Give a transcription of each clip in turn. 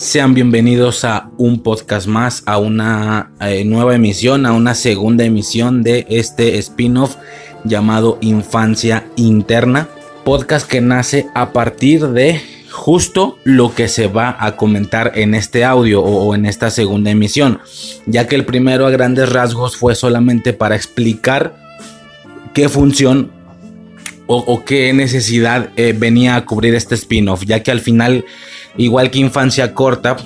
Sean bienvenidos a un podcast más, a una eh, nueva emisión, a una segunda emisión de este spin-off llamado Infancia Interna. Podcast que nace a partir de justo lo que se va a comentar en este audio o, en esta segunda emisión, ya que el primero a grandes rasgos fue solamente para explicar qué función o, qué necesidad eh, venía a cubrir este spin-off, ya que al final, igual que Infancia Corta,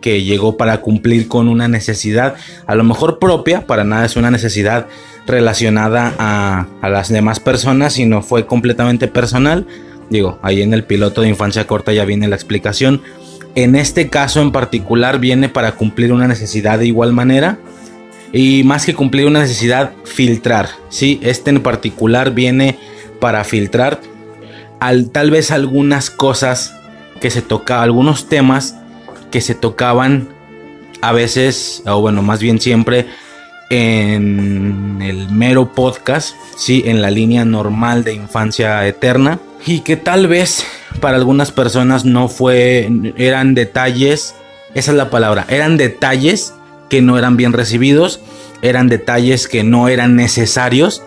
que llegó para cumplir con una necesidad, a lo mejor propia, para nada es una necesidad relacionada a, a las demás personas, sino fue completamente personal. Digo, ahí en el piloto de Infancia Corta ya viene la explicación. En este caso en particular viene para cumplir una necesidad de igual manera. Y más que cumplir una necesidad, filtrar. ¿sí? Este en particular viene para filtrar al, tal vez algunas cosas que se tocaban, algunos temas que se tocaban a veces, o bueno, más bien siempre en el mero podcast, sí, en la línea normal de infancia eterna. Y que tal vez para algunas personas no fue, eran detalles, esa es la palabra, eran detalles que no eran bien recibidos, eran detalles que no eran necesarios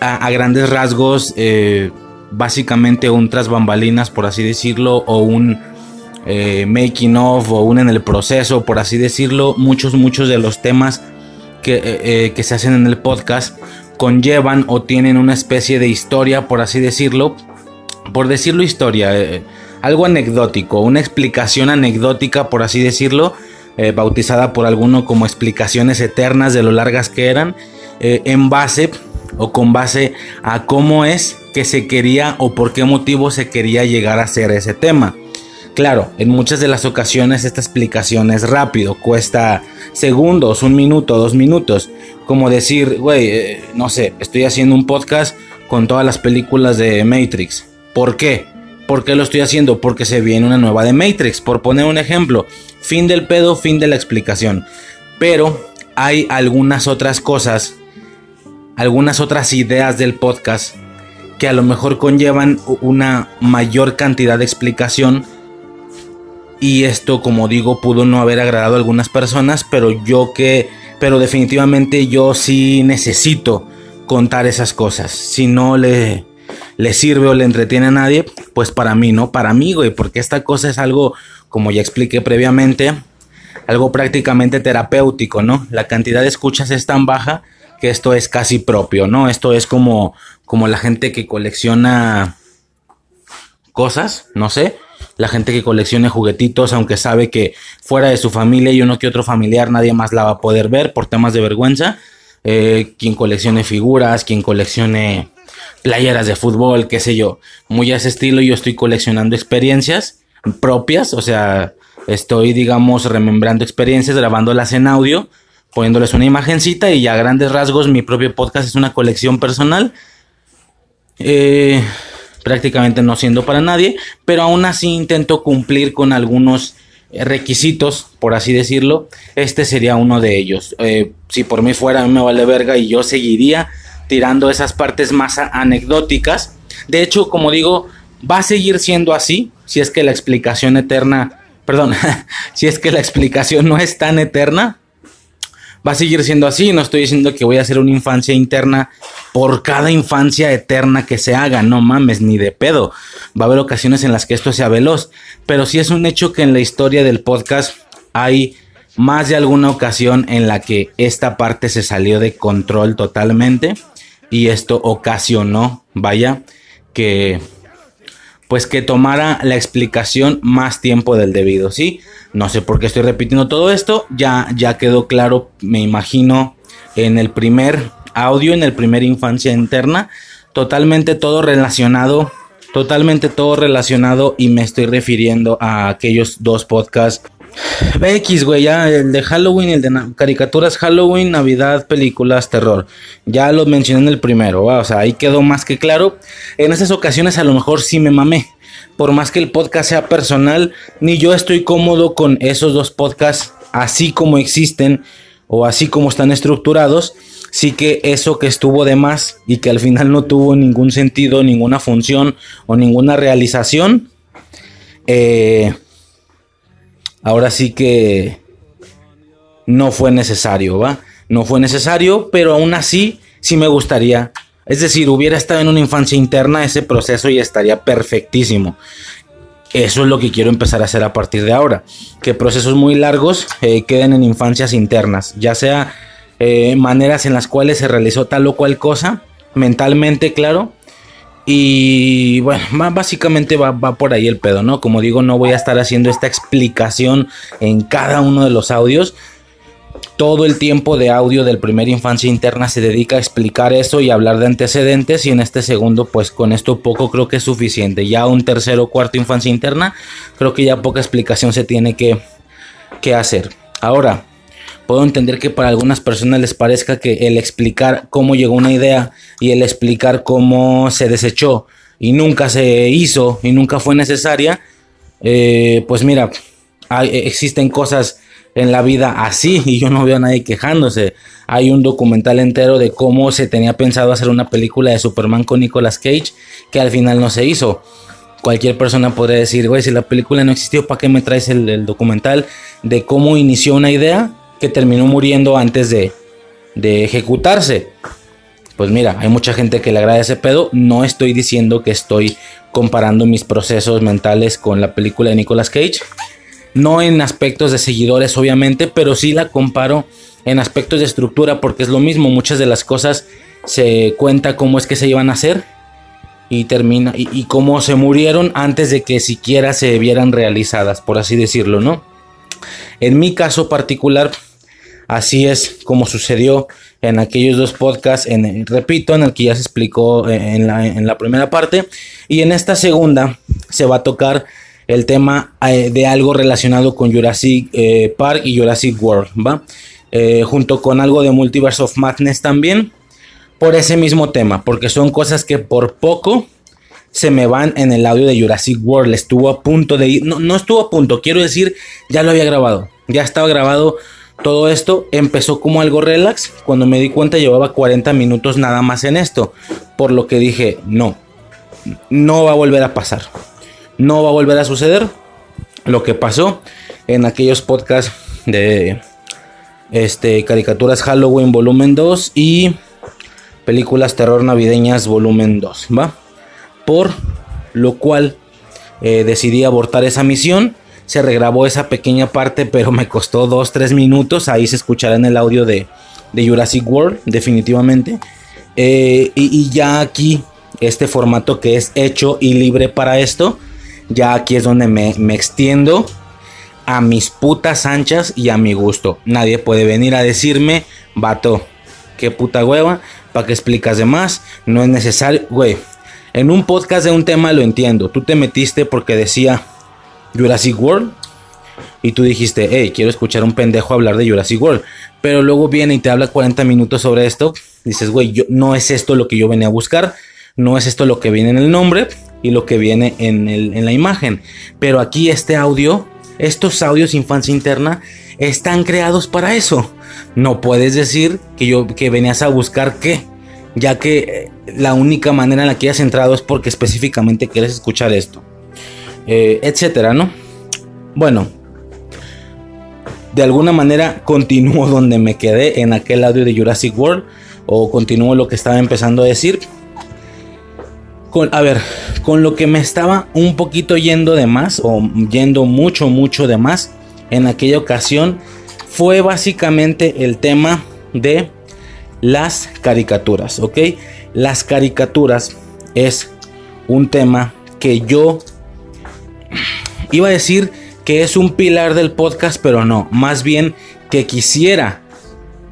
a, grandes rasgos, eh, básicamente un tras bambalinas, por así decirlo, o un eh, making of, o un en el proceso, por así decirlo. Muchos, muchos de los temas que, eh, que se hacen en el podcast conllevan o tienen una especie de historia, por así decirlo. Por decirlo historia, algo anecdótico, una explicación anecdótica, por así decirlo, bautizada por alguno como explicaciones eternas de lo largas que eran, en base o con base a cómo es que se quería o por qué motivo se quería llegar a hacer ese tema. Claro, en muchas de las ocasiones esta explicación es rápido, cuesta segundos, un minuto, dos minutos. Como decir, güey, eh, no sé, estoy haciendo un podcast con todas las películas de Matrix. ¿Por qué? ¿Por qué lo estoy haciendo? Porque se viene una nueva de Matrix. Por poner un ejemplo, fin del pedo, fin de la explicación. Pero hay algunas otras cosas algunas otras ideas del podcast que a lo mejor conllevan una mayor cantidad de explicación. Y esto como digo pudo no haber agradado a algunas personas pero yo que pero definitivamente yo sí necesito contar esas cosas. Si no le le sirve o le entretiene a nadie pues para mí no para mí güey porque esta cosa es algo como ya expliqué previamente algo prácticamente terapéutico no la cantidad de escuchas es tan baja que esto es casi propio, ¿no? Esto es como, como la gente que colecciona cosas, no sé, la gente que colecciona juguetitos, aunque sabe que fuera de su familia y uno que otro familiar nadie más la va a poder ver por temas de vergüenza. Eh, quien coleccione figuras, quien coleccione playeras de fútbol, qué sé yo. Muy a ese estilo yo estoy coleccionando experiencias propias, o sea, estoy digamos remembrando experiencias, grabándolas en audio poniéndoles una imagencita y a grandes rasgos mi propio podcast es una colección personal. Eh, prácticamente no siendo para nadie, pero aún así intento cumplir con algunos requisitos, por así decirlo. Este sería uno de ellos. Eh, si por mí fuera, a mí me vale verga y yo seguiría tirando esas partes más anecdóticas. De hecho, como digo, va a seguir siendo así, si es que la explicación eterna, perdón, si es que la explicación no es tan eterna, va a seguir siendo así. No estoy diciendo que voy a hacer una infancia interna por cada infancia eterna que se haga. No mames, ni de pedo. Va a haber ocasiones en las que esto sea veloz. Pero sí es un hecho que en la historia del podcast hay más de alguna ocasión en la que esta parte se salió de control totalmente. Y esto ocasionó, vaya, que pues que tomara la explicación más tiempo del debido, ¿sí? No sé por qué estoy repitiendo todo esto, ya, ya quedó claro, me imagino, en el primer audio, en el primer infancia interna, totalmente todo relacionado, totalmente todo relacionado y me estoy refiriendo a aquellos dos podcasts BX, güey, ya el de Halloween, el de caricaturas Halloween, Navidad, películas, terror. Ya lo mencioné en el primero, o sea, ahí quedó más que claro. En esas ocasiones a lo mejor sí me mamé. Por más que el podcast sea personal, ni yo estoy cómodo con esos dos podcasts así como existen o así como están estructurados. Sí que eso que estuvo de más y que al final no tuvo ningún sentido, ninguna función o ninguna realización. Eh, ahora sí que no fue necesario, ¿va? No fue necesario, pero aún así sí me gustaría. Es decir, hubiera estado en una infancia interna ese proceso y estaría perfectísimo. Eso es lo que quiero empezar a hacer a partir de ahora. Que procesos muy largos eh, queden en infancias internas. Ya sea eh, maneras en las cuales se realizó tal o cual cosa. Mentalmente, claro. Y bueno, básicamente va, va, por ahí el pedo, ¿no? Como digo, no voy a estar haciendo esta explicación en cada uno de los audios todo el tiempo de audio del primer infancia interna se dedica a explicar eso y hablar de antecedentes y en este segundo pues con esto poco creo que es suficiente. Ya un tercero cuarto infancia interna creo que ya poca explicación se tiene que, que hacer. Ahora, puedo entender que para algunas personas les parezca que el explicar cómo llegó una idea y el explicar cómo se desechó y nunca se hizo y nunca fue necesaria, eh, pues mira, existen cosas en la vida así y yo no veo a nadie quejándose. Hay un documental entero de cómo se tenía pensado hacer una película de Superman con Nicolas Cage que al final no se hizo. Cualquier persona podría decir, güey, si la película no existió, ¿para qué me traes el, documental de cómo inició una idea que terminó muriendo antes de, de ejecutarse? Pues mira, hay mucha gente que le agrada ese pedo. No estoy diciendo que estoy comparando mis procesos mentales con la película de Nicolas Cage. No en aspectos de seguidores, obviamente, pero sí la comparo en aspectos de estructura, porque es lo mismo. Muchas de las cosas se cuenta cómo es que se iban a hacer y termina y, cómo se murieron antes de que siquiera se vieran realizadas, por así decirlo, ¿no? En mi caso particular, así es como sucedió en aquellos dos podcasts, en, repito, en el que ya se explicó la, en la primera parte, y en esta segunda se va a tocar el tema eh, de algo relacionado con Jurassic eh, Park y Jurassic World, ¿va? Eh, junto con algo de Multiverse of Madness también, por ese mismo tema, porque son cosas que por poco se me van en el audio de Jurassic World. Estuvo a punto de ir, no, no estuvo a punto, quiero decir, ya lo había grabado, ya estaba grabado todo esto. Empezó como algo relax, cuando me di cuenta llevaba 40 minutos nada más en esto, por lo que dije, no, no va a volver a pasar no va a volver a suceder lo que pasó en aquellos podcasts de este, caricaturas Halloween volumen 2 y películas terror navideñas volumen 2, ¿va? Por lo cual eh, decidí abortar esa misión. Se regrabó esa pequeña parte, pero me costó 2-3 minutos. Ahí se escuchará en el audio de, Jurassic World, definitivamente. Eh, y ya aquí, este formato que es hecho y libre para esto, ya aquí es donde me, extiendo a mis putas anchas y a mi gusto. Nadie puede venir a decirme, vato, qué puta hueva, para que explicas de más. No es necesario, güey. En un podcast de un tema lo entiendo. Tú te metiste porque decía Jurassic World. Y tú dijiste, hey, quiero escuchar un pendejo hablar de Jurassic World. Pero luego viene y te habla 40 minutos sobre esto. Dices, güey, no es esto lo que yo venía a buscar. No es esto lo que viene en el nombre y lo que viene en, la imagen. Pero aquí este audio, estos audios infancia interna, están creados para eso. No puedes decir que yo que venías a buscar qué, ya que eh, la única manera en la que has entrado es porque específicamente quieres escuchar esto, eh, etcétera, ¿no? Bueno, de alguna manera continúo donde me quedé en aquel audio de Jurassic World o continúo lo que estaba empezando a decir a ver, con lo que me estaba un poquito yendo de más, o yendo mucho, mucho de más, en aquella ocasión, fue básicamente el tema de las caricaturas, ¿ok? Las caricaturas es un tema que yo iba a decir que es un pilar del podcast, pero no, más bien que quisiera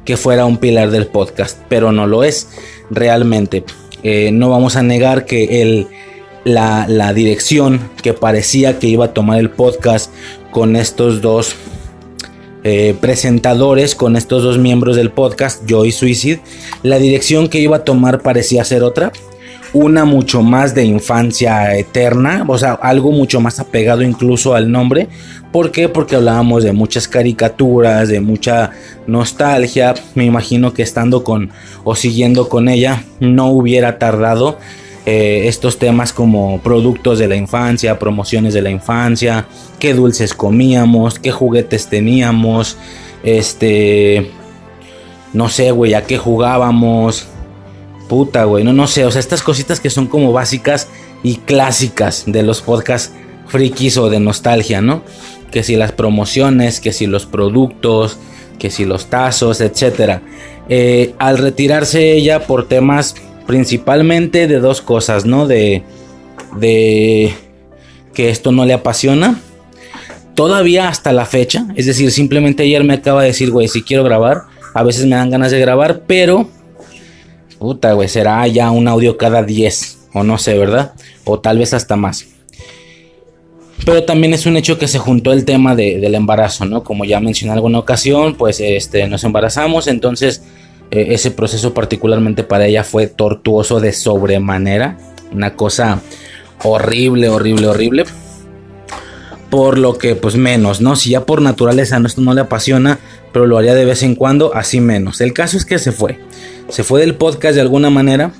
que fuera un pilar del podcast, pero no lo es realmente. Eh, no vamos a negar que el, la, dirección que parecía que iba a tomar el podcast con estos dos eh, presentadores, con estos dos miembros del podcast, yo y Suicide, la dirección que iba a tomar parecía ser otra. Una mucho más de infancia eterna, o sea, algo mucho más apegado incluso al nombre, ¿Por qué? Porque hablábamos de muchas caricaturas, de mucha nostalgia. Me imagino que estando con o siguiendo con ella no hubiera tardado eh, estos temas como productos de la infancia, promociones de la infancia, qué dulces comíamos, qué juguetes teníamos, este, no sé, güey, a qué jugábamos, puta, güey, no, no sé, o sea, estas cositas que son como básicas y clásicas de los podcasts frikis o de nostalgia, ¿no? Que si las promociones, que si los productos, que si los tazos, etcétera. Eh, al retirarse ella por temas principalmente de dos cosas, ¿no? De, de que esto no le apasiona. Todavía hasta la fecha, es decir, simplemente ayer me acaba de decir, güey, si quiero grabar, a veces me dan ganas de grabar, pero, puta, güey, será ya un audio cada 10, o no sé, ¿verdad? O tal vez hasta más. Pero también es un hecho que se juntó el tema del embarazo, ¿no? Como ya mencioné en alguna ocasión, pues este, nos embarazamos, entonces eh, ese proceso particularmente para ella fue tortuoso de sobremanera. Una cosa horrible, horrible, horrible. Por lo que, pues menos, ¿no? Si ya por naturaleza esto no le apasiona, pero lo haría de vez en cuando, así menos. El caso es que se fue. Se fue del podcast de alguna manera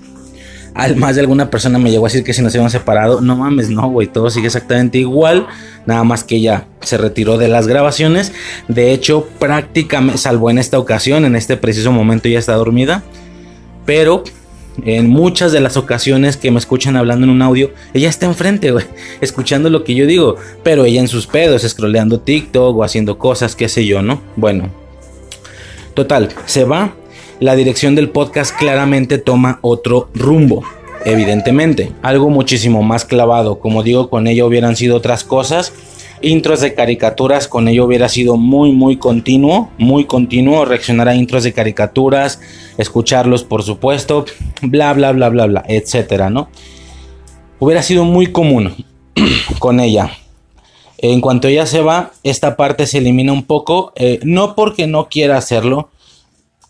al más de alguna persona me llegó a decir que si nos habían separado. No mames, no, güey. Todo sigue exactamente igual. Nada más que ya se retiró de las grabaciones. De hecho, prácticamente, salvo en esta ocasión, en este preciso momento ya está dormida. Pero en muchas de las ocasiones que me escuchan hablando en un audio, ella está enfrente, güey, escuchando lo que yo digo, pero ella en sus pedos, scrolleando TikTok o haciendo cosas, qué sé yo, ¿no? Bueno, total, se va la dirección del podcast claramente toma otro rumbo. Evidentemente, algo muchísimo más clavado. Como digo, con ello hubieran sido otras cosas. Intros de caricaturas, con ello hubiera sido muy, muy continuo. Muy continuo. Reaccionar a intros de caricaturas. Escucharlos, por supuesto. Bla, bla, bla, bla, bla. Etcétera, ¿no? Hubiera sido muy común con ella. En cuanto ella se va, esta parte se elimina un poco. Eh, no porque no quiera hacerlo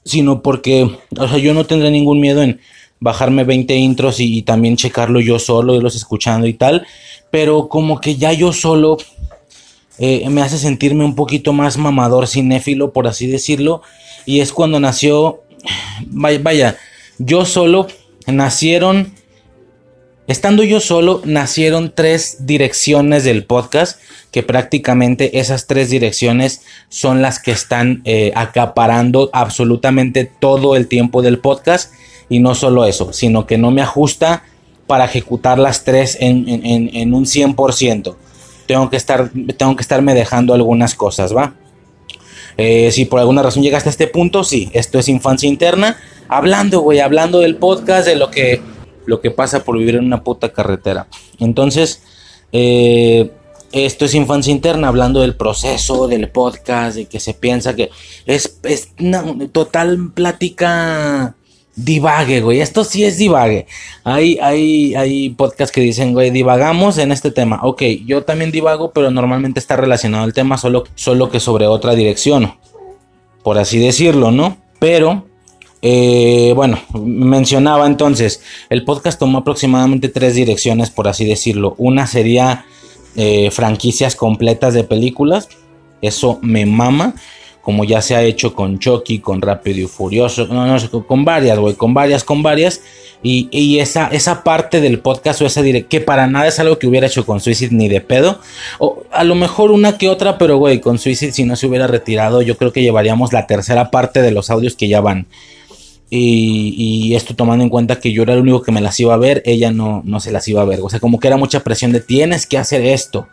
sino porque, o sea, yo no tendré ningún miedo en bajarme 20 intros y, también checarlo yo solo, irlos escuchando y tal, pero como que ya yo solo eh, me hace sentirme un poquito más mamador cinéfilo, por así decirlo, y es cuando nació, vaya, vaya yo solo nacieron Estando yo solo, nacieron tres direcciones del podcast, que prácticamente esas tres direcciones son las que están eh, acaparando absolutamente todo el tiempo del podcast. Y no solo eso, sino que no me ajusta para ejecutar las tres en, un 100%. Tengo que, estar, tengo que estarme dejando algunas cosas, ¿va? Eh, si por alguna razón llegaste a este punto, sí, esto es infancia interna. Hablando, güey, hablando del podcast, de lo que lo que pasa por vivir en una puta carretera. Entonces, eh, esto es infancia interna, hablando del proceso del podcast, de que se piensa que es, una total plática divague, güey. Esto sí es divague. Hay, hay, hay podcasts que dicen, güey, divagamos en este tema. Ok, yo también divago, pero normalmente está relacionado al tema, solo, solo que sobre otra dirección. Por así decirlo, ¿no? Pero eh, bueno, mencionaba entonces, el podcast tomó aproximadamente tres direcciones, por así decirlo. Una sería eh, franquicias completas de películas. Eso me mama. Como ya se ha hecho con Chucky, con Rápido y Furioso. No, no, con varias, güey. Con varias, con varias. Y, esa, esa parte del podcast o esa dirección, que para nada es algo que hubiera hecho con Suicide ni de pedo. O a lo mejor una que otra, pero güey, con Suicide si no se hubiera retirado, yo creo que llevaríamos la tercera parte de los audios que ya van. Y, esto tomando en cuenta que yo era el único que me las iba a ver, ella no, no se las iba a ver. O sea, como que era mucha presión de tienes que hacer esto.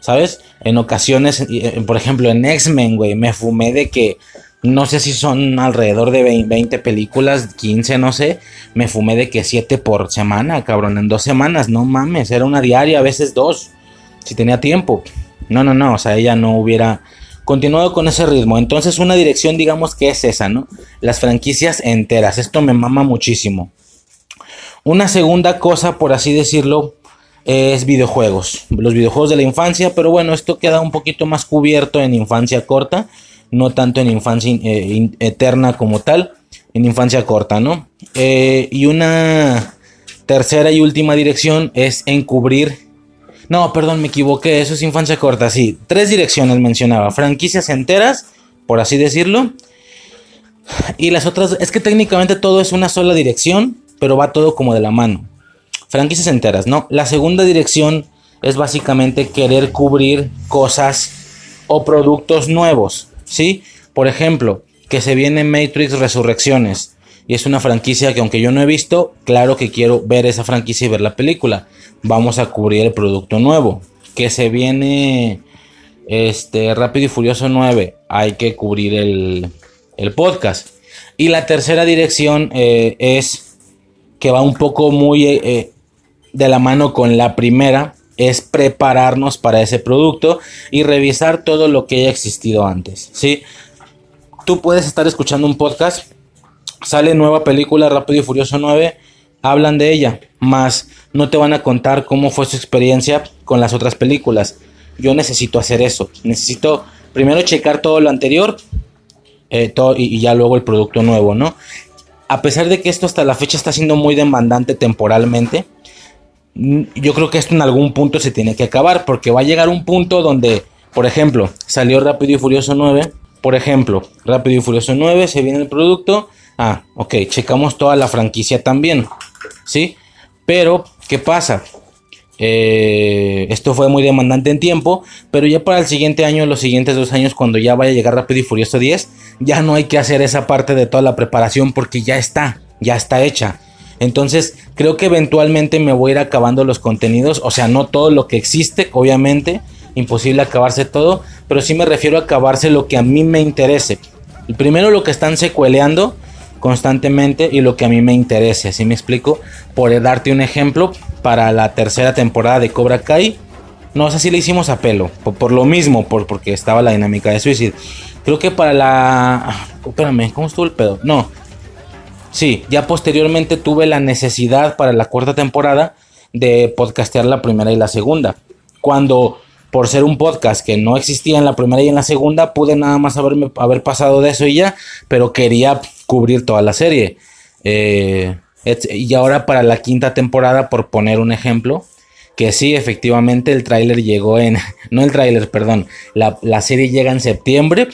¿Sabes? En ocasiones, eh, por ejemplo, en X-Men, güey, me fumé de que no sé si son alrededor de 20 películas, 15, no sé. Me fumé de que 7 por semana, cabrón, en dos semanas, no mames, era una diaria, a veces dos, si tenía tiempo. No, no, no, o sea, ella no hubiera continuado con ese ritmo. Entonces una dirección digamos que es esa, ¿no? Las franquicias enteras. Esto me mama muchísimo. Una segunda cosa, por así decirlo, es videojuegos. Los videojuegos de la infancia, pero bueno, esto queda un poquito más cubierto en infancia corta, no tanto en infancia eh, eterna como tal, en infancia corta, ¿no? Eh, y una tercera y última dirección es encubrir no, perdón, me equivoqué. Eso es infancia corta, sí. Tres direcciones mencionaba. Franquicias enteras, por así decirlo. Y las otras, es que técnicamente todo es una sola dirección, pero va todo como de la mano. franquicias enteras, ¿no? La segunda dirección es básicamente querer cubrir cosas o productos nuevos, ¿sí? Por ejemplo, que se viene Matrix Resurrecciones. Y es una franquicia que aunque yo no he visto, claro que quiero ver esa franquicia y ver la película. Vamos a cubrir el producto nuevo. Que se viene este Rápido y Furioso 9. Hay que cubrir el, el podcast. Y la tercera dirección eh, es que va un poco muy eh, eh, de la mano con la primera. Es prepararnos para ese producto y revisar todo lo que haya existido antes. ¿sí? Tú puedes estar escuchando un podcast sale nueva película Rápido y Furioso 9, hablan de ella, más no te van a contar cómo fue su experiencia con las otras películas. Yo necesito hacer eso, necesito primero checar todo lo anterior eh, todo, y, ya luego el producto nuevo, ¿no? A pesar de que esto hasta la fecha está siendo muy demandante temporalmente, mm, yo creo que esto en algún punto se tiene que acabar, porque va a llegar un punto donde, por ejemplo, salió Rápido y Furioso 9, por ejemplo, Rápido y Furioso 9, se viene el producto, Ah, ok, checamos toda la franquicia también. ¿Sí? Pero, ¿qué pasa? Eh, esto fue muy demandante en tiempo, pero ya para el siguiente año, los siguientes dos años, cuando ya vaya a llegar Rápido y Furioso 10, ya no hay que hacer esa parte de toda la preparación porque ya está, ya está hecha. Entonces, creo que eventualmente me voy a ir acabando los contenidos, o sea, no todo lo que existe, obviamente, imposible acabarse todo, pero sí me refiero a acabarse lo que a mí me interese. Primero lo que están secueleando constantemente y lo que a mí me interese, así me explico? Por darte un ejemplo, para la tercera temporada de Cobra Kai, no sé si le hicimos a pelo, por, lo mismo, por, porque estaba la dinámica de Suicide. Creo que para la... Ah, espérame, ¿cómo estuvo el pedo? No. Sí, ya posteriormente tuve la necesidad para la cuarta temporada de podcastear la primera y la segunda. Cuando por ser un podcast que no existía en la primera y en la segunda, pude nada más haberme, haber pasado de eso y ya, pero quería cubrir toda la serie. Eh, y ahora para la quinta temporada, por poner un ejemplo, que sí, efectivamente el tráiler llegó en, no el tráiler, perdón, la, serie llega en septiembre.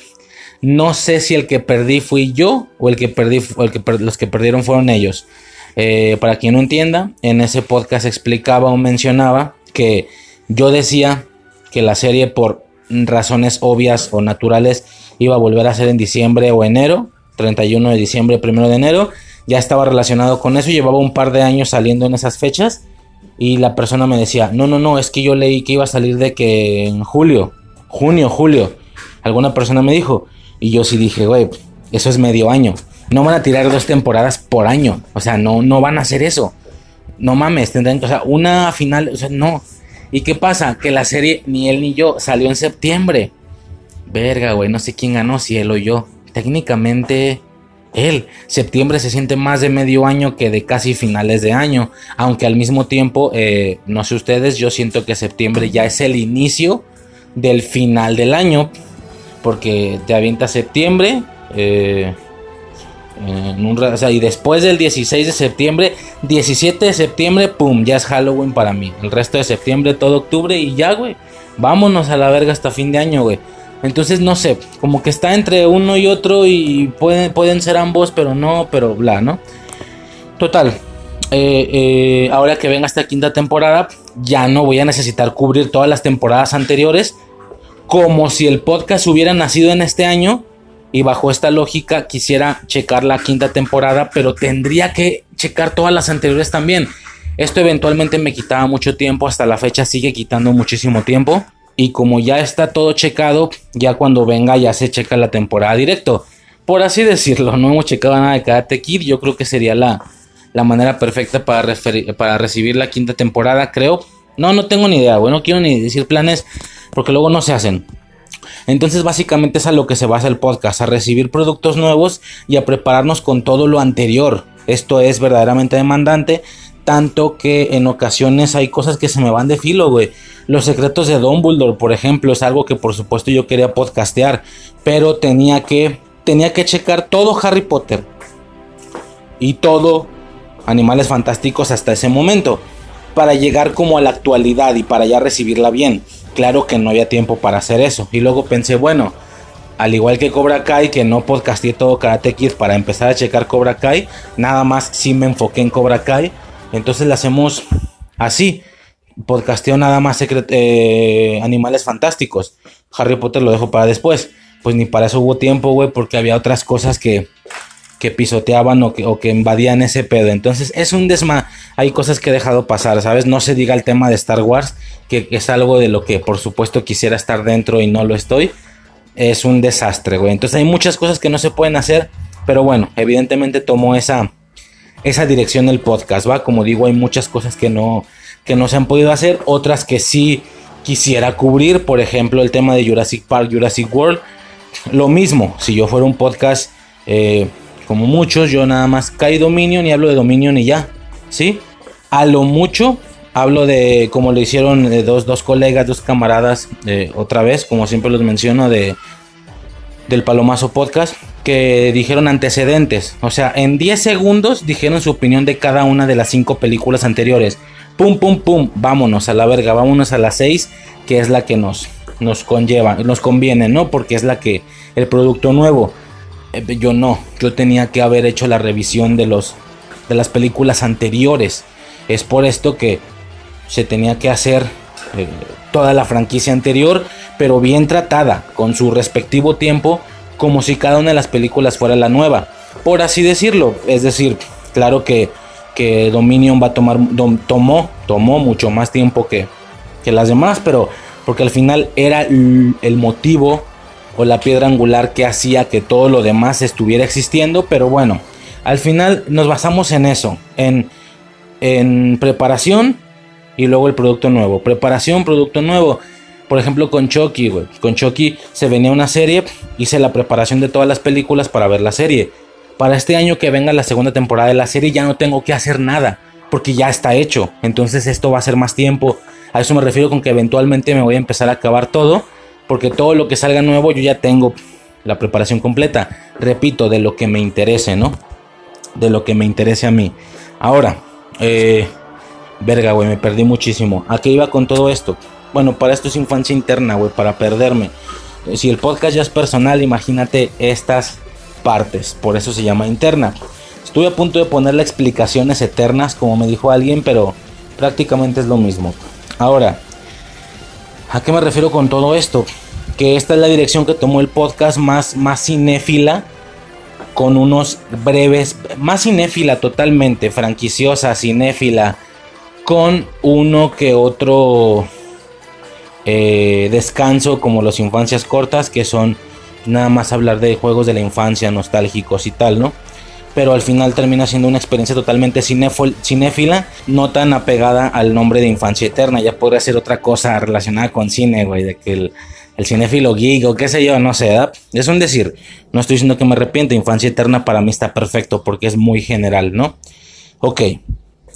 No sé si el que perdí fui yo o el que perdí, o el que los que perdieron fueron ellos. Eh, para quien no entienda, en ese podcast explicaba o mencionaba que yo decía que la serie por razones obvias o naturales iba a volver a ser en diciembre o enero, 31 de diciembre, 1 de enero. Ya estaba relacionado con eso, llevaba un par de años saliendo en esas fechas y la persona me decía, no, no, no, es que yo leí que iba a salir de que en julio, junio, julio. Alguna persona me dijo y yo sí dije, güey, eso es medio año. No van a tirar dos temporadas por año. O sea, no, no van a hacer eso. No mames, tendrán, o sea, una final, o sea, no. ¿Y qué pasa? Que la serie ni él ni yo salió en septiembre. Verga, güey, no sé quién ganó, si él o yo. Técnicamente él. Septiembre se siente más de medio año que de casi finales de año. Aunque al mismo tiempo, eh, no sé ustedes, yo siento que septiembre ya es el inicio del final del año. Porque te avienta septiembre. Eh, y después del 16 de septiembre, 17 de septiembre, pum, ya es Halloween para mí. El resto de septiembre, todo octubre y ya, güey. Vámonos a la verga hasta fin de año, güey. Entonces, no sé, como que está entre uno y otro y pueden, pueden ser ambos, pero no, pero bla, ¿no? Total, eh, eh, ahora que venga esta quinta temporada, ya no voy a necesitar cubrir todas las temporadas anteriores, como si el podcast hubiera nacido en este año y bajo esta lógica quisiera checar la quinta temporada, pero tendría que checar todas las anteriores también. Esto eventualmente me quitaba mucho tiempo, hasta la fecha sigue quitando muchísimo tiempo. Y como ya está todo checado, ya cuando venga ya se checa la temporada directo. Por así decirlo, no hemos checado nada de Karate Kid, yo creo que sería la, la manera perfecta para, para recibir la quinta temporada, creo. No, no tengo ni idea, bueno, no quiero ni decir planes porque luego no se hacen. Entonces básicamente es a lo que se basa el podcast, a recibir productos nuevos y a prepararnos con todo lo anterior. Esto es verdaderamente demandante, tanto que en ocasiones hay cosas que se me van de filo, güey. Los secretos de Dumbledore, por ejemplo, es algo que por supuesto yo quería podcastear, pero tenía que tenía que checar todo Harry Potter y todo Animales Fantásticos hasta ese momento para llegar como a la actualidad y para ya recibirla bien. Claro que no había tiempo para hacer eso. Y luego pensé, bueno, al igual que Cobra Kai, que no podcasté todo Karate Kid para empezar a checar Cobra Kai, nada más sí me enfoqué en Cobra Kai. Entonces la hacemos así. Podcasteo nada más eh, animales fantásticos. Harry Potter lo dejo para después. Pues ni para eso hubo tiempo, güey, porque había otras cosas que, que pisoteaban o que, o que invadían ese pedo. Entonces es un desma. Hay cosas que he dejado pasar, ¿sabes? No se diga el tema de Star Wars, que es algo de lo que por supuesto quisiera estar dentro y no lo estoy. Es un desastre, güey. Entonces hay muchas cosas que no se pueden hacer, pero bueno, evidentemente tomó esa, esa dirección el podcast, ¿va? Como digo, hay muchas cosas que no, que no se han podido hacer, otras que sí quisiera cubrir, por ejemplo, el tema de Jurassic Park, Jurassic World. Lo mismo, si yo fuera un podcast eh, como muchos, yo nada más caí Dominion y hablo de Dominion y ya, ¿sí? A lo mucho hablo de, como lo hicieron de dos, dos colegas, dos camaradas, eh, otra vez, como siempre los menciono, de, del Palomazo Podcast, que dijeron antecedentes. O sea, en 10 segundos dijeron su opinión de cada una de las 5 películas anteriores. Pum, pum, pum, vámonos a la verga, vámonos a las 6, que es la que nos, nos conlleva, nos conviene, ¿no? Porque es la que, el producto nuevo. Eh, yo no, yo tenía que haber hecho la revisión de, los, de las películas anteriores. Es por esto que se tenía que hacer eh, toda la franquicia anterior, pero bien tratada, con su respectivo tiempo, como si cada una de las películas fuera la nueva, por así decirlo. Es decir, claro que, que Dominion va a tomar, tomó, tomó mucho más tiempo que, que las demás, pero porque al final era el motivo o la piedra angular que hacía que todo lo demás estuviera existiendo, pero bueno, al final nos basamos en eso, en, en preparación y luego el producto nuevo. Preparación, producto nuevo. Por ejemplo, con Chucky, güey. Con Chucky se venía una serie, hice la preparación de todas las películas para ver la serie. Para este año que venga la segunda temporada de la serie ya no tengo que hacer nada, porque ya está hecho. Entonces esto va a ser más tiempo. A eso me refiero con que eventualmente me voy a empezar a acabar todo, porque todo lo que salga nuevo yo ya tengo la preparación completa. Repito, de lo que me interese, ¿no? De lo que me interese a mí. Ahora, eh, Verga, güey, me perdí muchísimo. ¿A qué iba con todo esto? Bueno, para esto es infancia interna, güey, para perderme. Si el podcast ya es personal, imagínate estas partes. Por eso se llama interna. Estuve a punto de ponerle explicaciones eternas, como me dijo alguien, pero prácticamente es lo mismo. Ahora, ¿a qué me refiero con todo esto? Que esta es la dirección que tomó el podcast más, más cinéfila, con unos breves, más cinéfila totalmente, franquiciosa, cinéfila con uno que otro eh, descanso como los infancias cortas que son nada más hablar de juegos de la infancia nostálgicos y tal, ¿no? Pero al final termina siendo una experiencia totalmente cinéfila, no tan apegada al nombre de infancia eterna. Ya podría ser otra cosa relacionada con cine, güey, de que el, el cinéfilo geek o qué sé yo, no sé, es un decir. No estoy diciendo que me arrepiento, infancia eterna para mí está perfecto porque es muy general, ¿no? Ok,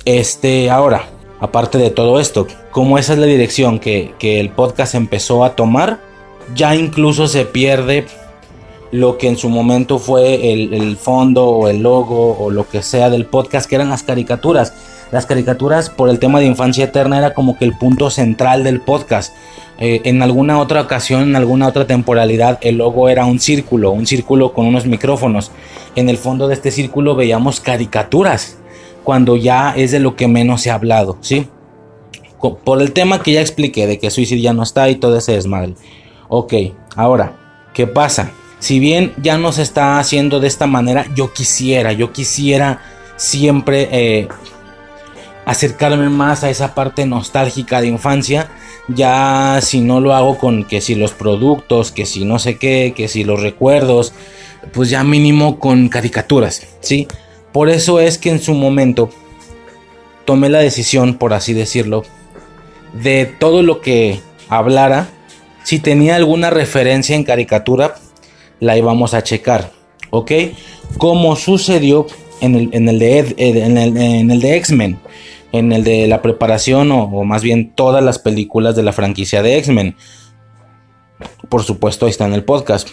este, ahora, aparte de todo esto, como esa es la dirección que, el podcast empezó a tomar, ya incluso se pierde lo que en su momento fue el, fondo o el logo o lo que sea del podcast, que eran las caricaturas. Las caricaturas por el tema de infancia eterna era como que el punto central del podcast. Eh, en alguna otra ocasión, en alguna otra temporalidad, el logo era un círculo, un círculo con unos micrófonos. En el fondo de este círculo veíamos caricaturas cuando ya es de lo que menos se ha hablado, ¿sí? Por el tema que ya expliqué, de que Suicide ya no está y todo ese desmadre. Ok, ahora, ¿qué pasa? Si bien ya no se está haciendo de esta manera, yo quisiera, yo quisiera siempre eh, acercarme más a esa parte nostálgica de infancia. Ya si no lo hago con que si los productos, que si no sé qué, que si los recuerdos, pues ya mínimo con caricaturas, ¿sí? Por eso es que en su momento tomé la decisión, por así decirlo, de todo lo que hablara, si tenía alguna referencia en caricatura, la íbamos a checar, ¿ok? Como sucedió en el, de, en el, de X-Men, en el de la preparación o, más bien todas las películas de la franquicia de X-Men. Por supuesto, ahí está en el podcast.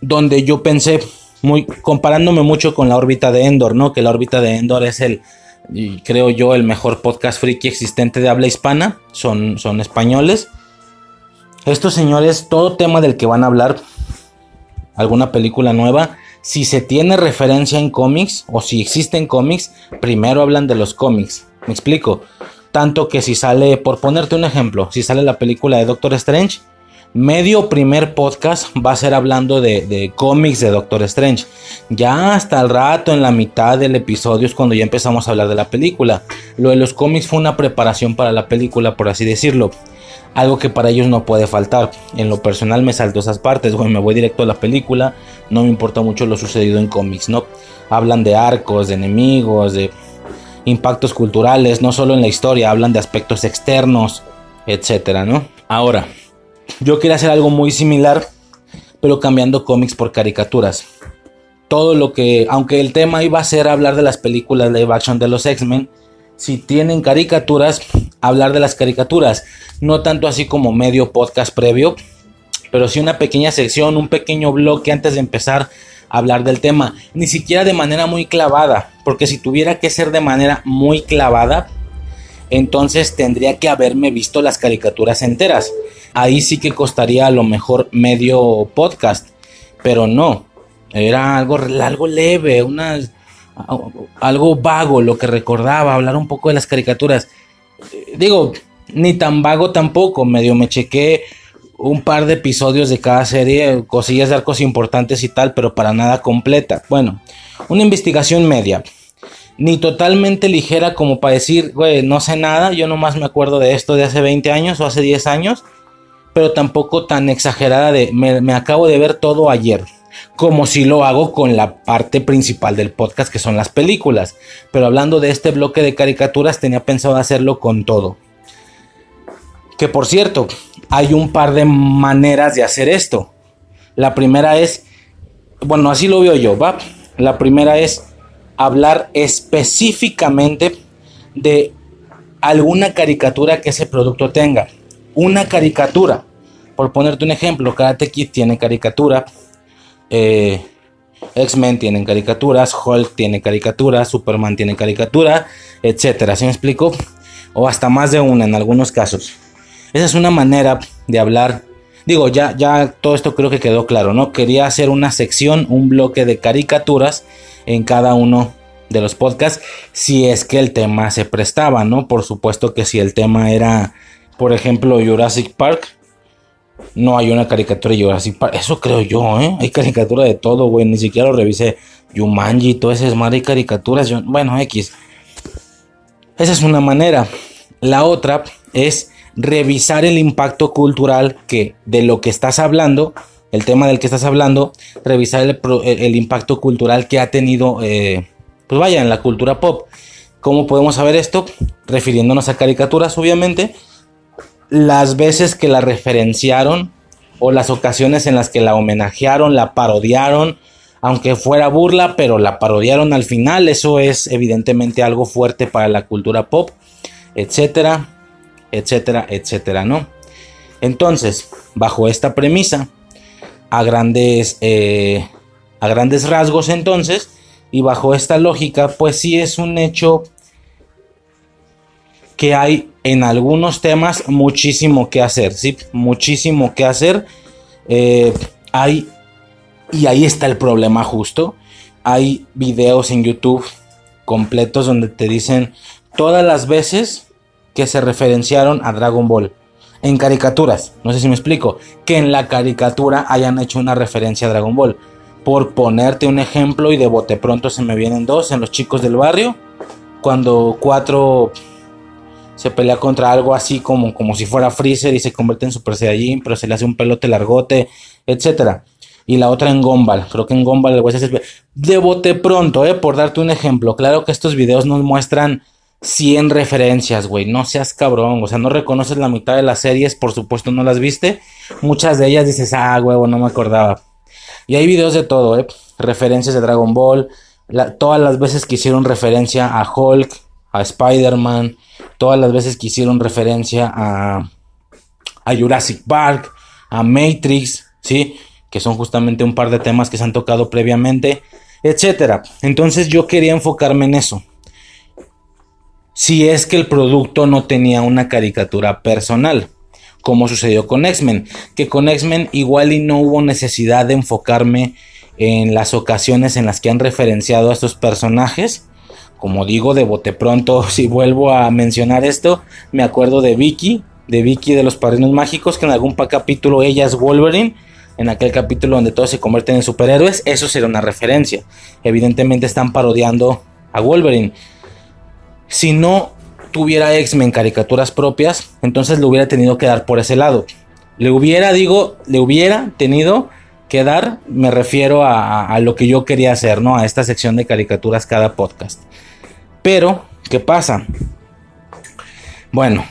Donde yo pensé, muy, comparándome mucho con la órbita de Endor, ¿no? Que la órbita de Endor es el, creo yo, el mejor podcast friki existente de habla hispana. Son, son españoles. Estos señores, todo tema del que van a hablar, alguna película nueva, Si se tiene referencia en cómics o si existen cómics, primero hablan de los cómics. Me explico. Tanto que si sale, por ponerte un ejemplo, si sale la película de Doctor Strange, medio primer podcast va a ser hablando de, cómics de Doctor Strange. Ya hasta el rato, en la mitad del episodio, es cuando ya empezamos a hablar de la película. Lo de los cómics fue una preparación para la película, por así decirlo. Algo que para ellos no puede faltar. En lo personal me salto esas partes, me voy directo a la película. No me importa mucho lo sucedido en cómics, ¿no? Hablan de arcos, de enemigos, de impactos culturales, no solo en la historia, hablan de aspectos externos, etcétera, ¿no? Ahora, yo quería hacer algo muy similar, pero cambiando cómics por caricaturas. Todo lo que, aunque el tema iba a ser hablar de las películas live action de los X-Men, si tienen caricaturas, hablar de las caricaturas. No tanto así como medio podcast previo, pero sí una pequeña sección, un pequeño bloque antes de empezar a hablar del tema. Ni siquiera de manera muy clavada, porque si tuviera que ser de manera muy clavada, entonces tendría que haberme visto las caricaturas enteras. Ahí sí que costaría a lo mejor medio podcast, pero no, era algo, algo leve, una, algo vago lo que recordaba, hablar un poco de las caricaturas. Digo, ni tan vago tampoco, medio me chequé un par de episodios de cada serie, cosillas de arcos importantes y tal, pero para nada completa. Bueno, una investigación media ni totalmente ligera como para decir, güey, no sé nada, yo nomás me acuerdo de esto de hace 20 años o hace 10 años, pero tampoco tan exagerada de me, acabo de ver todo ayer, como si lo hago con la parte principal del podcast que son las películas, pero hablando de este bloque de caricaturas tenía pensado hacerlo con todo. Que por cierto, hay un par de maneras de hacer esto. La primera es, bueno, así lo veo yo, ¿va? La primera es hablar específicamente de alguna caricatura que ese producto tenga. Una caricatura. Por ponerte un ejemplo, Karate Kid tiene caricatura. Eh, X-Men tienen caricaturas, Hulk tiene caricaturas, Superman tiene caricatura, etcétera. ¿Sí me explico? O hasta más de una en algunos casos. Esa es una manera de hablar. Digo, ya, ya todo esto creo que quedó claro, ¿no? Quería hacer una sección, un bloque de caricaturas en cada uno de los podcasts si es que el tema se prestaba, ¿no? Por supuesto que si el tema era, por ejemplo, Jurassic Park, no hay una caricatura de Jurassic Park, eso creo yo, ¿eh? Hay caricatura de todo, güey, ni siquiera lo revisé. Yumanji, todo ese es más de caricaturas, bueno, X. Esa es una manera. La otra es revisar el impacto cultural que de lo que estás hablando el tema del que estás hablando, revisar el, impacto cultural que ha tenido, eh, pues vaya, en la cultura pop. ¿Cómo podemos saber esto? Refiriéndonos a caricaturas, obviamente. Las veces que la referenciaron o las ocasiones en las que la homenajearon, la parodiaron, aunque fuera burla, pero la parodiaron al final. Eso es evidentemente algo fuerte para la cultura pop, etcétera, etcétera, etcétera, ¿no? Entonces, bajo esta premisa, a grandes, eh, a grandes rasgos entonces, y bajo esta lógica, pues sí es un hecho que hay en algunos temas muchísimo que hacer, ¿sí? Muchísimo que hacer. Eh, hay, y ahí está el problema justo. Hay videos en YouTube completos donde te dicen todas las veces que se referenciaron a Dragon Ball en caricaturas, no sé si me explico, que en la caricatura hayan hecho una referencia a Dragon Ball. Por ponerte un ejemplo y de bote pronto se me vienen dos en los chicos del barrio, cuando cuatro se pelea contra algo así como, como si fuera Freezer y se convierte en Super Saiyajin, pero se le hace un pelote largote, etcétera. Y la otra en Gombal, creo que en Gombal el hacer de bote pronto, eh, por darte un ejemplo. Claro que estos videos nos muestran 100 referencias, güey. No seas cabrón. O sea, no reconoces la mitad de las series, por supuesto no las viste. Muchas de ellas dices, ah, huevo, no me acordaba. Y hay videos de todo, ¿eh? Referencias de Dragon Ball. todas las veces que hicieron referencia a Hulk, a Spider-Man. Todas las veces que hicieron referencia a, a Jurassic Park, a Matrix, ¿sí? Que son justamente un par de temas que se han tocado previamente, etcétera. Entonces yo quería enfocarme en eso si es que el producto no tenía una caricatura personal, como sucedió con X-Men, que con X-Men igual y no hubo necesidad de enfocarme en las ocasiones en las que han referenciado a estos personajes. Como digo, de bote pronto, si vuelvo a mencionar esto, me acuerdo de Vicky, de Vicky de los Padrinos Mágicos, que en algún capítulo ella es Wolverine. En aquel capítulo donde todos se convierten en superhéroes, eso será una referencia. Evidentemente están parodiando a Wolverine. Si no tuviera X-Men caricaturas propias, entonces le hubiera tenido que dar por ese lado. Le hubiera, digo, le hubiera tenido que dar, me refiero a, lo que yo quería hacer, ¿no? A esta sección de caricaturas cada podcast. Pero, ¿qué pasa? Bueno,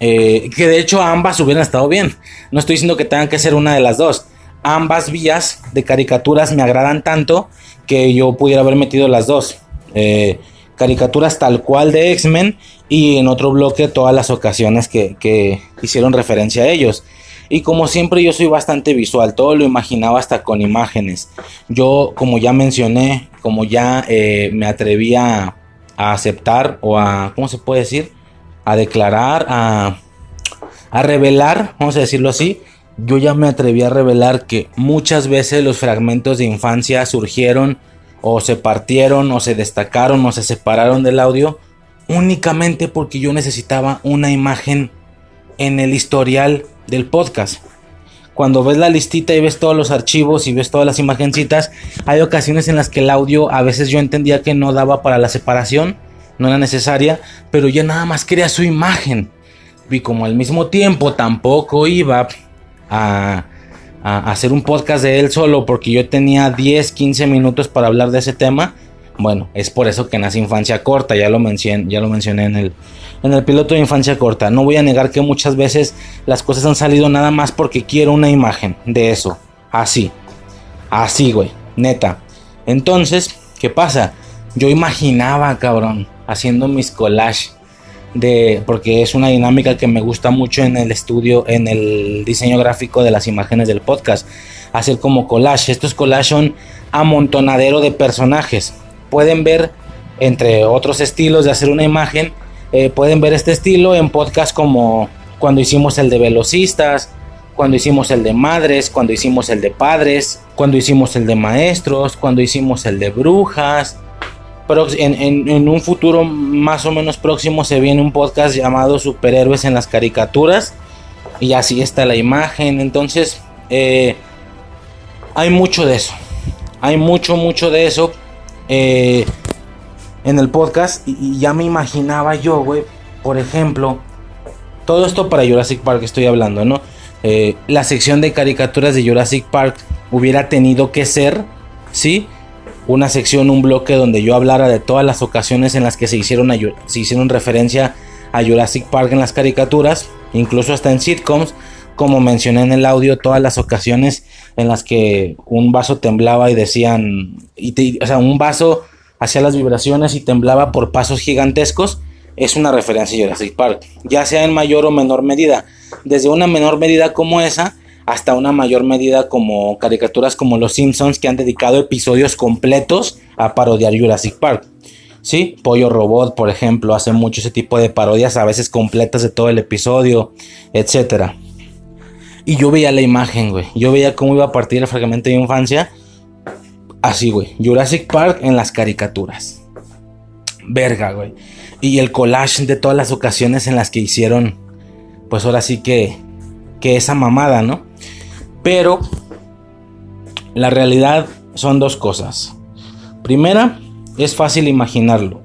eh, que de hecho ambas hubieran estado bien. No estoy diciendo que tengan que ser una de las dos. Ambas vías de caricaturas me agradan tanto que yo pudiera haber metido las dos. Eh, caricaturas tal cual de X-Men y en otro bloque todas las ocasiones que, hicieron referencia a ellos. Y como siempre yo soy bastante visual, todo lo imaginaba hasta con imágenes. Yo como ya mencioné, como ya eh, me atreví a, aceptar o a, ¿cómo se puede decir? A declarar, a, a revelar, vamos a decirlo así. Yo ya me atreví a revelar que muchas veces los fragmentos de infancia surgieron o se partieron o se destacaron o se separaron del audio únicamente porque yo necesitaba una imagen en el historial del podcast. Cuando ves la listita y ves todos los archivos y ves todas las imagencitas, hay ocasiones en las que el audio a veces yo entendía que no daba para la separación, no era necesaria, pero yo nada más quería su imagen. Y como al mismo tiempo tampoco iba a a hacer un podcast de él solo porque yo tenía 10, 15 minutos para hablar de ese tema. Bueno, es por eso que nace Infancia Corta, ya lo mencioné, ya lo mencioné en el, en el piloto de Infancia Corta. No voy a negar que muchas veces las cosas han salido nada más porque quiero una imagen de eso. Así. Así, güey. Neta. Entonces, ¿qué pasa? Yo imaginaba, cabrón, haciendo mis collages de porque es una dinámica que me gusta mucho en el estudio, en el diseño gráfico de las imágenes del podcast, hacer como collage. Estos collages son amontonadero de personajes. Pueden ver entre otros estilos de hacer una imagen, eh, pueden ver este estilo en podcast como cuando hicimos el de velocistas, cuando hicimos el de madres, cuando hicimos el de padres, cuando hicimos el de maestros, cuando hicimos el de brujas, en, un futuro más o menos próximo se viene un podcast llamado Superhéroes en las caricaturas. Y así está la imagen. Entonces, eh, hay mucho de eso. Hay mucho, mucho de eso eh, en el podcast. Y, ya me imaginaba yo, güey, por ejemplo, todo esto para Jurassic Park estoy hablando, ¿no? Eh, la sección de caricaturas de Jurassic Park hubiera tenido que ser, ¿sí? una sección, un bloque donde yo hablara de todas las ocasiones en las que se hicieron, se hicieron referencia a Jurassic Park en las caricaturas, incluso hasta en sitcoms, como mencioné en el audio, todas las ocasiones en las que un vaso temblaba y decían, o sea, un vaso hacía las vibraciones y temblaba por pasos gigantescos, es una referencia a Jurassic Park, ya sea en mayor o menor medida. Desde una menor medida como esa, hasta una mayor medida como caricaturas como Los Simpsons que han dedicado episodios completos a parodiar Jurassic Park. Sí, Pollo Robot, por ejemplo, hace mucho ese tipo de parodias, a veces completas de todo el episodio, etc. Y yo veía la imagen, güey. Yo veía cómo iba a partir el fragmento de infancia. Así, güey. Jurassic Park en las caricaturas. Verga, güey. Y el collage de todas las ocasiones en las que hicieron, pues ahora sí que, que esa mamada, ¿no? Pero la realidad son dos cosas. Primera, es fácil imaginarlo,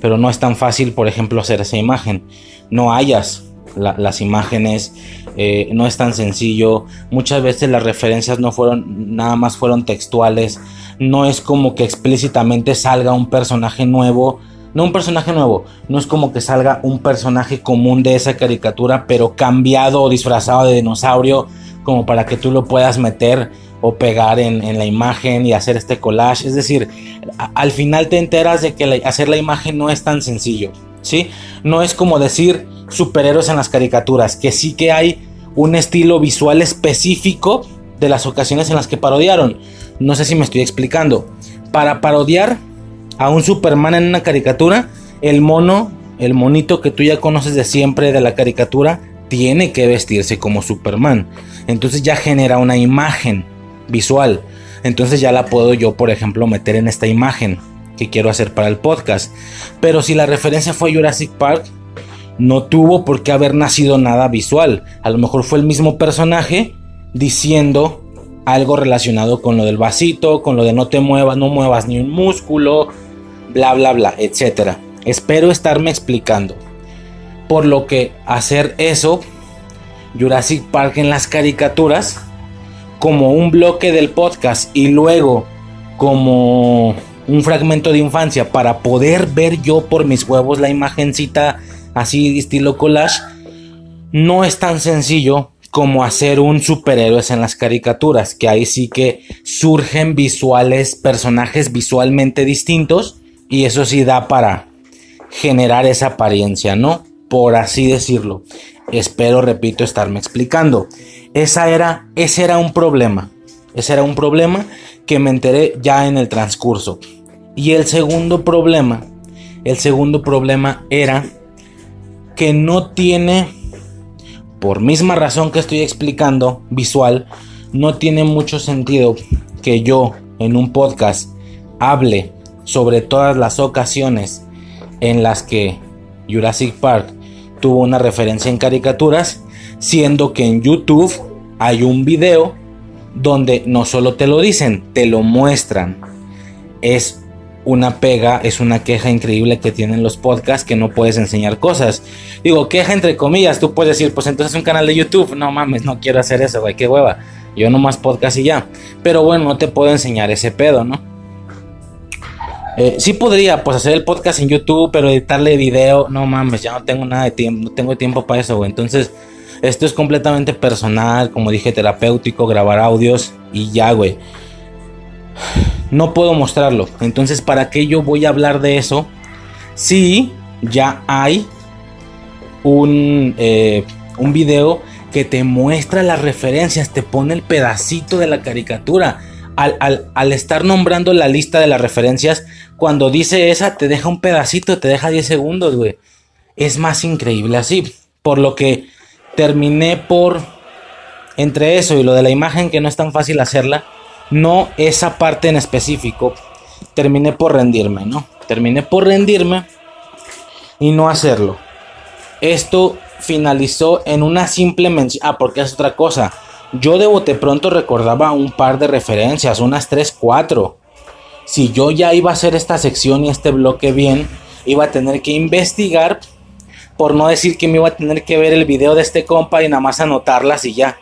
pero no es tan fácil, por ejemplo, hacer esa imagen. No hayas las imágenes, eh, no es tan sencillo. Muchas veces las referencias no fueron, nada más fueron textuales. No es como que explícitamente salga un personaje nuevo. No un personaje nuevo, no es como que salga un personaje común de esa caricatura, pero cambiado o disfrazado de dinosaurio como para que tú lo puedas meter o pegar en, la imagen y hacer este collage. Es decir, al final te enteras de que hacer la imagen no es tan sencillo, ¿sí? No es como decir superhéroes en las caricaturas, que sí que hay un estilo visual específico de las ocasiones en las que parodiaron. No sé si me estoy explicando. Para parodiar a un Superman en una caricatura, el mono, el monito que tú ya conoces de siempre de la caricatura, tiene que vestirse como Superman. Entonces ya genera una imagen visual. entonces ya la puedo yo, por ejemplo, meter en esta imagen que quiero hacer para el podcast. Pero si la referencia fue Jurassic Park, no tuvo por qué haber nacido nada visual. A lo mejor fue el mismo personaje diciendo algo relacionado con lo del vasito, con lo de no te muevas, no muevas ni un músculo, bla, bla, bla, etc. Espero estarme explicando. Por lo que hacer eso, Jurassic Park en las caricaturas, como un bloque del podcast y luego como un fragmento de infancia para poder ver yo por mis huevos la imagencita así estilo collage, no es tan sencillo como hacer un superhéroes en las caricaturas, que ahí sí que surgen visuales, personajes visualmente distintos, y eso sí da para generar esa apariencia, ¿no? Por así decirlo. Espero, repito, estarme explicando. Esa era, ese era un problema. Ese era un problema que me enteré ya en el transcurso. Y el segundo problema, el segundo problema era que no tiene, por misma razón que estoy explicando, visual, no tiene mucho sentido que yo en un podcast hable sobre todas las ocasiones en las que Jurassic Park tuvo una referencia en caricaturas, siendo que en YouTube hay un video donde no solo te lo dicen, te lo muestran. Es una pega, es una queja increíble que tienen los podcasts que no puedes enseñar cosas. Digo, queja entre comillas, tú puedes decir, pues entonces un canal de YouTube, no mames, no quiero hacer eso, güey, qué hueva. Yo nomás podcast y ya. Pero bueno, no te puedo enseñar ese pedo, ¿no? Eh, sí podría, pues hacer el podcast en YouTube, pero editarle video, no mames, ya no tengo nada de tiempo, no tengo tiempo para eso, güey. Entonces, esto es completamente personal, como dije, terapéutico, grabar audios y ya, güey no puedo mostrarlo. Entonces, ¿para qué yo voy a hablar de eso? Si ya hay un, eh, un video que te muestra las referencias, te pone el pedacito de la caricatura. Al, al, estar nombrando la lista de las referencias, cuando dice esa, te deja un pedacito, te deja 10 segundos, güey. Es más increíble así. Por lo que terminé por, entre eso y lo de la imagen, que no es tan fácil hacerla, no esa parte en específico, terminé por rendirme, ¿no? Terminé por rendirme y no hacerlo. Esto finalizó en una simple mención. Ah, porque es otra cosa. Yo de bote pronto recordaba un par de referencias, unas 3, 4. Si yo ya iba a hacer esta sección y este bloque bien, iba a tener que investigar. Por no decir que me iba a tener que ver el video de este compa y nada más anotarlas y ya.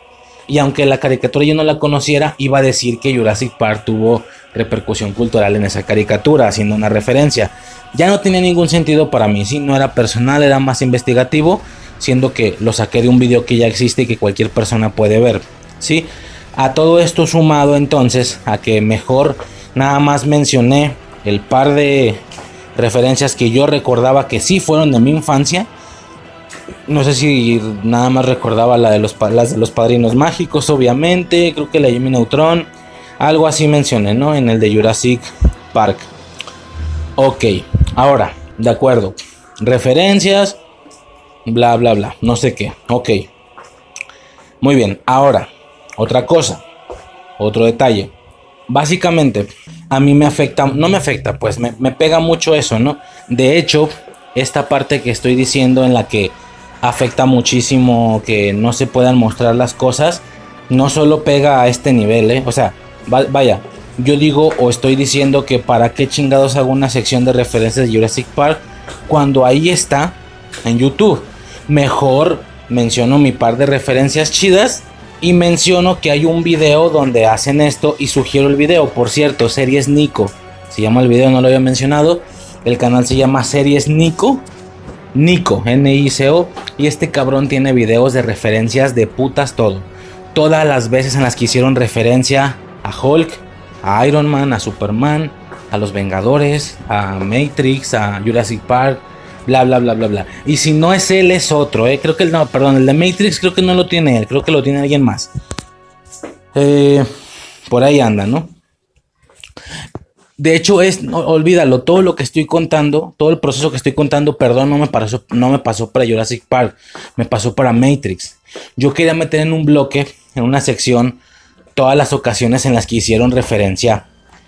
Y aunque la caricatura yo no la conociera, iba a decir que Jurassic Park tuvo repercusión cultural en esa caricatura, haciendo una referencia. Ya no tenía ningún sentido para mí, ¿sí? no era personal, era más investigativo, siendo que lo saqué de un video que ya existe y que cualquier persona puede ver. ¿sí? A todo esto sumado entonces a que mejor nada más mencioné el par de referencias que yo recordaba que sí fueron de mi infancia no sé si nada más recordaba la de los, las de los padrinos mágicos, obviamente. Creo que la Jimmy Neutron. Algo así mencioné, ¿no? En el de Jurassic Park. Ok, ahora, de acuerdo. Referencias, bla, bla, bla. No sé qué. Ok. Muy bien, ahora, otra cosa. Otro detalle. Básicamente, a mí me afecta, no me afecta, pues me, me pega mucho eso, ¿no? De hecho, esta parte que estoy diciendo en la que afecta muchísimo que no se puedan mostrar las cosas, no solo pega a este nivel, ¿eh? o sea, vaya, yo digo o estoy diciendo que para qué chingados hago una sección de referencias de Jurassic Park cuando ahí está en YouTube. Mejor menciono mi par de referencias chidas y menciono que hay un video donde hacen esto y sugiero el video. Por cierto, Series Nico. Se llama el video, no lo había mencionado. El canal se llama Series Nico. Nico, N-I-C-O. Y este cabrón tiene videos de referencias de putas todo. Todas las veces en las que hicieron referencia a Hulk, a Iron Man, a Superman, a los Vengadores, a Matrix, a Jurassic Park, bla bla bla bla bla. Y si no es él, es otro, eh. Creo que el no, perdón, el de Matrix creo que no lo tiene él, creo que lo tiene alguien más. Eh, por ahí anda, ¿no? De hecho, es, olvídalo, todo lo que estoy contando, todo el proceso que estoy contando, perdón, no me pasó, no me pasó para Jurassic Park, me pasó para Matrix. Yo quería meter en un bloque, en una sección, todas las ocasiones en las que hicieron referencia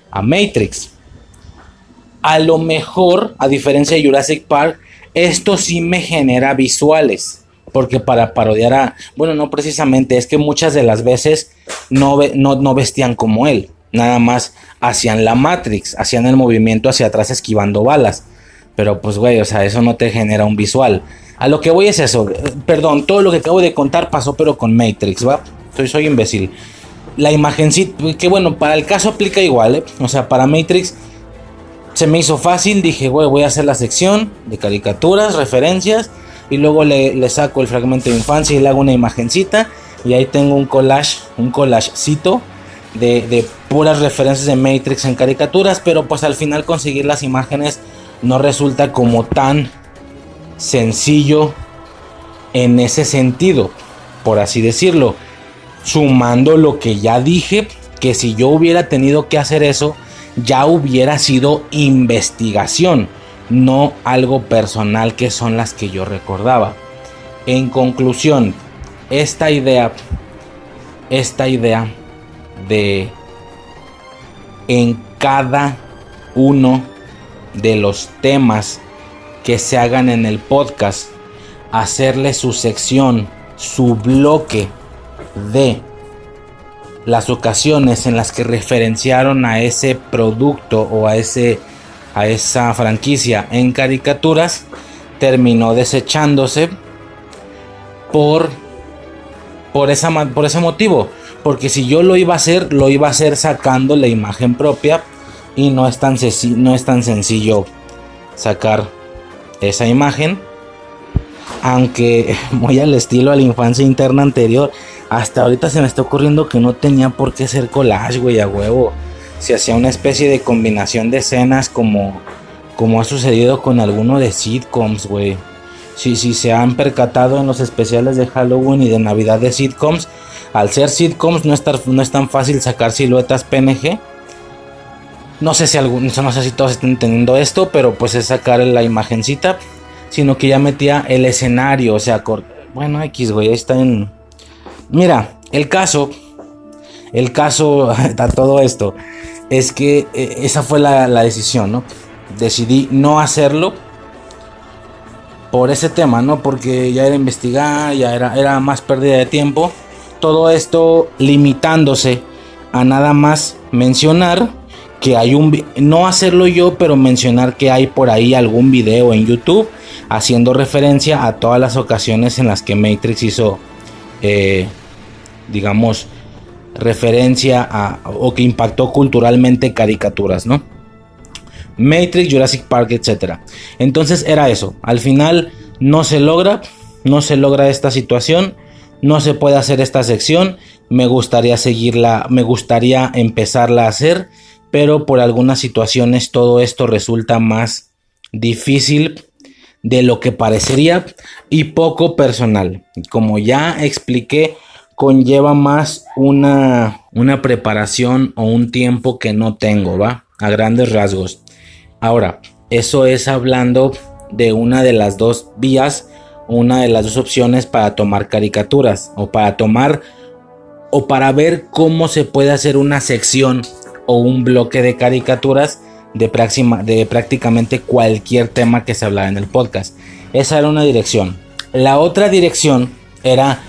a Matrix. A lo mejor, a diferencia de Jurassic Park, esto sí me genera visuales. Porque para parodiar a... Bueno, no precisamente, es que muchas de las veces no, no, no vestían como él. Nada más hacían la Matrix, hacían el movimiento hacia atrás esquivando balas. Pero pues, güey, o sea, eso no te genera un visual. A lo que voy es eso. Perdón, todo lo que acabo de contar pasó, pero con Matrix, ¿va? Soy, soy imbécil. La imagen sí, que bueno, para el caso aplica igual, ¿eh? O sea, para Matrix se me hizo fácil. Dije, güey, voy a hacer la sección de caricaturas, referencias. Y luego le, saco el fragmento de infancia y le hago una imagencita. Y ahí tengo un collage, un collagecito de, puras referencias de Matrix en caricaturas. Pero pues al final conseguir las imágenes no resulta como tan sencillo en ese sentido, por así decirlo. Sumando lo que ya dije, que si yo hubiera tenido que hacer eso, ya hubiera sido investigación, no algo personal que son las que yo recordaba. En conclusión, esta idea, esta idea de en cada uno de los temas que se hagan en el podcast, hacerle su sección, su bloque de las ocasiones en las que referenciaron a ese producto o a ese a esa franquicia en caricaturas terminó desechándose por por esa por ese motivo porque si yo lo iba a hacer lo iba a hacer sacando la imagen propia y no es tan, sencillo sacar esa imagen. Aunque muy al estilo a la infancia interna anterior, hasta ahorita se me está ocurriendo que no tenía por qué ser collage, güey, a huevo. Se hacía una especie de combinación de escenas como, como ha sucedido con alguno de sitcoms, güey. Si, si se han percatado en los especiales de Halloween y de Navidad de sitcoms, al ser sitcoms no, es tan fácil sacar siluetas PNG no sé si todos están entendiendo esto, pero pues es sacar la imagencita, sino que ya metía el escenario, o sea, bueno, X, güey, ahí está en... Mira, el caso, el caso a todo esto, es que eh, esa fue la, decisión, ¿no? Decidí no hacerlo por ese tema, ¿no? Porque ya era investigar, ya era, era más pérdida de tiempo. Todo esto limitándose a nada más mencionar que hay un no hacerlo yo, pero mencionar que hay por ahí algún video en YouTube haciendo referencia a todas las ocasiones en las que Matrix hizo, eh, digamos, referencia a o que impactó culturalmente caricaturas, ¿no? Matrix, Jurassic Park, etc. Entonces era eso. Al final no se logra, no se logra esta situación, no se puede hacer esta sección. Me gustaría seguirla, me gustaría empezarla a hacer pero por algunas situaciones todo esto resulta más difícil de lo que parecería y poco personal. Como ya expliqué, conlleva más una, una preparación o un tiempo que no tengo, ¿va? A grandes rasgos. Ahora, eso es hablando de una de las dos vías, una de las dos opciones para tomar caricaturas o para tomar o para ver cómo se puede hacer una sección o un bloque de caricaturas de, de prácticamente cualquier tema que se hablara en el podcast. Esa era una dirección. La otra dirección era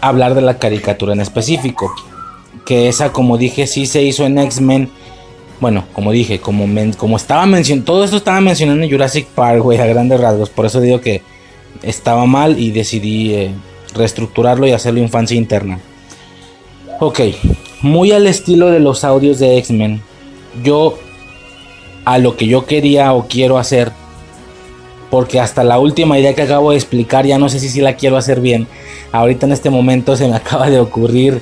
hablar de la caricatura en específico. Que esa, como dije, sí se hizo en X-Men. Bueno, como dije, como, como estaba mencionando, todo esto estaba mencionando en Jurassic Park, güey, a grandes rasgos. Por eso digo que estaba mal y decidí eh, reestructurarlo y hacerlo infancia interna. Ok, muy al estilo de los audios de X-Men. Yo a lo que yo quería o quiero hacer, porque hasta la última idea que acabo de explicar ya no sé si, si la quiero hacer bien. Ahorita en este momento se me acaba de ocurrir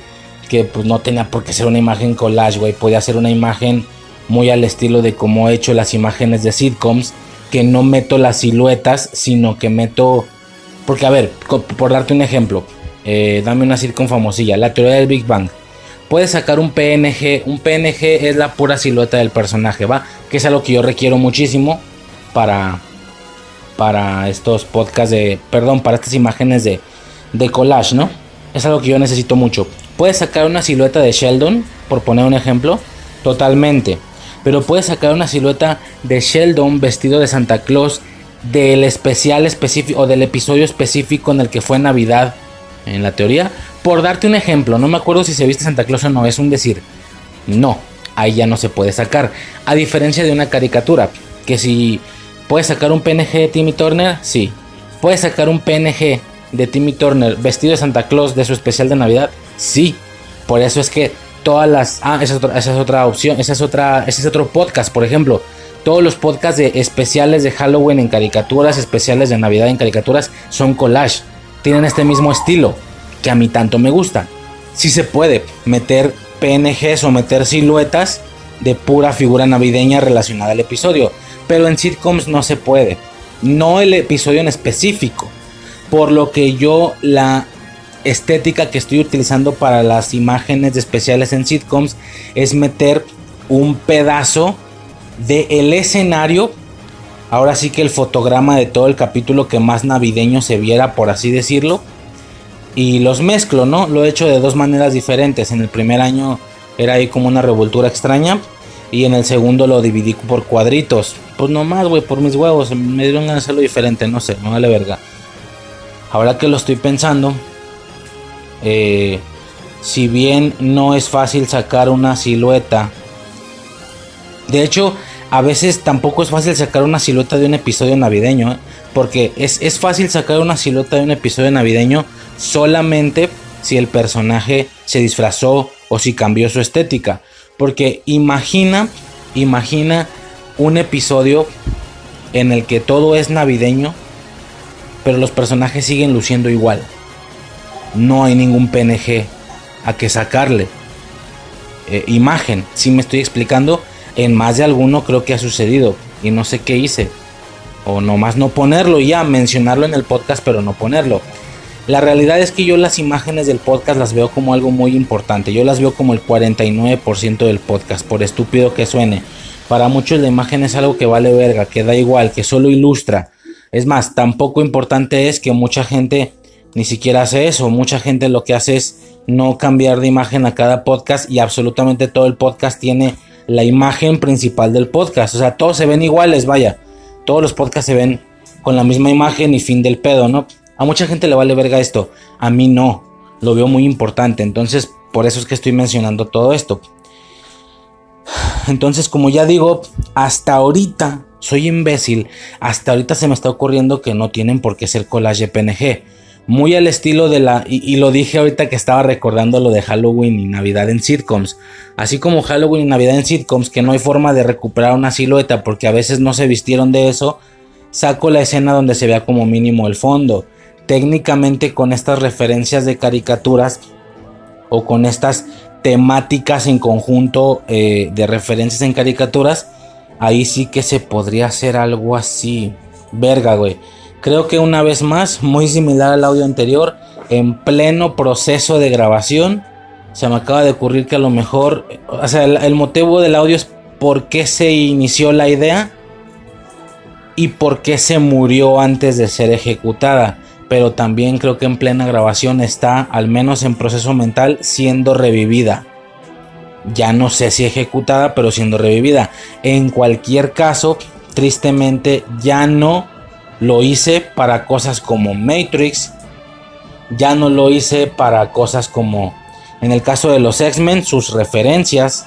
que pues no tenía por qué ser una imagen collage, güey, podía ser una imagen muy al estilo de como he hecho las imágenes de sitcoms, que no meto las siluetas, sino que meto... Porque a ver, por darte un ejemplo, eh, dame una sitcom famosilla, la teoría del Big Bang puedes sacar un PNG. Un PNG es la pura silueta del personaje, ¿va? Que es algo que yo requiero muchísimo para, para estos podcasts de, perdón, para estas imágenes de, de collage, ¿no? Es algo que yo necesito mucho. Puedes sacar una silueta de Sheldon, por poner un ejemplo, totalmente. Pero puedes sacar una silueta de Sheldon vestido de Santa Claus del especial específico o del episodio específico en el que fue Navidad, en la teoría. Por darte un ejemplo, no me acuerdo si se viste Santa Claus o no, es un decir. No, ahí ya no se puede sacar. A diferencia de una caricatura, que si puedes sacar un PNG de Timmy Turner, sí. Puedes sacar un PNG de Timmy Turner vestido de Santa Claus de su especial de Navidad, sí. Por eso es que todas las... Ah, esa es otra, opción, esa es otra, ese es otro podcast, por ejemplo. Todos los podcasts de especiales de Halloween en caricaturas, especiales de Navidad en caricaturas, son collage. Tienen este mismo estilo que a mí tanto me gusta. Sí se puede meter PNGs o meter siluetas de pura figura navideña relacionada al episodio. Pero en sitcoms no se puede. No el episodio en específico. Por lo que yo la estética que estoy utilizando para las imágenes especiales en sitcoms es meter un pedazo del el escenario. Ahora sí que el fotograma de todo el capítulo que más navideño se viera, por así decirlo. Y los mezclo, ¿no? Lo he hecho de dos maneras diferentes. En el primer año era ahí como una revoltura extraña. Y en el segundo lo dividí por cuadritos. Pues nomás, güey, por mis huevos. Me dieron de hacerlo diferente, no sé, no vale verga. Ahora que lo estoy pensando, eh, si bien no es fácil sacar una silueta de hecho, a veces tampoco es fácil sacar una silueta de un episodio navideño, ¿eh? porque es, es fácil sacar una silueta de un episodio navideño solamente si el personaje se disfrazó o si cambió su estética. Porque imagina, imagina un episodio en el que todo es navideño, pero los personajes siguen luciendo igual. No hay ningún PNG a que sacarle. Eh, imagen, si me estoy explicando, en más de alguno creo que ha sucedido y no sé qué hice. O nomás no ponerlo y ya, mencionarlo en el podcast pero no ponerlo. La realidad es que yo las imágenes del podcast las veo como algo muy importante. Yo las veo como el 49% del podcast, por estúpido que suene. Para muchos la imagen es algo que vale verga, que da igual, que solo ilustra. Es más, tampoco importante es que mucha gente ni siquiera hace eso. Mucha gente lo que hace es no cambiar de imagen a cada podcast y absolutamente todo el podcast tiene la imagen principal del podcast. O sea, todos se ven iguales, vaya. Todos los podcasts se ven con la misma imagen y fin del pedo, ¿no? A mucha gente le vale verga esto. A mí no. Lo veo muy importante. Entonces, por eso es que estoy mencionando todo esto. Entonces, como ya digo, hasta ahorita soy imbécil. Hasta ahorita se me está ocurriendo que no tienen por qué ser collage PNG muy al estilo de la, y, lo dije ahorita que estaba recordando lo de Halloween y Navidad en sitcoms, así como Halloween y Navidad en sitcoms, que no hay forma de recuperar una silueta porque a veces no se vistieron de eso, saco la escena donde se vea como mínimo el fondo. Técnicamente con estas referencias de caricaturas o con estas temáticas en conjunto eh, de referencias en caricaturas, ahí sí que se podría hacer algo así. Verga, güey. Creo que una vez más, muy similar al audio anterior, en pleno proceso de grabación, se me acaba de ocurrir que a lo mejor, o sea, el, motivo del audio es por qué se inició la idea y por qué se murió antes de ser ejecutada. Pero también creo que en plena grabación está, al menos en proceso mental, siendo revivida. Ya no sé si ejecutada, pero siendo revivida. En cualquier caso, tristemente ya no lo hice para cosas como Matrix. Ya no lo hice para cosas como, en el caso de los X-Men, sus referencias.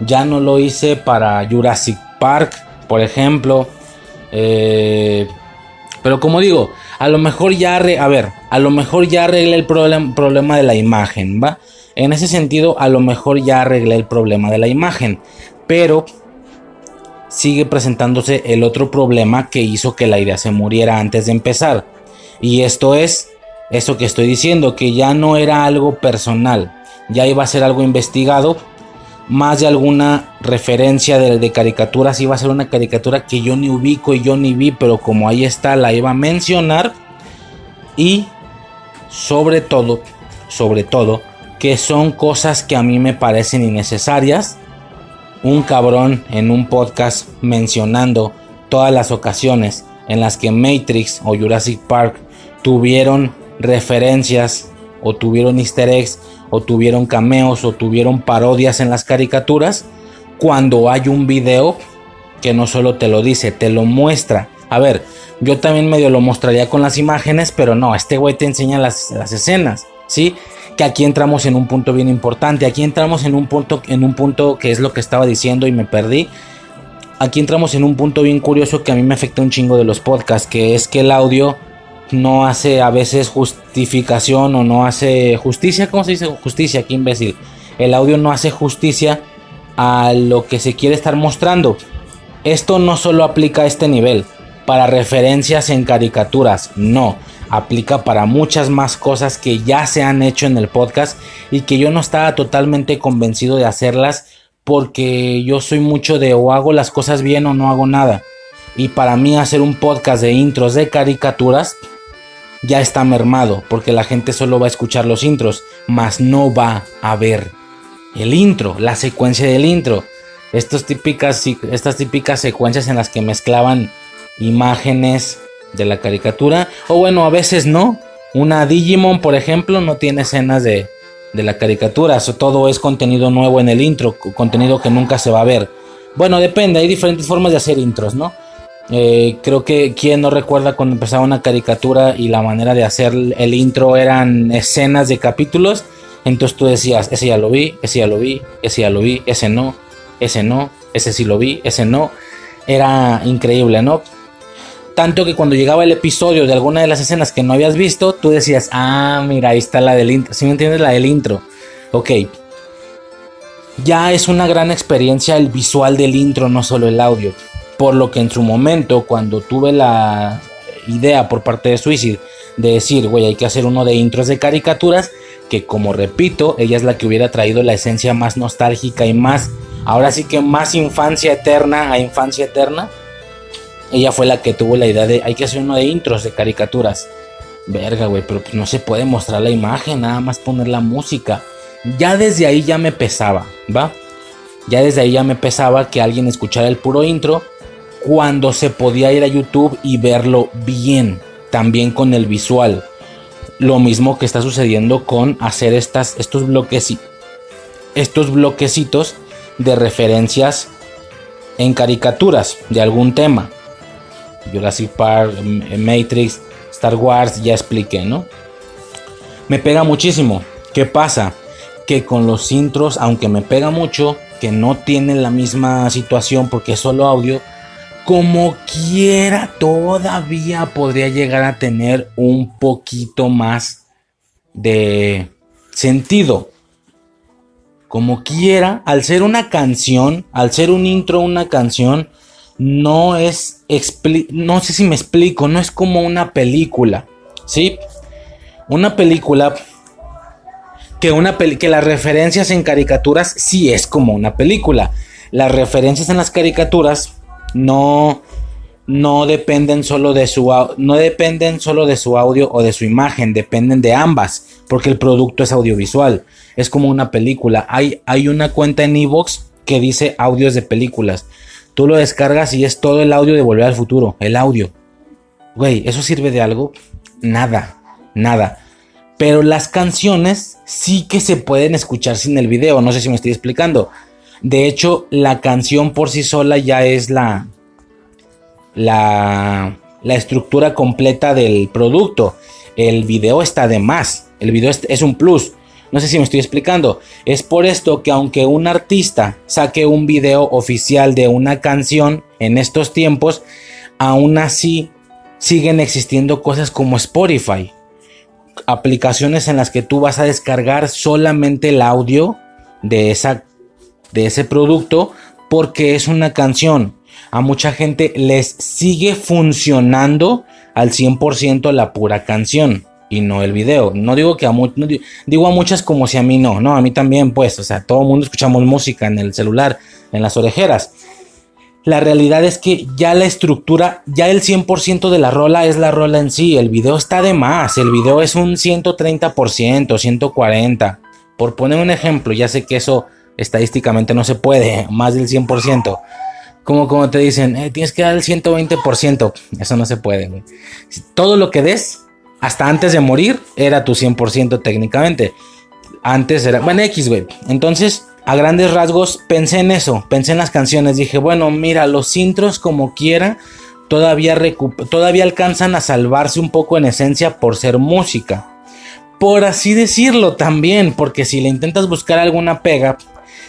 Ya no lo hice para Jurassic Park, por ejemplo. Eh, pero como digo, a lo mejor ya, a ver, a lo mejor ya arreglé el problema de la imagen, ¿va? En ese sentido, a lo mejor ya arreglé el problema de la imagen. Pero sigue presentándose el otro problema que hizo que la idea se muriera antes de empezar. Y esto es eso que estoy diciendo, que ya no era algo personal, ya iba a ser algo investigado. Más de alguna referencia de, de caricaturas iba a ser una caricatura que yo ni ubico y yo ni vi, pero como ahí está, la iba a mencionar. Y sobre todo, sobre todo, que son cosas que a mí me parecen innecesarias un cabrón en un podcast mencionando todas las ocasiones en las que Matrix o Jurassic Park tuvieron referencias o tuvieron easter eggs o tuvieron cameos o tuvieron parodias en las caricaturas cuando hay un video que no solo te lo dice, te lo muestra. A ver, yo también medio lo mostraría con las imágenes, pero no, este güey te enseña las, las escenas, ¿sí? Que aquí entramos en un punto bien importante, aquí entramos en un punto, en un punto que es lo que estaba diciendo y me perdí. Aquí entramos en un punto bien curioso que a mí me afecta un chingo de los podcasts, que es que el audio no hace a veces justificación o no hace justicia, ¿cómo se dice justicia? Qué imbécil. El audio no hace justicia a lo que se quiere estar mostrando. Esto no solo aplica a este nivel, para referencias en caricaturas, no. Aplica para muchas más cosas que ya se han hecho en el podcast y que yo no estaba totalmente convencido de hacerlas porque yo soy mucho de o hago las cosas bien o no hago nada. Y para mí hacer un podcast de intros de caricaturas ya está mermado porque la gente solo va a escuchar los intros, mas no va a ver el intro, la secuencia del intro. Típicas, estas típicas secuencias en las que mezclaban imágenes de la caricatura. O bueno, a veces no. Una Digimon, por ejemplo, no tiene escenas de, de la caricatura. todo es contenido nuevo en el intro, contenido que nunca se va a ver. Bueno, depende, hay diferentes formas de hacer intros, ¿no? Eh, creo que quien no recuerda cuando empezaba una caricatura y la manera de hacer el intro eran escenas de capítulos. Entonces tú decías, ese ya lo vi, ese ya lo vi, ese ya lo vi, ese no, ese no, ese sí lo vi, ese no. Era increíble, ¿no? Tanto que cuando llegaba el episodio de alguna de las escenas que no habías visto, tú decías, ah, mira, ahí está la del intro. Si me entiendes, la del intro. Ok. Ya es una gran experiencia el visual del intro, no solo el audio. Por lo que en su momento, cuando tuve la idea por parte de Suicide de decir, güey, hay que hacer uno de intros de caricaturas, que como repito, ella es la que hubiera traído la esencia más nostálgica y más, ahora sí que más infancia eterna a infancia eterna ella fue la que tuvo la idea de hay que hacer uno de intros de caricaturas. Verga, güey, pero pues no se puede mostrar la imagen, nada más poner la música. Ya desde ahí ya me pesaba, ¿va? Ya desde ahí ya me pesaba que alguien escuchara el puro intro cuando se podía ir a YouTube y verlo bien, también con el visual. Lo mismo que está sucediendo con hacer estas, estos, bloques, estos bloquecitos de referencias en caricaturas de algún tema. Jurassic Park, Matrix, Star Wars, ya expliqué, ¿no? Me pega muchísimo. ¿Qué pasa? Que con los intros, aunque me pega mucho, que no tienen la misma situación porque es solo audio, como quiera todavía podría llegar a tener un poquito más de sentido. Como quiera, al ser una canción, al ser un intro, una canción, no es, no sé si me explico, no es como una película, ¿sí? Una película que, una que las referencias en caricaturas sí es como una película. Las referencias en las caricaturas no, no dependen solo de su no dependen solo de su audio o de su imagen, dependen de ambas, porque el producto es audiovisual. Es como una película. Hay, hay una cuenta en Evox que dice audios de películas. Tú lo descargas y es todo el audio de Volver al Futuro, el audio. Güey, ¿eso sirve de algo? Nada, nada. Pero las canciones sí que se pueden escuchar sin el video, no sé si me estoy explicando. De hecho, la canción por sí sola ya es la, la, la estructura completa del producto. El video está de más, el video es un plus. No sé si me estoy explicando. Es por esto que aunque un artista saque un video oficial de una canción en estos tiempos, aún así siguen existiendo cosas como Spotify. Aplicaciones en las que tú vas a descargar solamente el audio de, esa, de ese producto porque es una canción. A mucha gente les sigue funcionando al 100% la pura canción y no el video. No digo que a muchos, digo a muchas como si a mí no, no, a mí también pues, o sea, todo el mundo escuchamos música en el celular, en las orejeras. La realidad es que ya la estructura, ya el 100% de la rola es la rola en sí, el video está de más, el video es un 130%, 140%. Por poner un ejemplo, ya sé que eso estadísticamente no se puede, más del 100%. Como, como te dicen, eh, tienes que dar el 120%. Eso no se puede. Todo lo que des hasta antes de morir era tu 100% técnicamente. Antes era, bueno, X, güey. Entonces, a grandes rasgos, pensé en eso, pensé en las canciones. Dije, bueno, mira, los intros como quiera, todavía, todavía alcanzan a salvarse un poco en esencia por ser música. Por así decirlo también, porque si le intentas buscar alguna pega,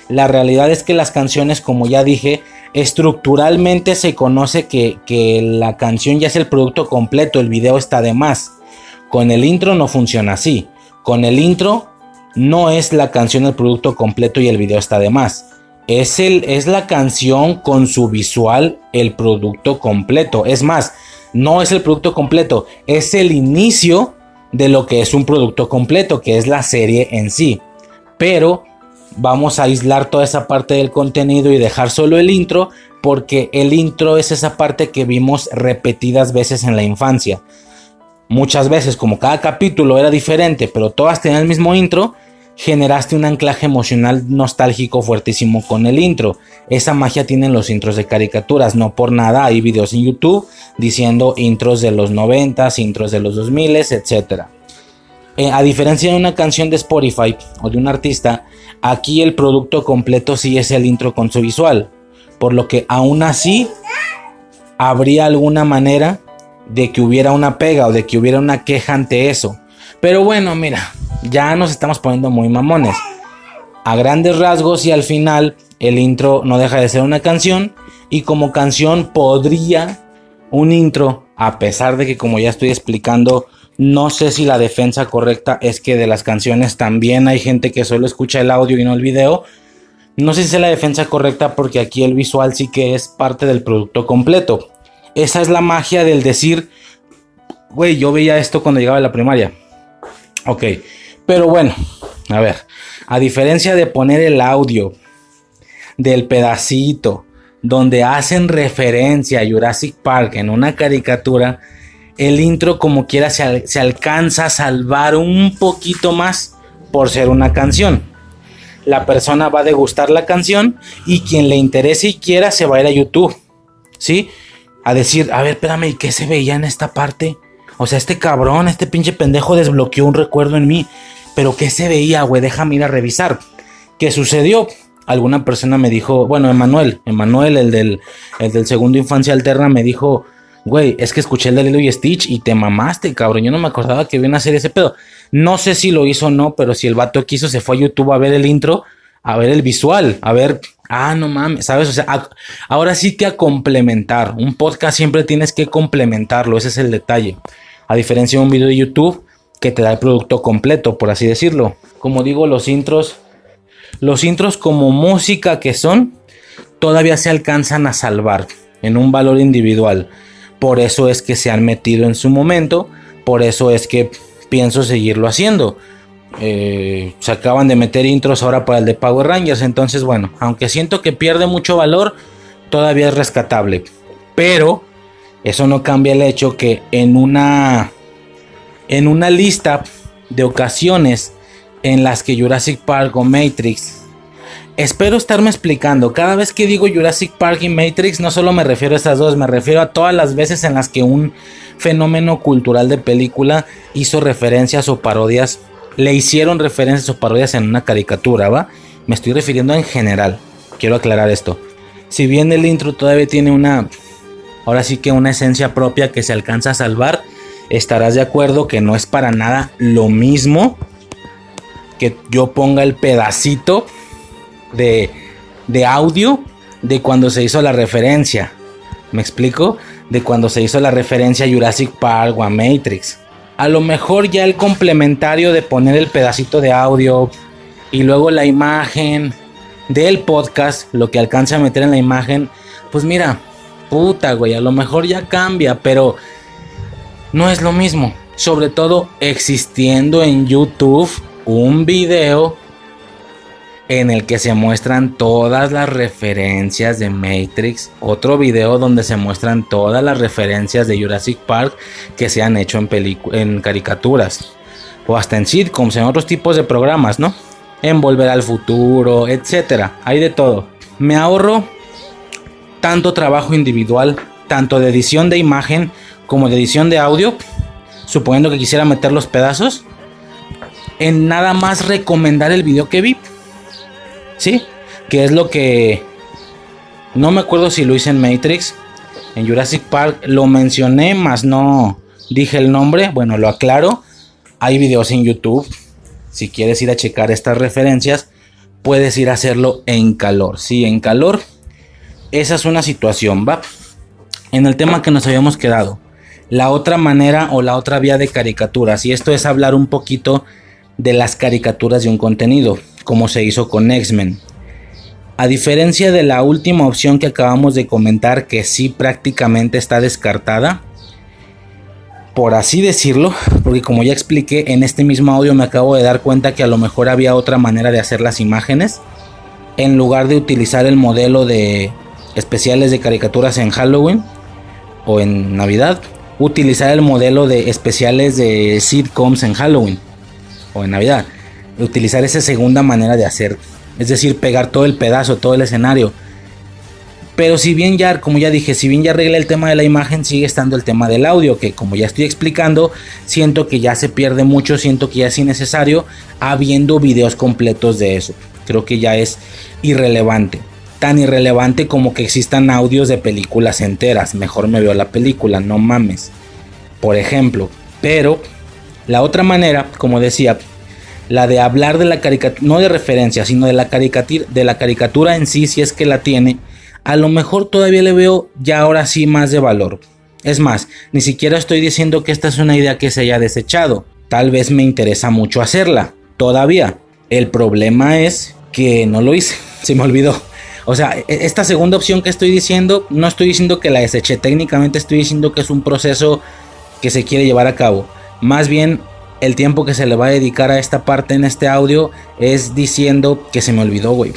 la realidad es que las canciones, como ya dije, estructuralmente se conoce que, que la canción ya es el producto completo, el video está de más. Con el intro no funciona así. Con el intro no es la canción el producto completo y el video está de más. Es, el, es la canción con su visual el producto completo. Es más, no es el producto completo, es el inicio de lo que es un producto completo, que es la serie en sí. Pero vamos a aislar toda esa parte del contenido y dejar solo el intro, porque el intro es esa parte que vimos repetidas veces en la infancia. Muchas veces, como cada capítulo era diferente, pero todas tenían el mismo intro, generaste un anclaje emocional nostálgico fuertísimo con el intro. Esa magia tienen los intros de caricaturas, no por nada hay videos en YouTube diciendo intros de los 90, intros de los 2000, etc. Eh, a diferencia de una canción de Spotify o de un artista, aquí el producto completo sí es el intro con su visual. Por lo que aún así habría alguna manera de que hubiera una pega o de que hubiera una queja ante eso. Pero bueno, mira, ya nos estamos poniendo muy mamones. A grandes rasgos y al final el intro no deja de ser una canción y como canción podría un intro, a pesar de que como ya estoy explicando, no sé si la defensa correcta es que de las canciones también hay gente que solo escucha el audio y no el video. No sé si es la defensa correcta porque aquí el visual sí que es parte del producto completo. Esa es la magia del decir, güey, yo veía esto cuando llegaba a la primaria. Ok, pero bueno, a ver, a diferencia de poner el audio del pedacito donde hacen referencia a Jurassic Park en una caricatura, el intro como quiera se, se, alcanza a salvar un poquito más por ser una canción. La persona va a degustar la canción y quien le interese y quiera se va a ir a YouTube, ¿sí? A decir, a ver, espérame, ¿y qué se veía en esta parte? O sea, este cabrón, este pinche pendejo desbloqueó un recuerdo en mí. Pero ¿qué se veía, güey? Déjame ir a revisar. ¿Qué sucedió? Alguna persona me dijo, bueno, Emanuel, Emanuel, el del, el del segundo infancia alterna, me dijo, güey, es que escuché el de Lilo y Stitch y te mamaste, cabrón. Yo no me acordaba que iban a hacer ese pedo. No sé si lo hizo o no, pero si el vato quiso, se fue a YouTube a ver el intro, a ver el visual, a ver, ah, no mames, ¿sabes? O sea, ahora sí que a complementar. Un podcast siempre tienes que complementarlo, ese es el detalle. A diferencia de un video de YouTube que te da el producto completo, por así decirlo. Como digo, los intros, los intros como música que son, todavía se alcanzan a salvar en un valor individual. Por eso es que se han metido en su momento, por eso es que pienso seguirlo haciendo. Eh, se acaban de meter intros ahora para el de Power Rangers, entonces bueno, aunque siento que pierde mucho valor, todavía es rescatable. Pero eso no cambia el hecho que en una en una lista de ocasiones en las que Jurassic Park o Matrix Espero estarme explicando. Cada vez que digo Jurassic Park y Matrix, no solo me refiero a estas dos, me refiero a todas las veces en las que un fenómeno cultural de película hizo referencias o parodias, le hicieron referencias o parodias en una caricatura, ¿va? Me estoy refiriendo en general. Quiero aclarar esto. Si bien el intro todavía tiene una ahora sí que una esencia propia que se alcanza a salvar, estarás de acuerdo que no es para nada lo mismo que yo ponga el pedacito de, de audio de cuando se hizo la referencia. ¿Me explico? De cuando se hizo la referencia a Jurassic Park o a Matrix. A lo mejor ya el complementario de poner el pedacito de audio y luego la imagen del podcast, lo que alcance a meter en la imagen, pues mira, puta, güey, a lo mejor ya cambia, pero no es lo mismo. Sobre todo existiendo en YouTube un video en el que se muestran todas las referencias de Matrix, otro video donde se muestran todas las referencias de Jurassic Park que se han hecho en, en caricaturas o hasta en sitcoms, en otros tipos de programas, ¿no? En Volver al Futuro, etcétera, hay de todo. Me ahorro tanto trabajo individual, tanto de edición de imagen como de edición de audio, suponiendo que quisiera meter los pedazos. en nada más recomendar el video que vi. ¿Sí? Que es lo que... No me acuerdo si lo hice en Matrix. En Jurassic Park lo mencioné, más no dije el nombre. Bueno, lo aclaro. Hay videos en YouTube. Si quieres ir a checar estas referencias, puedes ir a hacerlo en calor. Sí, en calor. Esa es una situación, ¿va? En el tema que nos habíamos quedado. La otra manera o la otra vía de caricaturas. Y esto es hablar un poquito de las caricaturas de un contenido, como se hizo con X-Men. A diferencia de la última opción que acabamos de comentar, que sí prácticamente está descartada, por así decirlo, porque como ya expliqué en este mismo audio me acabo de dar cuenta que a lo mejor había otra manera de hacer las imágenes, en lugar de utilizar el modelo de especiales de caricaturas en Halloween o en Navidad, utilizar el modelo de especiales de sitcoms en Halloween o en Navidad. Utilizar esa segunda manera de hacer. Es decir, pegar todo el pedazo, todo el escenario. Pero si bien ya, como ya dije, si bien ya arregla el tema de la imagen, sigue estando el tema del audio, que como ya estoy explicando, siento que ya se pierde mucho, siento que ya es innecesario, habiendo videos completos de eso. Creo que ya es irrelevante. Tan irrelevante como que existan audios de películas enteras. Mejor me veo la película, no mames. Por ejemplo. Pero la otra manera, como decía, la de hablar de la caricatura, no de referencia, sino de la, caricatura, de la caricatura en sí, si es que la tiene, a lo mejor todavía le veo ya ahora sí más de valor. Es más, ni siquiera estoy diciendo que esta es una idea que se haya desechado. Tal vez me interesa mucho hacerla, todavía. El problema es que no lo hice, se me olvidó. O sea, e-, esta segunda opción que estoy diciendo, no estoy diciendo que la deseché, técnicamente estoy diciendo que es un proceso que se quiere llevar a cabo. Más bien el tiempo que se le va a dedicar a esta parte en este audio es diciendo que se me olvidó, güey.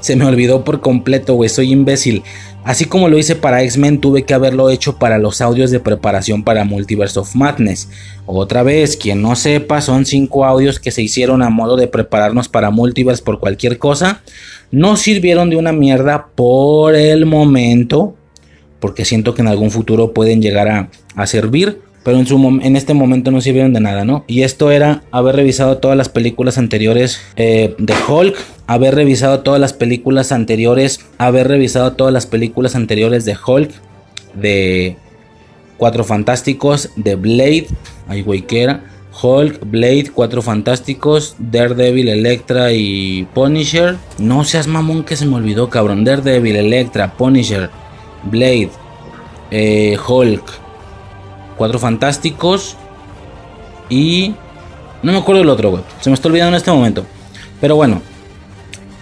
Se me olvidó por completo, güey. Soy imbécil. Así como lo hice para X-Men, tuve que haberlo hecho para los audios de preparación para Multiverse of Madness. Otra vez, quien no sepa, son cinco audios que se hicieron a modo de prepararnos para Multiverse por cualquier cosa. No sirvieron de una mierda por el momento, porque siento que en algún futuro pueden llegar a servir pero en, su, en este momento no sirvieron de nada, ¿no? Y esto era haber revisado todas las películas anteriores eh, de Hulk, haber revisado todas las películas anteriores, haber revisado todas las películas anteriores de Hulk, de Cuatro Fantásticos, de Blade, ay güey, ¿qué era? Hulk, Blade, Cuatro Fantásticos, Daredevil, Electra y Punisher. No seas mamón que se me olvidó, cabrón. Daredevil, Electra, Punisher, Blade, eh, Hulk. Cuatro Fantásticos y... No me acuerdo del otro, güey. Se me está olvidando en este momento. Pero bueno.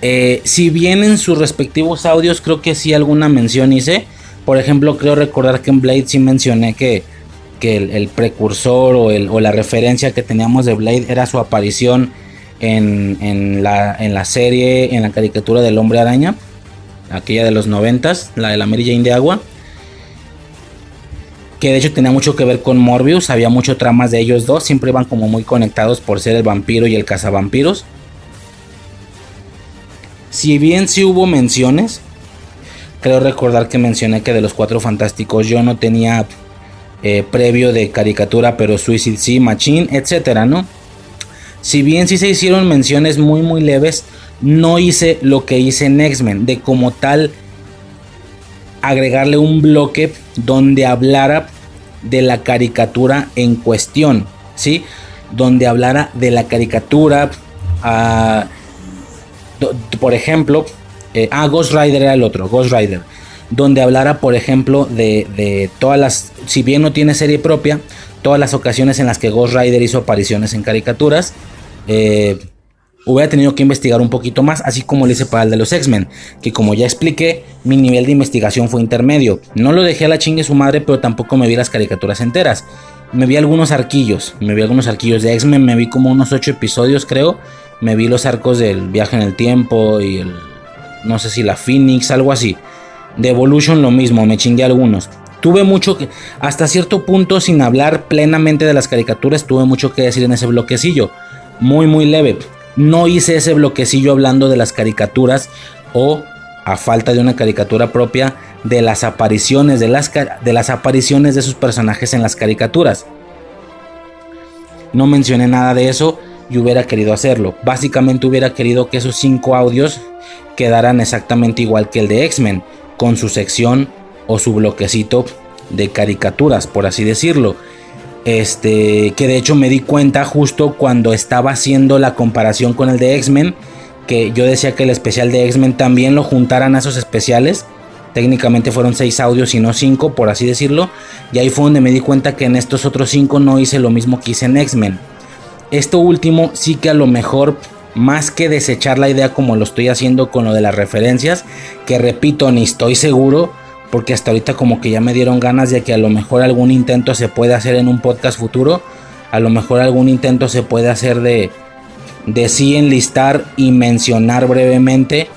Eh, si bien en sus respectivos audios creo que sí alguna mención hice. Por ejemplo, creo recordar que en Blade sí mencioné que, que el, precursor o, la referencia que teníamos de Blade era su aparición en, en, la, en la serie, en la caricatura del hombre araña. Aquella de los noventas, la de la Mary Jane de agua que de hecho tenía mucho que ver con Morbius, había mucho tramas de ellos dos, siempre iban como muy conectados por ser el vampiro y el cazavampiros. Si bien sí hubo menciones, creo recordar que mencioné que de los cuatro fantásticos yo no tenía eh, previo de caricatura, pero Suicide sí, Machine, etcétera, ¿no? Si bien sí se hicieron menciones muy muy leves, no hice lo que hice en X-Men, de como tal agregarle un bloque donde hablara de la caricatura en cuestión, ¿sí? Donde hablara de la caricatura, ah, por ejemplo, eh, ah, Ghost Rider era el otro, Ghost Rider, donde hablara, por ejemplo, de, todas las, si bien no tiene serie propia, todas las ocasiones en las que Ghost Rider hizo apariciones en caricaturas, eh, hubiera tenido que investigar un poquito más, así como lo hice para el de los X-Men, que como ya expliqué, mi nivel de investigación fue intermedio. No lo dejé a la chingue su madre, pero tampoco me vi las caricaturas enteras. Me vi algunos arquillos, me vi algunos arquillos de X-Men, me vi como unos 8 episodios creo, me vi los arcos del viaje en el tiempo y el, no sé si la Phoenix, algo así. De Evolution lo mismo, me chingué algunos. Tuve mucho que, hasta cierto punto, sin hablar plenamente de las caricaturas, tuve mucho que decir en ese bloquecillo. Muy, muy leve no hice ese bloquecillo hablando de las caricaturas o a falta de una caricatura propia de las apariciones de las, de las apariciones de sus personajes en las caricaturas. No mencioné nada de eso y hubiera querido hacerlo. Básicamente hubiera querido que esos cinco audios quedaran exactamente igual que el de X-Men, con su sección o su bloquecito de caricaturas, por así decirlo. Este, que de hecho me di cuenta justo cuando estaba haciendo la comparación con el de X-Men, que yo decía que el especial de X-Men también lo juntaran a esos especiales. Técnicamente fueron seis audios y no cinco, por así decirlo. Y ahí fue donde me di cuenta que en estos otros cinco no hice lo mismo que hice en X-Men. Esto último sí que a lo mejor más que desechar la idea como lo estoy haciendo con lo de las referencias, que repito, ni estoy seguro, porque hasta ahorita como que ya me dieron ganas de que a lo mejor algún intento se puede hacer en un podcast futuro, a lo mejor algún intento se puede hacer de, de sí enlistar y mencionar brevemente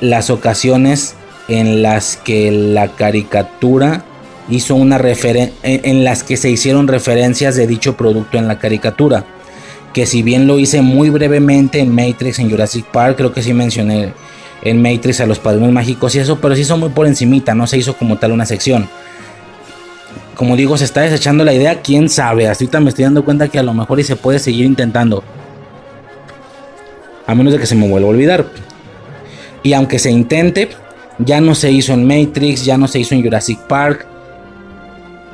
las ocasiones en las que la caricatura hizo una referencia, en las que se hicieron referencias de dicho producto en la caricatura. Que si bien lo hice muy brevemente en Matrix, en Jurassic Park, creo que sí mencioné en Matrix a los padrinos mágicos y eso, pero sí hizo muy por encimita, no se hizo como tal una sección. Como digo, se está desechando la idea, quién sabe, hasta ahorita me estoy dando cuenta que a lo mejor y se puede seguir intentando. A menos de que se me vuelva a olvidar. Y aunque se intente, ya no se hizo en Matrix, ya no se hizo en Jurassic Park.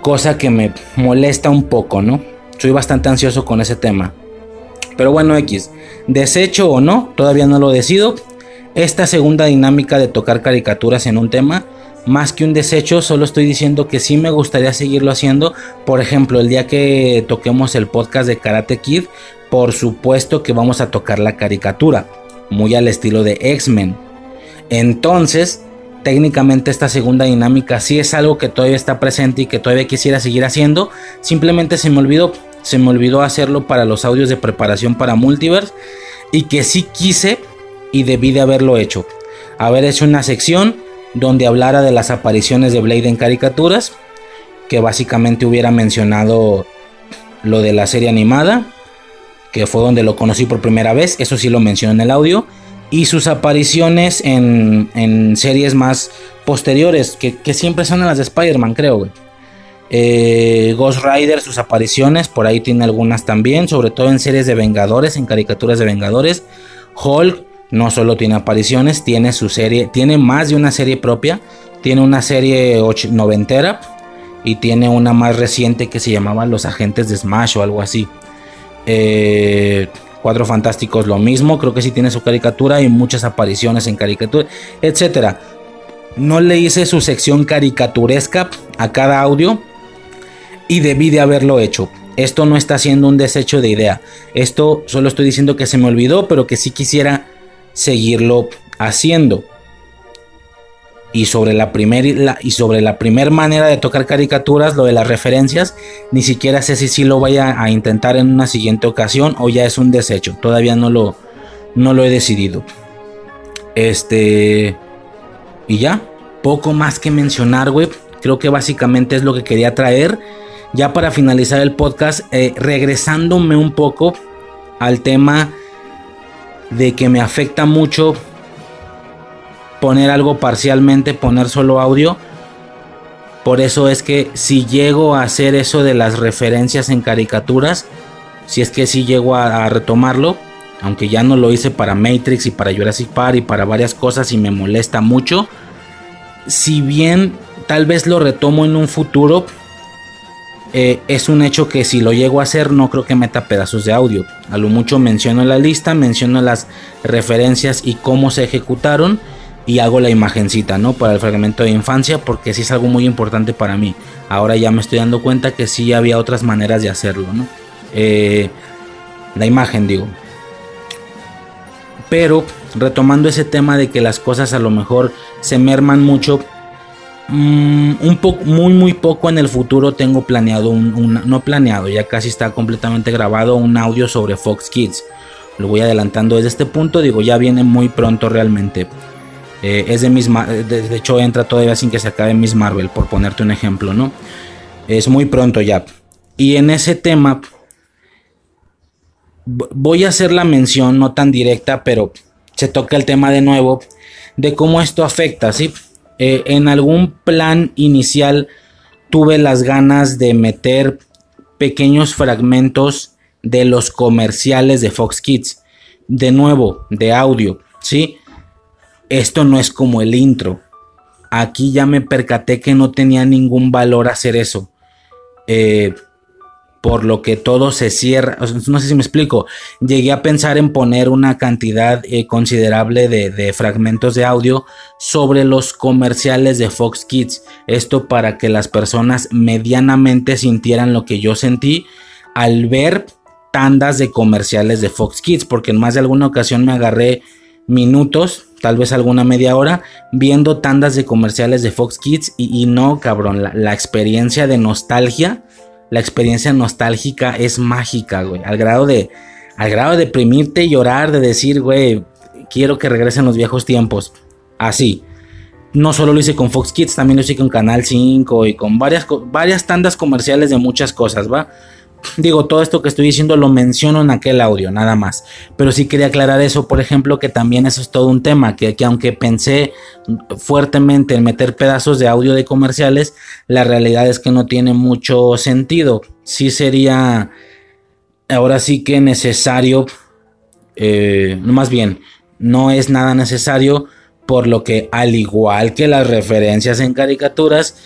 Cosa que me molesta un poco, ¿no? Soy bastante ansioso con ese tema. Pero bueno, X, desecho o no, todavía no lo decido. Esta segunda dinámica de tocar caricaturas en un tema, más que un desecho, solo estoy diciendo que sí me gustaría seguirlo haciendo. Por ejemplo, el día que toquemos el podcast de Karate Kid, por supuesto que vamos a tocar la caricatura, muy al estilo de X-Men. Entonces, técnicamente esta segunda dinámica sí es algo que todavía está presente y que todavía quisiera seguir haciendo. Simplemente se me olvidó se me olvidó hacerlo para los audios de preparación para Multiverse y que sí quise y debí de haberlo hecho. Haber hecho una sección donde hablara de las apariciones de Blade en caricaturas, que básicamente hubiera mencionado lo de la serie animada, que fue donde lo conocí por primera vez, eso sí lo menciono en el audio, y sus apariciones en, series más posteriores, que, que siempre son las de Spider-Man, creo. Eh, Ghost Rider, sus apariciones, por ahí tiene algunas también, sobre todo en series de Vengadores, en caricaturas de Vengadores. Hulk no solo tiene apariciones, tiene su serie, tiene más de una serie propia. Tiene una serie noventera y tiene una más reciente que se llamaba Los Agentes de Smash o algo así. Eh, Cuatro Fantásticos lo mismo, creo que sí tiene su caricatura y muchas apariciones en caricatura, etcétera. No le hice su sección caricaturesca a cada audio, y debí de haberlo hecho. Esto no está siendo un desecho de idea. Esto solo estoy diciendo que se me olvidó, pero que sí quisiera seguirlo haciendo. Y sobre la primera y sobre la primera manera de tocar caricaturas, lo de las referencias, ni siquiera sé si sí lo vaya a intentar en una siguiente ocasión o ya es un desecho. Todavía no lo no lo he decidido. Este y ya, poco más que mencionar, güey. Creo que básicamente es lo que quería traer ya para finalizar el podcast, eh, regresándome un poco al tema de que me afecta mucho poner algo parcialmente, poner solo audio. Por eso es que si llego a hacer eso de las referencias en caricaturas, si es que si llego a, a, retomarlo, aunque ya no lo hice para Matrix y para Jurassic Park y para varias cosas y me molesta mucho, si bien tal vez lo retomo en un futuro, eh, es un hecho que si lo llego a hacer no creo que meta pedazos de audio. A lo mucho menciono la lista, menciono las referencias y cómo se ejecutaron y hago la imagencita, ¿no? Para el fragmento de infancia porque sí es algo muy importante para mí. Ahora ya me estoy dando cuenta que sí había otras maneras de hacerlo, ¿no? Eh, la imagen, digo. Pero retomando ese tema de que las cosas a lo mejor se merman mucho Mm, un poco, muy, muy poco en el futuro tengo planeado un, no planeado, ya casi está completamente grabado un audio sobre Fox Kids. Lo voy adelantando desde este punto, digo, ya viene muy pronto realmente. Eh, es de Miss de, hecho entra todavía sin que se acabe Miss Marvel, por ponerte un ejemplo, ¿no? Es muy pronto ya. Y en ese tema voy a hacer la mención, no tan directa, pero se toca el tema de nuevo de cómo esto afecta, ¿sí? Eh, en algún plan inicial tuve las ganas de meter pequeños fragmentos de los comerciales de Fox Kids. De nuevo, de audio, ¿sí? Esto no es como el intro. Aquí ya me percaté que no tenía ningún valor hacer eso. Eh, por lo que todo se cierra. No sé si me explico. Llegué a pensar en poner una cantidad eh, considerable de, fragmentos de audio sobre los comerciales de Fox Kids. Esto para que las personas medianamente sintieran lo que yo sentí al ver tandas de comerciales de Fox Kids. Porque en más de alguna ocasión me agarré minutos, tal vez alguna media hora, viendo tandas de comerciales de Fox Kids. Y, no, cabrón, la experiencia de nostalgia la experiencia nostálgica es mágica, güey. Al grado de, al grado de deprimirte, llorar, de decir, güey, quiero que regresen los viejos tiempos. Así. No solo lo hice con Fox Kids, también lo hice con Canal 5 y con varias, varias tandas comerciales de muchas cosas, ¿va? Digo, todo esto que estoy diciendo lo menciono en aquel audio, nada más. Pero sí quería aclarar eso, por ejemplo, que también eso es todo un tema, que, que, aunque pensé fuertemente en meter pedazos de audio de comerciales, la realidad es que no tiene mucho sentido. Sí sería, ahora sí que necesario, eh, más bien, no es nada necesario, por lo que al igual que las referencias en caricaturas,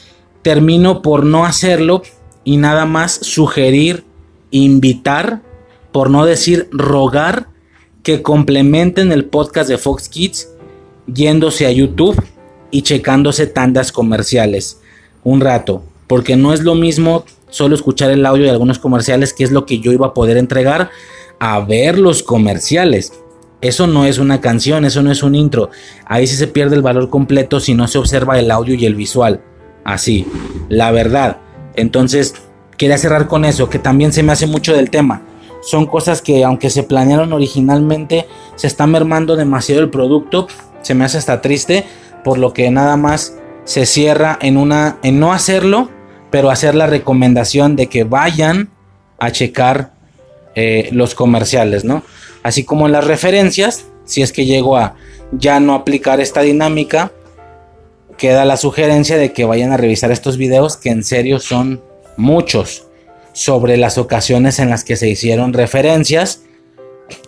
termino por no hacerlo y nada más sugerir, invitar, por no decir rogar, que complementen el podcast de Fox Kids yéndose a YouTube y checándose tandas comerciales un rato, porque no es lo mismo solo escuchar el audio de algunos comerciales, que es lo que yo iba a poder entregar, a ver los comerciales. Eso no es una canción, eso no es un intro. Ahí sí se pierde el valor completo si no se observa el audio y el visual. Así, la verdad. Entonces, quería cerrar con eso, que también se me hace mucho del tema. Son cosas que aunque se planearon originalmente, se está mermando demasiado el producto. Se me hace hasta triste, por lo que nada más se cierra en una en no hacerlo, pero hacer la recomendación de que vayan a checar eh, los comerciales, ¿no? Así como las referencias, si es que llego a ya no aplicar esta dinámica, queda la sugerencia de que vayan a revisar estos videos que en serio son muchos sobre las ocasiones en las que se hicieron referencias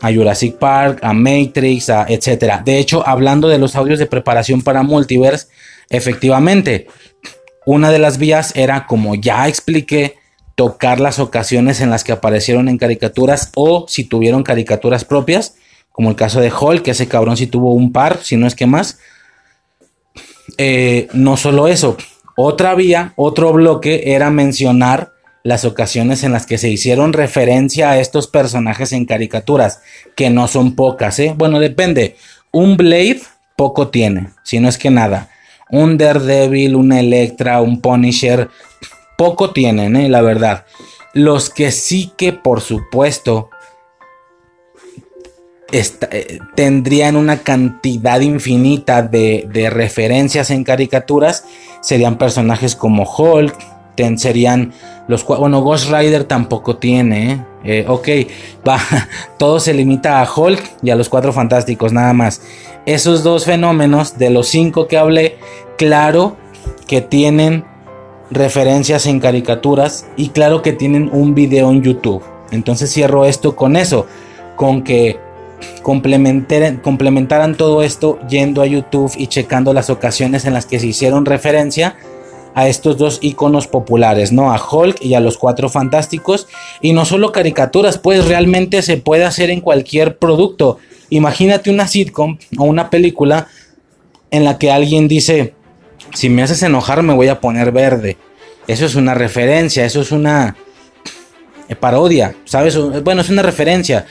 a Jurassic Park, a Matrix, a etcétera. De hecho, hablando de los audios de preparación para Multiverse, efectivamente, una de las vías era, como ya expliqué, tocar las ocasiones en las que aparecieron en caricaturas o si tuvieron caricaturas propias, como el caso de Hulk, que ese cabrón sí tuvo un par, si no es que más. Eh, no solo eso, otra vía, otro bloque era mencionar las ocasiones en las que se hicieron referencia a estos personajes en caricaturas, que no son pocas, ¿eh? Bueno, depende. Un Blade poco tiene, si no es que nada. Un Daredevil, un Electra, un Punisher, poco tienen, ¿eh? La verdad. Los que sí que, por supuesto, eh, tendrían una cantidad infinita de, referencias en caricaturas. Serían personajes como Hulk, serían los bueno Ghost Rider tampoco tiene ¿eh? Eh, ok va todo se limita a Hulk y a los cuatro fantásticos nada más esos dos fenómenos de los cinco que hablé claro que tienen referencias en caricaturas y claro que tienen un video en YouTube entonces cierro esto con eso con que complementaran todo esto yendo a YouTube y checando las ocasiones en las que se hicieron referencia a estos dos iconos populares, ¿no? A Hulk y a los Cuatro Fantásticos. Y no solo caricaturas, pues realmente se puede hacer en cualquier producto. Imagínate una sitcom o una película en la que alguien dice, si me haces enojar me voy a poner verde. Eso es una referencia, eso es una eh, parodia, ¿sabes? Bueno, es una referencia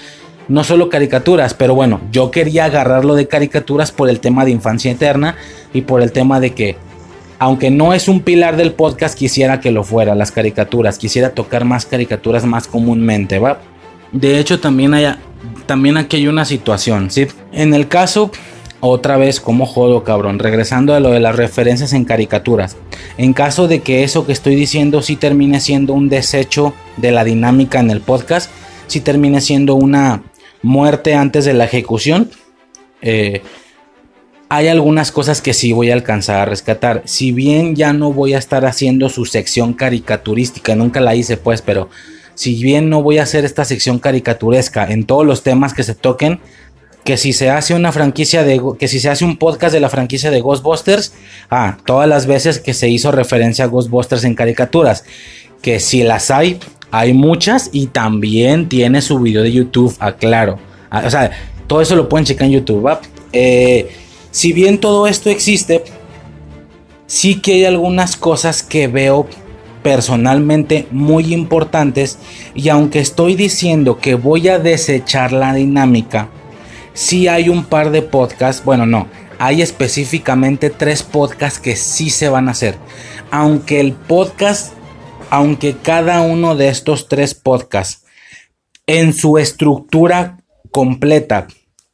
no solo caricaturas, pero bueno, yo quería agarrarlo de caricaturas por el tema de infancia eterna y por el tema de que, aunque no es un pilar del podcast, quisiera que lo fuera, las caricaturas, quisiera tocar más caricaturas más comúnmente, ¿va? De hecho, también hay, también aquí hay una situación, ¿sí? En el caso, otra vez, como jodo, cabrón, regresando a lo de las referencias en caricaturas, en caso de que eso que estoy diciendo sí termine siendo un desecho de la dinámica en el podcast, si termine siendo una muerte antes de la ejecución. Eh, hay algunas cosas que sí voy a alcanzar a rescatar. Si bien ya no voy a estar haciendo su sección caricaturística, nunca la hice pues, pero si bien no voy a hacer esta sección caricaturesca en todos los temas que se toquen, que si se hace una franquicia de que si se hace un podcast de la franquicia de Ghostbusters, ah, todas las veces que se hizo referencia a Ghostbusters en caricaturas, que si las hay, hay muchas y también tiene su video de YouTube, aclaro. Ah, o sea, todo eso lo pueden checar en YouTube. Eh, si bien todo esto existe, sí que hay algunas cosas que veo personalmente muy importantes y aunque estoy diciendo que voy a desechar la dinámica, sí hay un par de podcasts, bueno no, hay específicamente tres podcasts que sí se van a hacer. Aunque el podcast, aunque cada uno de estos tres podcasts en su estructura completa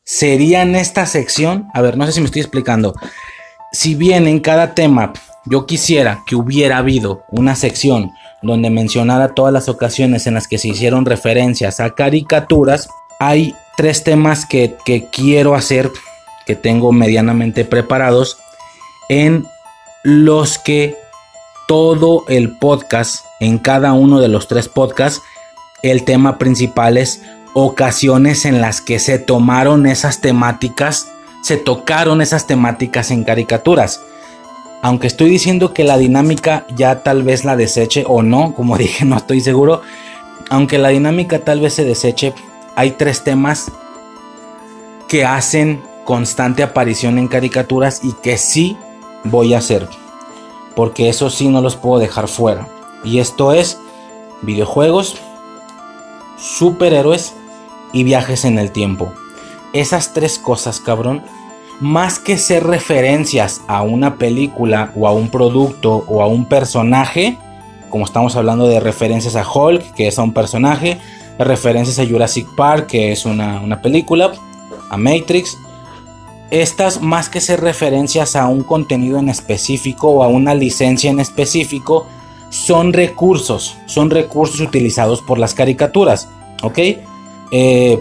sería en esta sección, a ver, no sé si me estoy explicando, si bien en cada tema yo quisiera que hubiera habido una sección donde mencionara todas las ocasiones en las que se hicieron referencias a caricaturas, hay tres temas que, quiero hacer, que tengo medianamente preparados, en los que todo el podcast, en cada uno de los tres podcasts, el tema principal es ocasiones en las que se tomaron esas temáticas, se tocaron esas temáticas en caricaturas. Aunque estoy diciendo que la dinámica ya tal vez la deseche o no, como dije, no estoy seguro. Aunque la dinámica tal vez se deseche, hay tres temas que hacen constante aparición en caricaturas y que sí voy a hacer. Porque eso sí no los puedo dejar fuera. Y esto es videojuegos, superhéroes y viajes en el tiempo. Esas tres cosas, cabrón, más que ser referencias a una película o a un producto o a un personaje, como estamos hablando de referencias a Hulk, que es a un personaje, referencias a Jurassic Park, que es una, una película, a Matrix, estas más que ser referencias a un contenido en específico o a una licencia en específico, son recursos, son recursos utilizados por las caricaturas, ¿ok? Eh,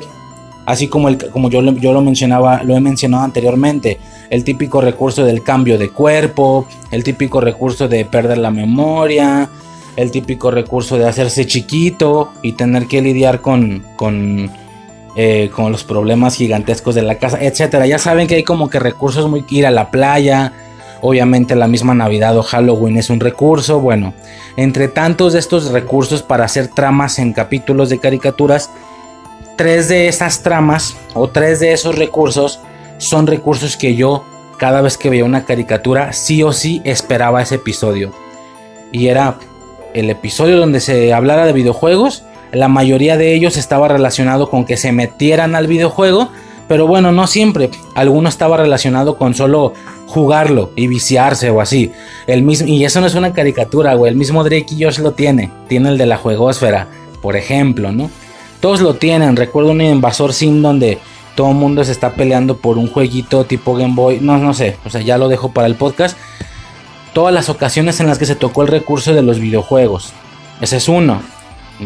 así como, el, como yo, yo lo mencionaba, lo he mencionado anteriormente, el típico recurso del cambio de cuerpo, el típico recurso de perder la memoria, el típico recurso de hacerse chiquito y tener que lidiar con, con, eh, con los problemas gigantescos de la casa, etcétera. Ya saben que hay como que recursos muy ir a la playa. Obviamente la misma Navidad o Halloween es un recurso. Bueno, entre tantos de estos recursos para hacer tramas en capítulos de caricaturas, tres de esas tramas o tres de esos recursos son recursos que yo cada vez que veía una caricatura sí o sí esperaba ese episodio. Y era el episodio donde se hablara de videojuegos. La mayoría de ellos estaba relacionado con que se metieran al videojuego. Pero bueno, no siempre. Alguno estaba relacionado con solo jugarlo y viciarse o así. El mismo, y eso no es una caricatura, güey. El mismo Drake y Josh lo tiene. Tiene el de la juegosfera, por ejemplo, ¿no? Todos lo tienen. Recuerdo un invasor sim donde todo el mundo se está peleando por un jueguito tipo Game Boy. No, no sé. O sea, ya lo dejo para el podcast. Todas las ocasiones en las que se tocó el recurso de los videojuegos. Ese es uno.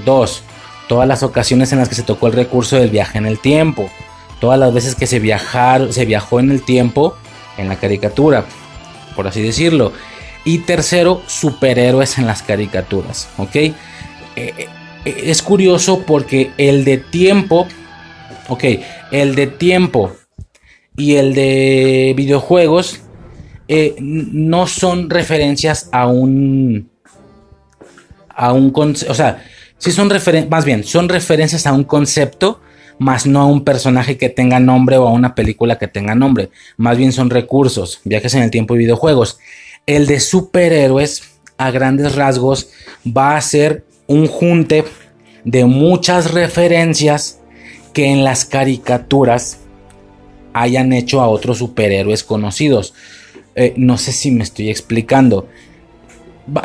Dos. Todas las ocasiones en las que se tocó el recurso del viaje en el tiempo. Todas las veces que se, viajar, se viajó en el tiempo en la caricatura. Por así decirlo. Y tercero, superhéroes en las caricaturas. ¿Ok? Eh, eh, es curioso porque el de tiempo, ok, el de tiempo y el de videojuegos eh, no son referencias a un, a un, o sea, sí son referencias, más bien, son referencias a un concepto, más no a un personaje que tenga nombre o a una película que tenga nombre, más bien son recursos, viajes en el tiempo y videojuegos. El de superhéroes, a grandes rasgos, va a ser un junte de muchas referencias que en las caricaturas hayan hecho a otros superhéroes conocidos. Eh, no sé si me estoy explicando.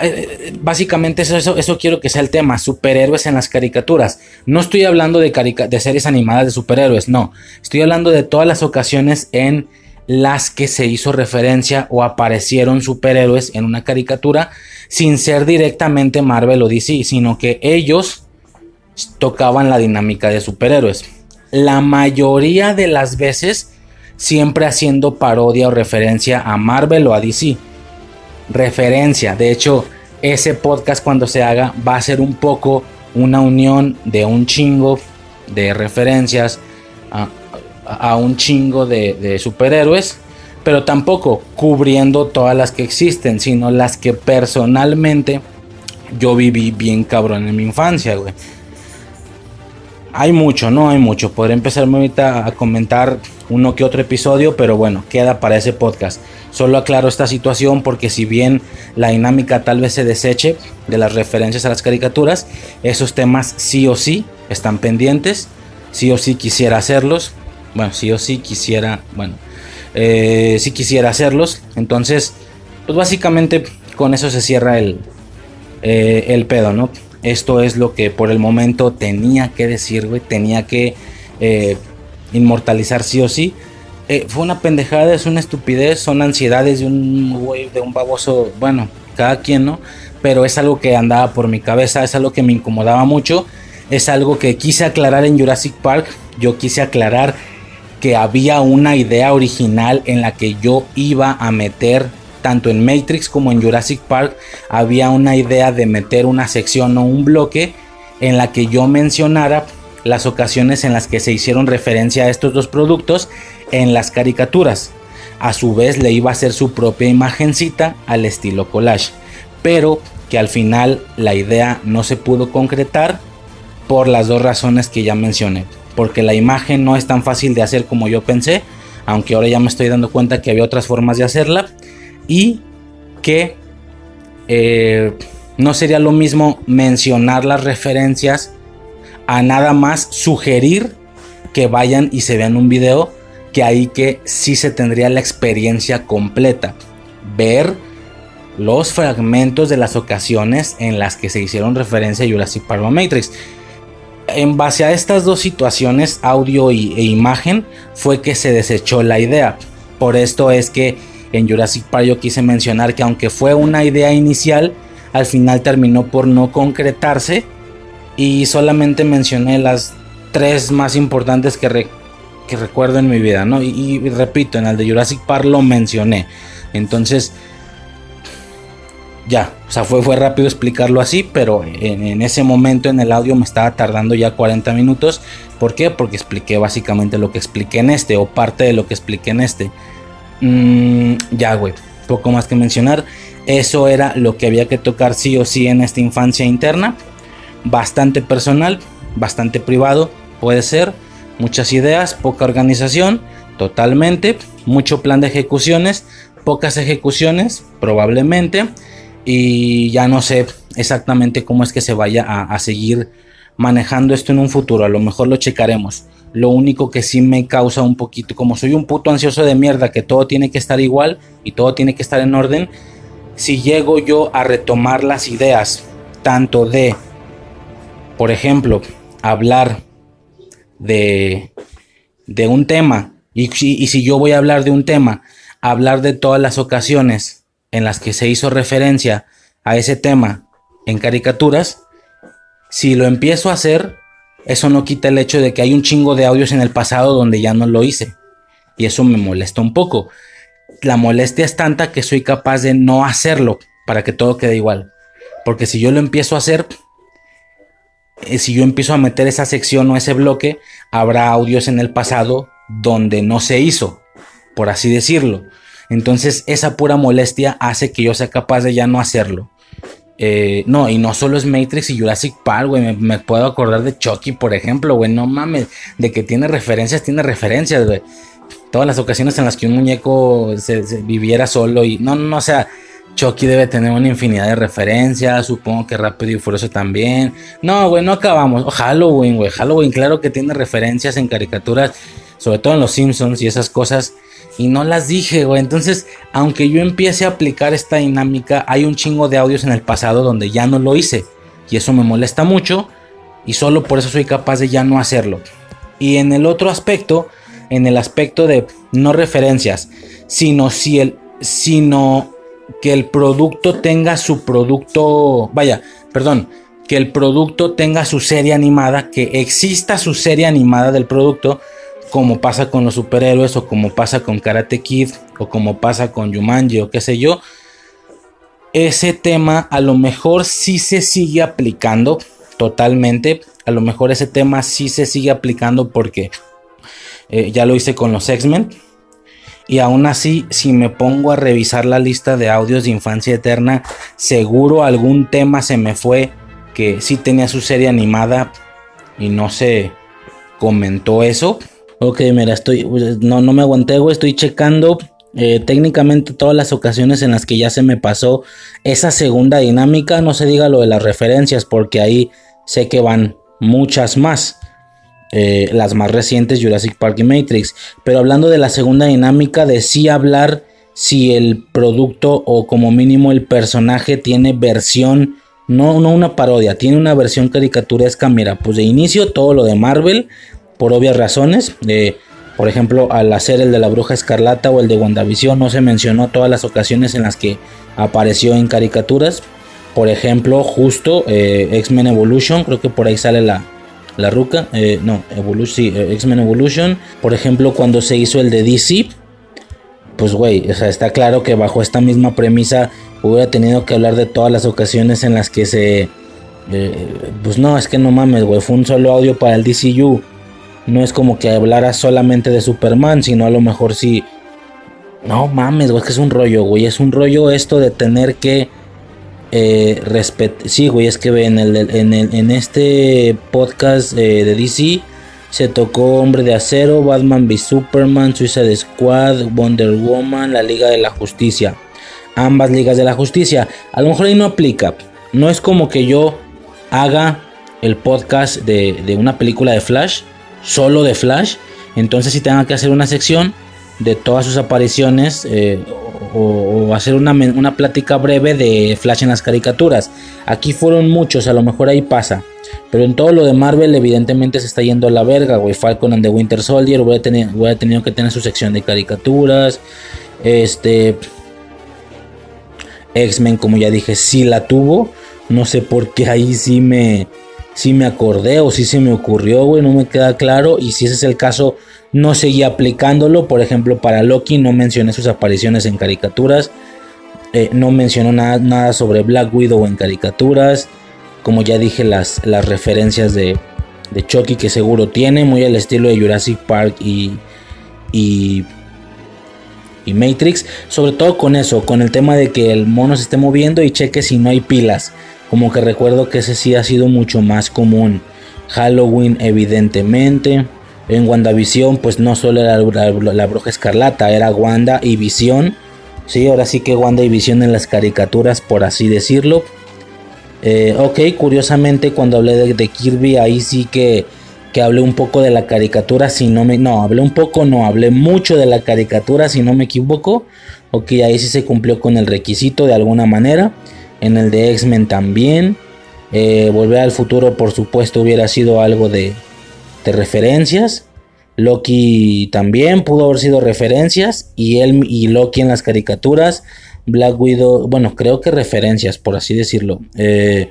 Eh, básicamente eso, eso, quiero que sea el tema, superhéroes en las caricaturas. No estoy hablando de, de series animadas de superhéroes, no. Estoy hablando de todas las ocasiones en las que se hizo referencia o aparecieron superhéroes en una caricatura sin ser directamente Marvel o DC, sino que ellos tocaban la dinámica de superhéroes. La mayoría de las veces siempre haciendo parodia o referencia a Marvel o a DC. Referencia, de hecho, ese podcast cuando se haga va a ser un poco una unión de un chingo de referencias a, un chingo de, superhéroes, pero tampoco cubriendo todas las que existen, sino las que personalmente yo viví bien cabrón en mi infancia, güey. Hay mucho, no hay mucho. Podré empezarme ahorita a comentar uno que otro episodio, pero bueno, queda para ese podcast. Solo aclaro esta situación porque si bien la dinámica tal vez se deseche de las referencias a las caricaturas, esos temas sí o sí están pendientes, sí o sí quisiera hacerlos, bueno, sí o sí quisiera, bueno, eh, si quisiera hacerlos, entonces, pues básicamente con eso se cierra el, eh, el pedo, ¿no? Esto es lo que por el momento tenía que decir, güey, tenía que eh, inmortalizar sí o sí. Eh, fue una pendejada, es una estupidez, son ansiedades de un de un baboso, bueno, cada quien, ¿no? Pero es algo que andaba por mi cabeza, es algo que me incomodaba mucho, es algo que quise aclarar en Jurassic Park, yo quise aclarar que había una idea original en la que yo iba a meter tanto en Matrix como en Jurassic Park había una idea de meter una sección o un bloque en la que yo mencionara las ocasiones en las que se hicieron referencia a estos dos productos en las caricaturas. A su vez le iba a hacer su propia imagencita al estilo collage, pero que al final la idea no se pudo concretar por las dos razones que ya mencioné. Porque la imagen no es tan fácil de hacer como yo pensé, aunque ahora ya me estoy dando cuenta que había otras formas de hacerla. Y que eh, no sería lo mismo mencionar las referencias a nada más sugerir que vayan y se vean un video que ahí que sí se tendría la experiencia completa. Ver los fragmentos de las ocasiones en las que se hicieron referencia a Jurassic Park Matrix. En base a estas dos situaciones, audio y, e imagen, fue que se desechó la idea. Por esto es que en Jurassic Park yo quise mencionar que aunque fue una idea inicial, al final terminó por no concretarse y solamente mencioné las tres más importantes que, que recuerdo en mi vida, ¿no? Y, repito, en el de Jurassic Park lo mencioné. Entonces, ya, o sea, fue, fue rápido explicarlo así, pero en, ese momento en el audio me estaba tardando ya 40 minutos. ¿Por qué? Porque expliqué básicamente lo que expliqué en este, o parte de lo que expliqué en este. Mm, ya, güey, poco más que mencionar. Eso era lo que había que tocar sí o sí en esta infancia interna bastante personal, bastante privado, puede ser, muchas ideas, poca organización, totalmente, mucho plan de ejecuciones, pocas ejecuciones, probablemente, y ya no sé exactamente cómo es que se vaya a, seguir manejando esto en un futuro, a lo mejor lo checaremos. Lo único que sí me causa un poquito, como soy un puto ansioso de mierda, que todo tiene que estar igual y todo tiene que estar en orden, si llego yo a retomar las ideas, tanto de por ejemplo, hablar de, un tema, y, si yo voy a hablar de un tema, hablar de todas las ocasiones en las que se hizo referencia a ese tema en caricaturas, si lo empiezo a hacer, eso no quita el hecho de que hay un chingo de audios en el pasado donde ya no lo hice. Y eso me molesta un poco. La molestia es tanta que soy capaz de no hacerlo para que todo quede igual. Porque si yo lo empiezo a hacer, si yo empiezo a meter esa sección o ese bloque, habrá audios en el pasado donde no se hizo, por así decirlo. Entonces esa pura molestia hace que yo sea capaz de ya no hacerlo. Eh, no, y no solo es Matrix y Jurassic Park, güey. Me, puedo acordar de Chucky, por ejemplo, güey. No mames, de que tiene referencias, tiene referencias, güey. Todas las ocasiones en las que un muñeco se, viviera solo y no, no, o sea, Chucky debe tener una infinidad de referencias. Supongo que Rápido y Furioso también. No, güey, no acabamos. Oh, Halloween, güey. Halloween, claro que tiene referencias en caricaturas. Sobre todo en los Simpsons y esas cosas. Y no las dije, güey. Entonces, aunque yo empiece a aplicar esta dinámica, hay un chingo de audios en el pasado donde ya no lo hice. Y eso me molesta mucho. Y solo por eso soy capaz de ya no hacerlo. Y en el otro aspecto, en el aspecto de no referencias, sino si el. Sino que el producto tenga su producto, vaya, perdón, que el producto tenga su serie animada, que exista su serie animada del producto, como pasa con los superhéroes o como pasa con Karate Kid o como pasa con Jumanji o qué sé yo. Ese tema a lo mejor sí se sigue aplicando, totalmente. A lo mejor ese tema sí se sigue aplicando porque eh, ya lo hice con los X-Men. Y aún así, si me pongo a revisar la lista de audios de Infancia Eterna, seguro algún tema se me fue que sí tenía su serie animada y no se comentó eso. Ok, mira, estoy, no, no me aguanté, estoy checando eh, técnicamente todas las ocasiones en las que ya se me pasó esa segunda dinámica, no se diga lo de las referencias, porque ahí sé que van muchas más. Eh, las más recientes Jurassic Park y Matrix. Pero hablando de la segunda dinámica, de sí hablar si el producto o como mínimo el personaje tiene versión, no, no una parodia, tiene una versión caricaturesca. Mira, pues de inicio todo lo de Marvel, por obvias razones. por ejemplo, al hacer el de la Bruja Escarlata o el de WandaVision, no se mencionó todas las ocasiones en las que apareció en caricaturas. Por ejemplo, justo eh, X-Men Evolution, creo que por ahí sale la, la ruca, eh, no, Evolution, eh, X-Men Evolution, por ejemplo, cuando se hizo el de DC, pues güey, o sea, está claro que bajo esta misma premisa hubiera tenido que hablar de todas las ocasiones en las que se... Eh, pues no, es que no mames, güey, fue un solo audio para el DCU. No es como que hablara solamente de Superman, sino a lo mejor sí... No mames, güey, es que es un rollo, güey, es un rollo esto de tener que eh, sí, güey, es que en, el, en, el, en este podcast eh, de DC se tocó Hombre de Acero, Batman v Superman, Suicide Squad, Wonder Woman, la Liga de la Justicia. Ambas ligas de la justicia. A lo mejor ahí no aplica. No es como que yo haga el podcast de, una película de Flash, solo de Flash. Entonces si tenga que hacer una sección de todas sus apariciones eh, o, hacer una, una, plática breve de Flash en las caricaturas. Aquí fueron muchos, a lo mejor ahí pasa. Pero en todo lo de Marvel, evidentemente se está yendo a la verga, güey. Falcon and the Winter Soldier, voy a, tener, voy a tenido que tener su sección de caricaturas. Este. X-Men, como ya dije, sí la tuvo. No sé por qué ahí sí me, sí me acordé o sí se me ocurrió, güey. No me queda claro. Y si ese es el caso, no seguí aplicándolo. Por ejemplo, para Loki no mencioné sus apariciones en caricaturas. Eh, no mencionó nada, nada, sobre Black Widow en caricaturas. Como ya dije, las, las referencias de, de Chucky que seguro tiene, muy al estilo de Jurassic Park y, y, y, Matrix. Sobre todo con eso, con el tema de que el mono se esté moviendo y cheque si no hay pilas. Como que recuerdo que ese sí ha sido mucho más común. Halloween, evidentemente. En WandaVision, pues no solo era la, bruja escarlata, era Wanda y Visión. Sí, ahora sí que Wanda y Visión en las caricaturas, por así decirlo. Eh, ok, curiosamente cuando hablé de, Kirby, ahí sí que, que, hablé un poco de la caricatura, si no me... No, hablé un poco, no, hablé mucho de la caricatura, si no me equivoco. Ok, ahí sí se cumplió con el requisito de alguna manera. En el de X-Men también. Eh, Volver al futuro, por supuesto, hubiera sido algo de, referencias. Loki también pudo haber sido referencias. Y él y Loki en las caricaturas. Black Widow, bueno, creo que referencias, por así decirlo. Eh,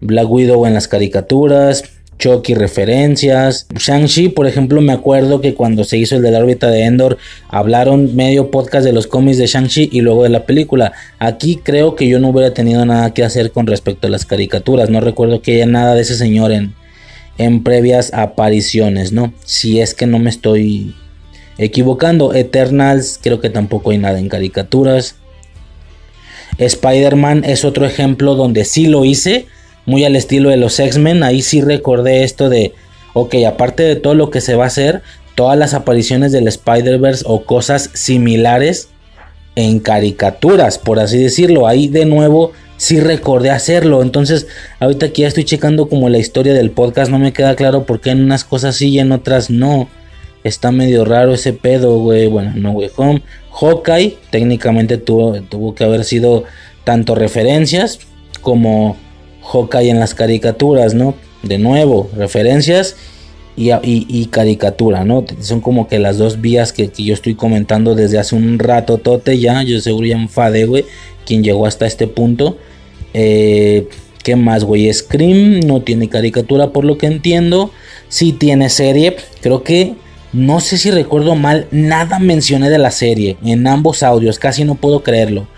Black Widow en las caricaturas. Chucky referencias. Shang-Chi, por ejemplo, me acuerdo que cuando se hizo el de la órbita de Endor, hablaron medio podcast de los cómics de Shang-Chi y luego de la película. Aquí creo que yo no hubiera tenido nada que hacer con respecto a las caricaturas. No recuerdo que haya nada de ese señor en, en previas apariciones, ¿no? Si es que no me estoy equivocando. Eternals, creo que tampoco hay nada en caricaturas. Spider-Man es otro ejemplo donde sí lo hice, muy al estilo de los X-Men. Ahí sí recordé esto de, ok, aparte de todo lo que se va a hacer, todas las apariciones del Spider-Verse o cosas similares en caricaturas, por así decirlo. Ahí de nuevo sí recordé hacerlo. Entonces, ahorita que ya estoy checando como la historia del podcast, no me queda claro por qué en unas cosas sí y en otras no. Está medio raro ese pedo, güey. Bueno, no, güey. Home. Hawkeye técnicamente tuvo, tuvo que haber sido tanto referencias como Hawkeye en las caricaturas, ¿no? De nuevo, referencias y, y, caricatura, ¿no? Son como que las dos vías que, yo estoy comentando desde hace un rato, tote ya. Yo seguro ya enfadé, güey. Quien llegó hasta este punto. Eh, ¿Qué más, güey? Scream no tiene caricatura por lo que entiendo. Sí tiene serie. Creo que, no sé si recuerdo mal, nada mencioné de la serie en ambos audios. Casi no puedo creerlo.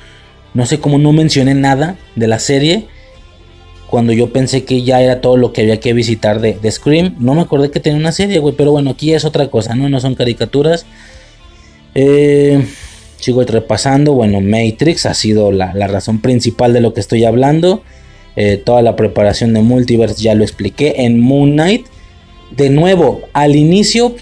No sé cómo no mencioné nada de la serie cuando yo pensé que ya era todo lo que había que visitar de, Scream. No me acordé que tenía una serie, güey, pero bueno, aquí es otra cosa, ¿no? No son caricaturas. Eh, sigo repasando, bueno, Matrix ha sido la, razón principal de lo que estoy hablando. Eh, toda la preparación de Multiverse ya lo expliqué. En Moon Knight, de nuevo, al inicio,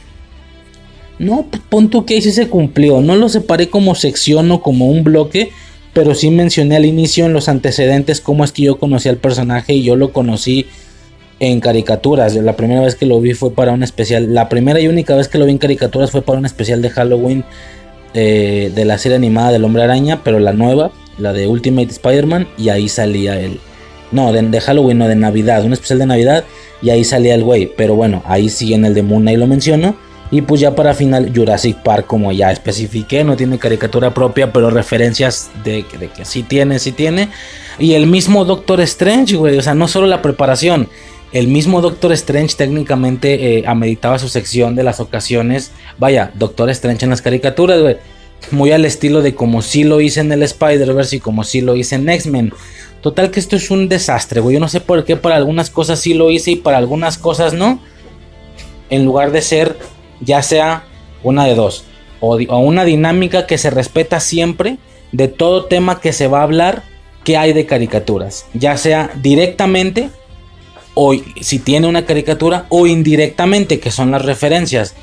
no, pon tú que sí se cumplió. No lo separé como sección o como un bloque pero sí mencioné al inicio en los antecedentes cómo es que yo conocí al personaje y yo lo conocí en caricaturas. La primera vez que lo vi fue para un especial, la primera y única vez que lo vi en caricaturas fue para un especial de Halloween eh, de la serie animada del Hombre Araña, pero la nueva, la de Ultimate Spider-Man, y ahí salía el... No, de, Halloween, no, de Navidad, un especial de Navidad, y ahí salía el güey. Pero bueno, ahí sí en el de Moon y lo menciono. Y pues ya para final, Jurassic Park, como ya especifiqué, no tiene caricatura propia, pero referencias de, que sí tiene, sí tiene. Y el mismo Doctor Strange, güey, o sea, no solo la preparación, el mismo Doctor Strange técnicamente eh, ameritaba su sección de las ocasiones. Vaya, Doctor Strange en las caricaturas, güey. Muy al estilo de como sí lo hice en el Spider-Verse y como sí lo hice en X-Men. Total que esto es un desastre, güey. Yo no sé por qué para algunas cosas sí lo hice y para algunas cosas no. En lugar de ser ya sea una de dos, o, una dinámica que se respeta siempre de todo tema que se va a hablar que hay de caricaturas, ya sea directamente o si tiene una caricatura o indirectamente, que son las referencias,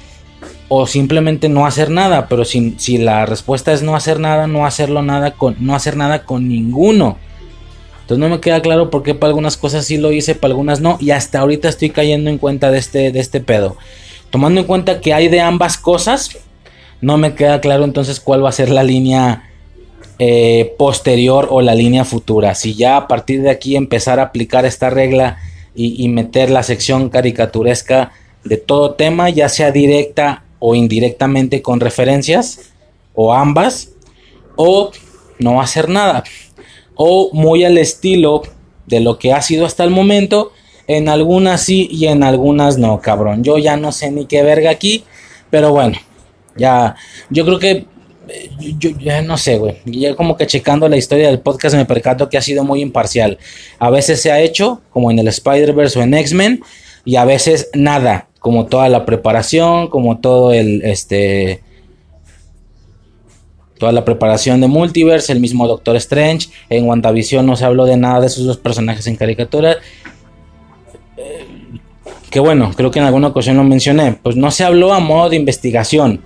o simplemente no hacer nada, pero si, si la respuesta es no hacer nada, no hacerlo nada con no hacer nada con ninguno. Entonces no me queda claro por qué para algunas cosas sí lo hice, para algunas no, y hasta ahorita estoy cayendo en cuenta de este, de este pedo. Tomando en cuenta que hay de ambas cosas, no me queda claro entonces cuál va a ser la línea eh, posterior o la línea futura. Si ya a partir de aquí empezar a aplicar esta regla y, meter la sección caricaturesca de todo tema, ya sea directa o indirectamente con referencias, o ambas, o no hacer nada, o muy al estilo de lo que ha sido hasta el momento, en algunas sí y en algunas no, cabrón. Yo ya no sé ni qué verga aquí. Pero bueno, ya. Yo creo que. Eh, yo, ya no sé, güey. Ya como que checando la historia del podcast me percato que ha sido muy imparcial. A veces se ha hecho, como en el Spider-Verse o en X-Men, y a veces nada, como toda la preparación, como todo el este toda la preparación de Multiverse, el mismo Doctor Strange, en WandaVision no se habló de nada de esos dos personajes en caricatura que bueno, creo que en alguna ocasión lo mencioné, pues no se habló a modo de investigación,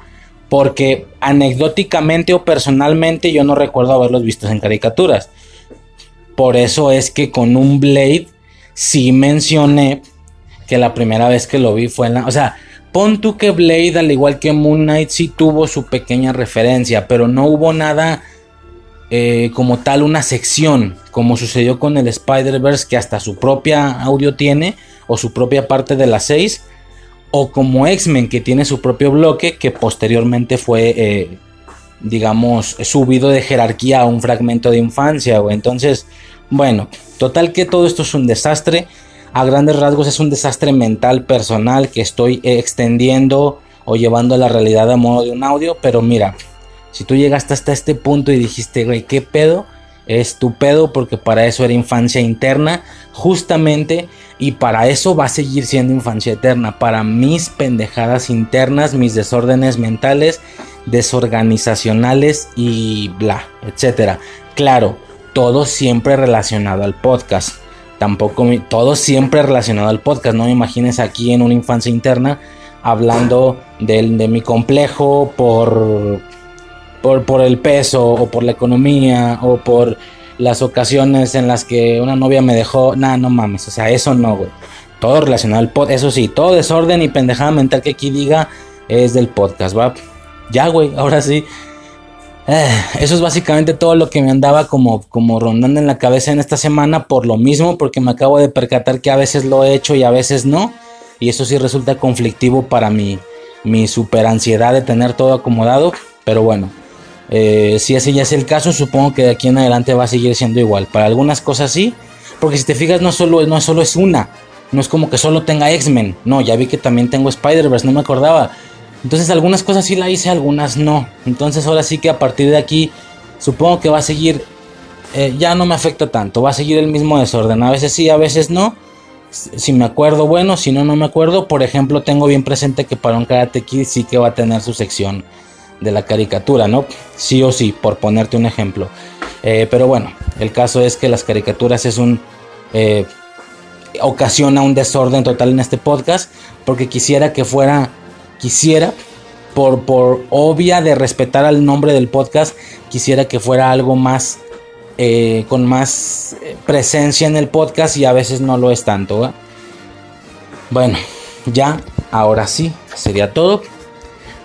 porque anecdóticamente o personalmente yo no recuerdo haberlos visto en caricaturas. Por eso es que con un Blade sí mencioné que la primera vez que lo vi fue en la... O sea, pon tú que Blade, al igual que Moon Knight, sí tuvo su pequeña referencia, pero no hubo nada eh, como tal, una sección, como sucedió con el Spider-Verse, que hasta su propia audio tiene o su propia parte de las 6, o como X-Men que tiene su propio bloque que posteriormente fue, eh, digamos, subido de jerarquía a un fragmento de infancia. O entonces, bueno, total que todo esto es un desastre. A grandes rasgos es un desastre mental personal que estoy extendiendo o llevando a la realidad a modo de un audio. Pero mira, si tú llegaste hasta este punto y dijiste, güey, ¿qué pedo? Es tu pedo porque para eso era infancia interna. Justamente y para eso va a seguir siendo infancia eterna. Para mis pendejadas internas, mis desórdenes mentales, desorganizacionales y bla, etcétera. Claro, todo siempre relacionado al podcast. Tampoco todo siempre relacionado al podcast. No me imagines aquí en una infancia interna hablando de, de mi complejo por, por, por el peso o por la economía o por las ocasiones en las que una novia me dejó, nada, no mames, o sea, eso no, güey. Todo relacionado al podcast, eso sí, todo desorden y pendejada mental que aquí diga es del podcast, va. Ya, güey, ahora sí. Eh, eso es básicamente todo lo que me andaba como, como rondando en la cabeza en esta semana por lo mismo, porque me acabo de percatar que a veces lo he hecho y a veces no. Y eso sí resulta conflictivo para mi, mi super ansiedad de tener todo acomodado. Pero bueno, eh, si ese ya es el caso, supongo que de aquí en adelante va a seguir siendo igual. Para algunas cosas sí, porque si te fijas, no solo, no solo es una. No es como que solo tenga X-Men. No, ya vi que también tengo Spider-Verse, no me acordaba. Entonces algunas cosas sí la hice, algunas no. Entonces ahora sí que a partir de aquí, supongo que va a seguir eh, ya no me afecta tanto. Va a seguir el mismo desorden. A veces sí, a veces no. Si me acuerdo, bueno, si no, no me acuerdo. Por ejemplo, tengo bien presente que para un Karate Kid sí que va a tener su sección de la caricatura, ¿no? Sí o sí, por ponerte un ejemplo. Eh, pero bueno, el caso es que las caricaturas es un... Eh, ocasiona un desorden total en este podcast porque quisiera que fuera quisiera por, por obvia de respetar al nombre del podcast quisiera que fuera algo más eh, con más presencia en el podcast y a veces no lo es tanto bueno ya ahora sí sería todo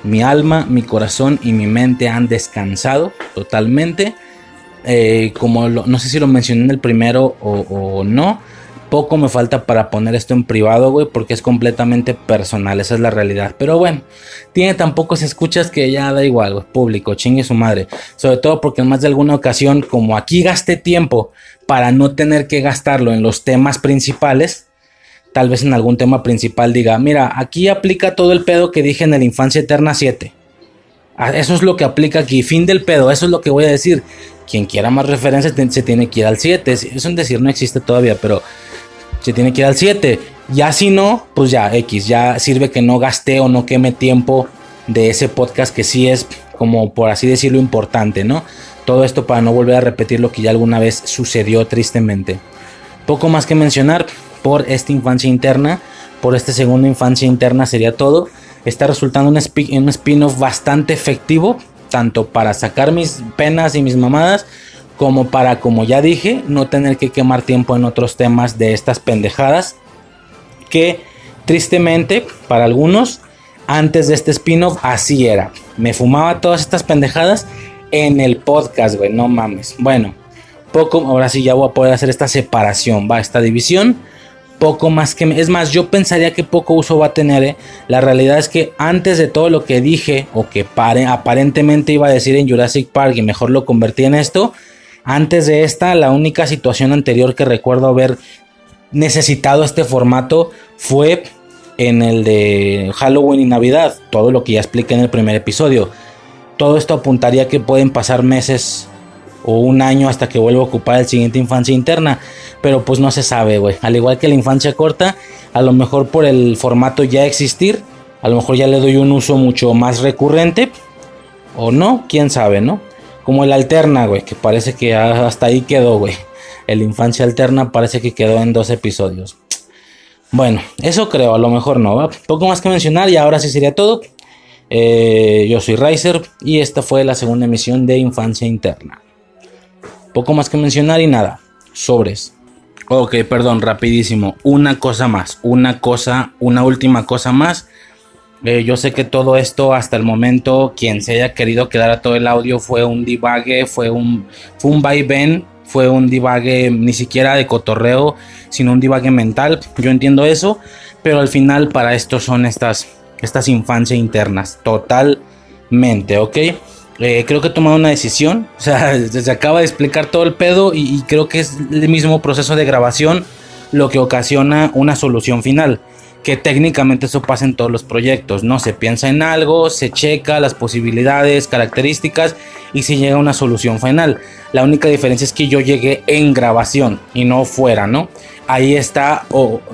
mi alma mi corazón y mi mente han descansado totalmente eh, como no sé si lo mencioné en el primero o, no, poco me falta para poner esto en privado, güey, porque es completamente personal, esa es la realidad. Pero bueno, tiene tan pocos escuchas que ya da igual, güey, público, chingue su madre. Sobre todo porque en más de alguna ocasión, como aquí gasté tiempo para no tener que gastarlo en los temas principales, tal vez en algún tema principal diga, mira, aquí aplica todo el pedo que dije en el Infancia Eterna 7. Ah, eso es lo que aplica aquí, fin del pedo, eso es lo que voy a decir quien quiera más referencias se tiene que ir al 7. Es un decir, no existe todavía, pero se tiene que ir al 7. Ya si no, pues ya X, ya sirve que no gaste o no queme tiempo de ese podcast que sí es como por así decirlo importante, ¿no? Todo esto para no volver a repetir lo que ya alguna vez sucedió tristemente. Poco más que mencionar por esta infancia interna, por este segundo infancia interna sería todo. Está resultando un spin-off bastante efectivo tanto para sacar mis penas y mis mamadas, como para, como ya dije, no tener que quemar tiempo en otros temas de estas pendejadas, que tristemente, para algunos, antes de este spin-off, así era. Me fumaba todas estas pendejadas en el podcast, güey, no mames. Bueno, poco, ahora sí ya voy a poder hacer esta separación, va, esta división poco más que... Es más, yo pensaría que poco uso va a tener. ¿eh? La realidad es que antes de todo lo que dije, o que pare, aparentemente iba a decir en Jurassic Park y mejor lo convertí en esto, antes de esta, la única situación anterior que recuerdo haber necesitado este formato fue en el de Halloween y Navidad, todo lo que ya expliqué en el primer episodio. Todo esto apuntaría que pueden pasar meses o un año hasta que vuelva a ocupar el siguiente infancia interna. Pero pues no se sabe, güey. Al igual que la infancia corta, a lo mejor por el formato ya existir, a lo mejor ya le doy un uso mucho más recurrente. O no, quién sabe, ¿no? Como el alterna, güey, que parece que hasta ahí quedó, güey. El infancia alterna parece que quedó en dos episodios. Bueno, eso creo, a lo mejor no. ¿va? Poco más que mencionar y ahora sí sería todo. Eh, yo soy Riser y esta fue la segunda emisión de Infancia Interna. Poco más que mencionar y nada. Sobres. Ok, perdón, rapidísimo. Una cosa más. Una cosa, una última cosa más. Eh, yo sé que todo esto hasta el momento, quien se haya querido quedar a todo el audio fue un divague, fue un, fue un vaivén, fue un divague ni siquiera de cotorreo, sino un divague mental. Yo entiendo eso, pero al final para esto son estas, estas infancias internas, totalmente, ¿ok? Eh, creo que he tomado una decisión. O sea, se acaba de explicar todo el pedo y, creo que es el mismo proceso de grabación lo que ocasiona una solución final. Que técnicamente eso pasa en todos los proyectos, ¿no? Se piensa en algo, se checa las posibilidades, características y se llega a una solución final. La única diferencia es que yo llegué en grabación y no fuera, ¿no? Ahí está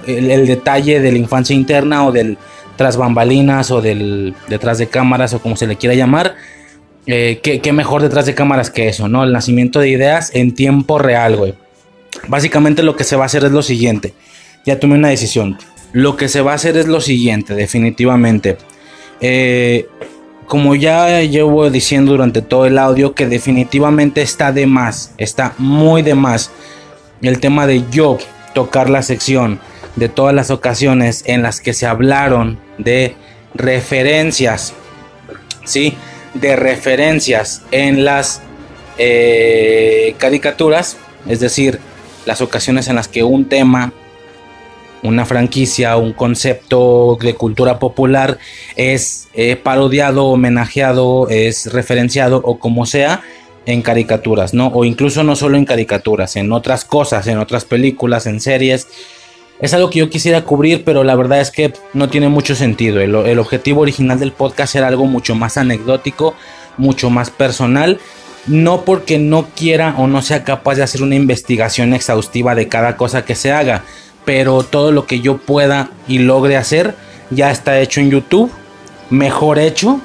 el, el detalle de la infancia interna o del tras bambalinas o del detrás de cámaras o como se le quiera llamar eh, ¿qué, mejor detrás de cámaras que eso, ¿no? El nacimiento de ideas en tiempo real, güey. Básicamente lo que se va a hacer es lo siguiente. Ya tomé una decisión. Lo que se va a hacer es lo siguiente, definitivamente. Eh, como ya llevo diciendo durante todo el audio, que definitivamente está de más, está muy de más el tema de yo tocar la sección de todas las ocasiones en las que se hablaron de referencias, ¿sí? De referencias en las eh, caricaturas, es decir, las ocasiones en las que un tema, una franquicia, un concepto de cultura popular es eh, parodiado, homenajeado, es referenciado o como sea en caricaturas, ¿no? O incluso no solo en caricaturas, en otras cosas, en otras películas, en series, es algo que yo quisiera cubrir, pero la verdad es que no tiene mucho sentido. El, objetivo original del podcast era algo mucho más anecdótico, mucho más personal. No porque no quiera o no sea capaz de hacer una investigación exhaustiva de cada cosa que se haga, pero todo lo que yo pueda y logre hacer ya está hecho en YouTube, mejor hecho,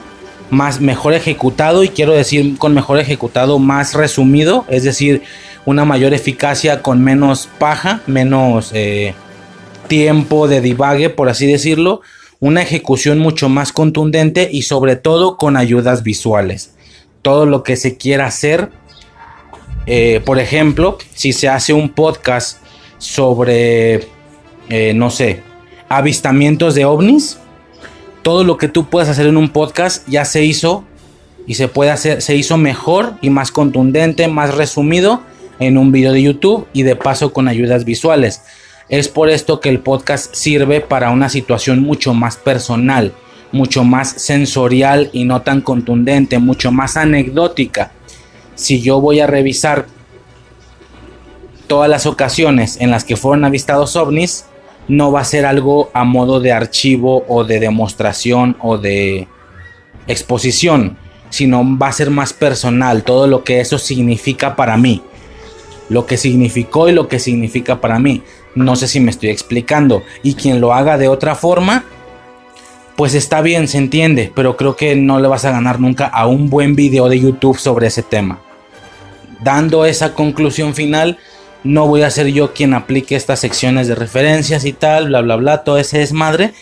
más mejor ejecutado y quiero decir con mejor ejecutado más resumido, es decir, una mayor eficacia con menos paja, menos eh, tiempo de divague, por así decirlo, una ejecución mucho más contundente y sobre todo con ayudas visuales. Todo lo que se quiera hacer, eh, por ejemplo, si se hace un podcast sobre, eh, no sé, avistamientos de ovnis, todo lo que tú puedes hacer en un podcast ya se hizo y se puede hacer, se hizo mejor y más contundente, más resumido en un video de YouTube y de paso con ayudas visuales. Es por esto que el podcast sirve para una situación mucho más personal, mucho más sensorial y no tan contundente, mucho más anecdótica. Si yo voy a revisar todas las ocasiones en las que fueron avistados ovnis, no va a ser algo a modo de archivo o de demostración o de exposición, sino va a ser más personal, todo lo que eso significa para mí, lo que significó y lo que significa para mí. No sé si me estoy explicando. Y quien lo haga de otra forma, pues está bien, se entiende, pero creo que no le vas a ganar nunca a un buen video de YouTube sobre ese tema. Dando esa conclusión final, no voy a ser yo quien aplique estas secciones de referencias y tal, bla, bla, bla, todo ese desmadre,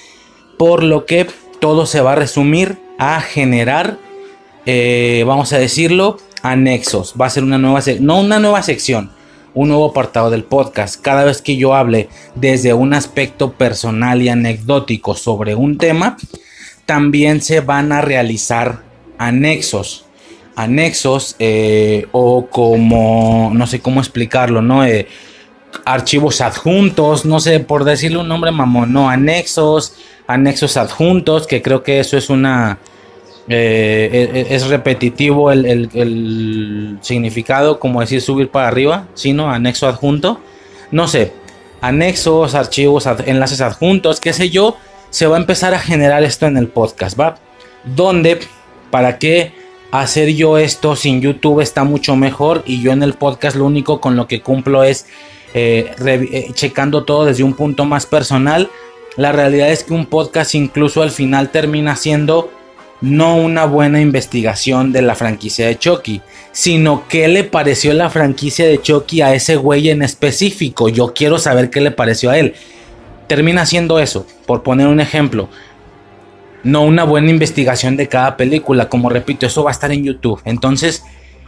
por lo que todo se va a resumir a generar, eh, vamos a decirlo, anexos. Va a ser una nueva, no una nueva sección, un nuevo apartado del podcast. Cada vez que yo hable desde un aspecto personal y anecdótico sobre un tema, también se van a realizar anexos. Anexos eh, o como, no sé cómo explicarlo, ¿no? Eh, archivos adjuntos, no sé, por decirle un nombre mamón, no, anexos, anexos adjuntos, que creo que eso es una eh, e, e, es repetitivo el, significado, como decir subir para arriba, sino anexo adjunto. No sé, anexos, archivos, enlaces adjuntos, qué sé yo, se va a empezar a generar esto en el podcast, ¿va? Donde, ¿para qué hacer yo esto sin YouTube está mucho mejor? Y yo en el podcast lo único con lo que cumplo es eh, eh, checando todo desde un punto más personal. La realidad es que un podcast incluso al final termina siendo no una buena investigación de la franquicia de Chucky, sino qué le pareció la franquicia de Chucky a ese güey en específico. Yo quiero saber qué le pareció a él. Termina siendo eso, por poner un ejemplo. No una buena investigación de cada película, como repito, eso va a estar en YouTube. Entonces,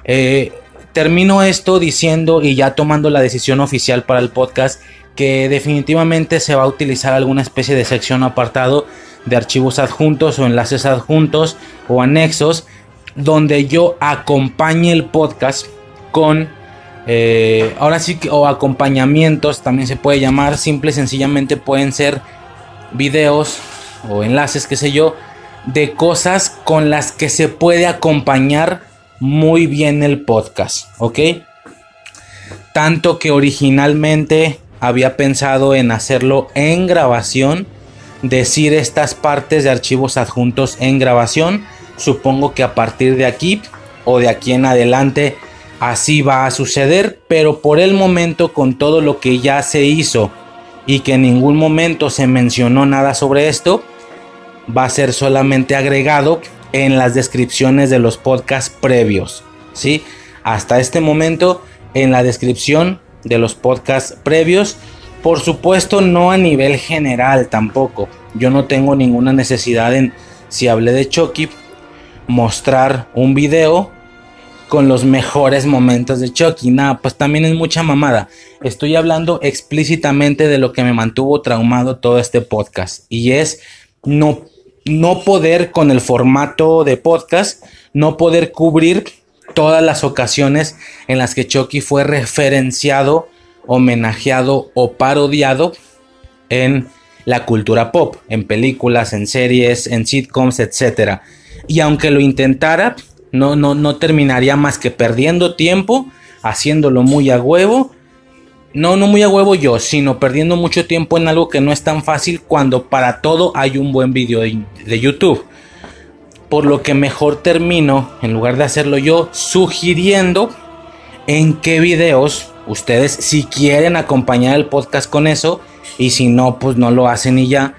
eh, termino esto diciendo y ya tomando la decisión oficial para el podcast que definitivamente se va a utilizar alguna especie de sección apartado de archivos adjuntos o enlaces adjuntos o anexos donde yo acompañe el podcast con eh, ahora sí que o acompañamientos también se puede llamar simple sencillamente pueden ser videos o enlaces qué sé yo de cosas con las que se puede acompañar muy bien el podcast ok tanto que originalmente había pensado en hacerlo en grabación decir estas partes de archivos adjuntos en grabación. Supongo que a partir de aquí o de aquí en adelante así va a suceder, pero por el momento con todo lo que ya se hizo y que en ningún momento se mencionó nada sobre esto, va a ser solamente agregado en las descripciones de los podcasts previos, ¿sí? Hasta este momento en la descripción de los podcasts previos por supuesto, no a nivel general tampoco. Yo no tengo ninguna necesidad en, si hablé de Chucky, mostrar un video con los mejores momentos de Chucky. Nada, pues también es mucha mamada. Estoy hablando explícitamente de lo que me mantuvo traumado todo este podcast. Y es no, no poder con el formato de podcast, no poder cubrir todas las ocasiones en las que Chucky fue referenciado homenajeado o parodiado en la cultura pop, en películas, en series, en sitcoms, etc. Y aunque lo intentara, no, no, no terminaría más que perdiendo tiempo, haciéndolo muy a huevo. No, no muy a huevo yo, sino perdiendo mucho tiempo en algo que no es tan fácil cuando para todo hay un buen video de, de YouTube. Por lo que mejor termino, en lugar de hacerlo yo, sugiriendo en qué videos ustedes, si quieren acompañar el podcast con eso, y si no, pues no lo hacen y ya.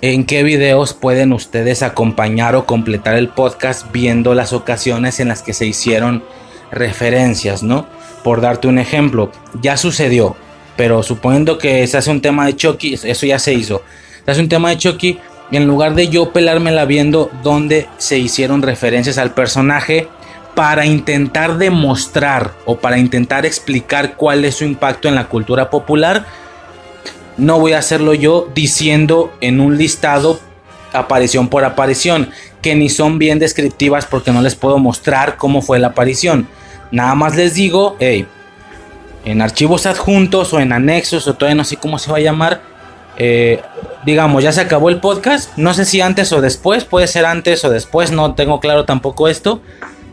¿En qué videos pueden ustedes acompañar o completar el podcast viendo las ocasiones en las que se hicieron referencias, ¿no? Por darte un ejemplo, ya sucedió, pero suponiendo que se hace un tema de Chucky, eso ya se hizo. Se hace un tema de Chucky y en lugar de yo pelármela viendo dónde se hicieron referencias al personaje para intentar demostrar o para intentar explicar cuál es su impacto en la cultura popular, no voy a hacerlo yo diciendo en un listado aparición por aparición, que ni son bien descriptivas porque no les puedo mostrar cómo fue la aparición. Nada más les digo, hey, en archivos adjuntos o en anexos o todavía no sé cómo se va a llamar, eh, digamos, ya se acabó el podcast, no sé si antes o después, puede ser antes o después, no tengo claro tampoco esto,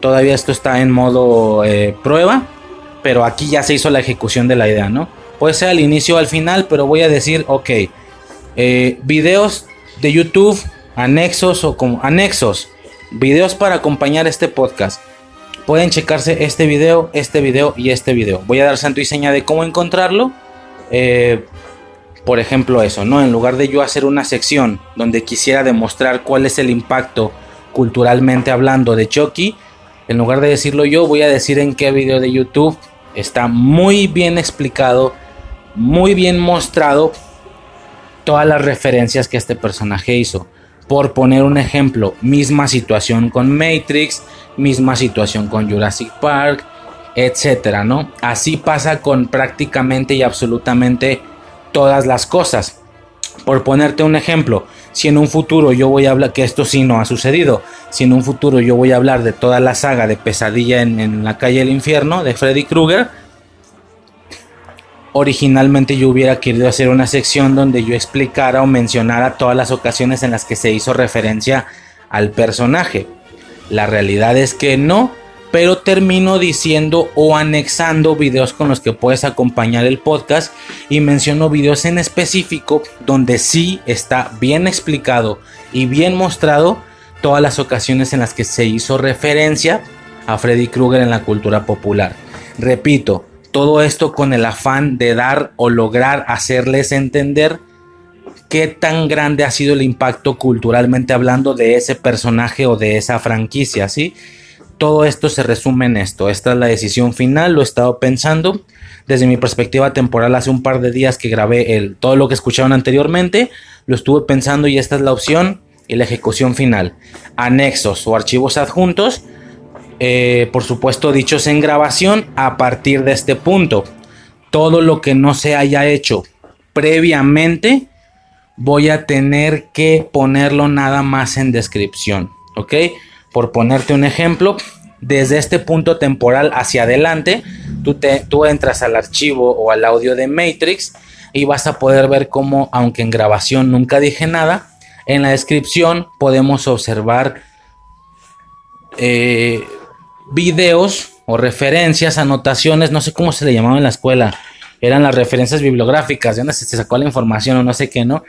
todavía esto está en modo eh, prueba, pero aquí ya se hizo la ejecución de la idea, ¿no? Puede ser al inicio o al final, pero voy a decir, ok, eh, videos de YouTube, anexos o como anexos, videos para acompañar este podcast. Pueden checarse este video, este video y este video. Voy a dar santo y seña de cómo encontrarlo. Eh, por ejemplo, eso, ¿no? En lugar de yo hacer una sección donde quisiera demostrar cuál es el impacto culturalmente hablando de Chucky, en lugar de decirlo yo, voy a decir en qué video de YouTube está muy bien explicado muy bien mostrado todas las referencias que este personaje hizo. Por poner un ejemplo, misma situación con Matrix, misma situación con Jurassic Park, etcétera, ¿no? Así pasa con prácticamente y absolutamente todas las cosas. Por ponerte un ejemplo, si en un futuro yo voy a hablar, que esto sí no ha sucedido, si en un futuro yo voy a hablar de toda la saga de Pesadilla en, en la calle del infierno de Freddy Krueger, originalmente yo hubiera querido hacer una sección donde yo explicara o mencionara todas las ocasiones en las que se hizo referencia al personaje. La realidad es que no, pero termino diciendo o anexando videos con los que puedes acompañar el podcast y menciono videos en específico donde sí está bien explicado y bien mostrado todas las ocasiones en las que se hizo referencia a Freddy Krueger en la cultura popular. Repito, todo esto con el afán de dar o lograr hacerles entender qué tan grande ha sido el impacto culturalmente hablando de ese personaje o de esa franquicia, ¿sí? Todo esto se resume en esto. Esta es la decisión final, lo he estado pensando. Desde mi perspectiva temporal, hace un par de días que grabé todo lo que escucharon anteriormente, lo estuve pensando y esta es la opción y la ejecución final. Anexos o archivos adjuntos eh, por supuesto dichos en grabación a partir de este punto. Todo lo que no se haya hecho previamente voy a tener que ponerlo nada más en descripción, ¿ok? Por ponerte un ejemplo, desde este punto temporal hacia adelante, tú, te, tú entras al archivo o al audio de Matrix y vas a poder ver cómo, aunque en grabación nunca dije nada, en la descripción podemos observar eh, videos o referencias, anotaciones, no sé cómo se le llamaba en la escuela, eran las referencias bibliográficas, sé si se sacó la información o no sé qué, ¿no?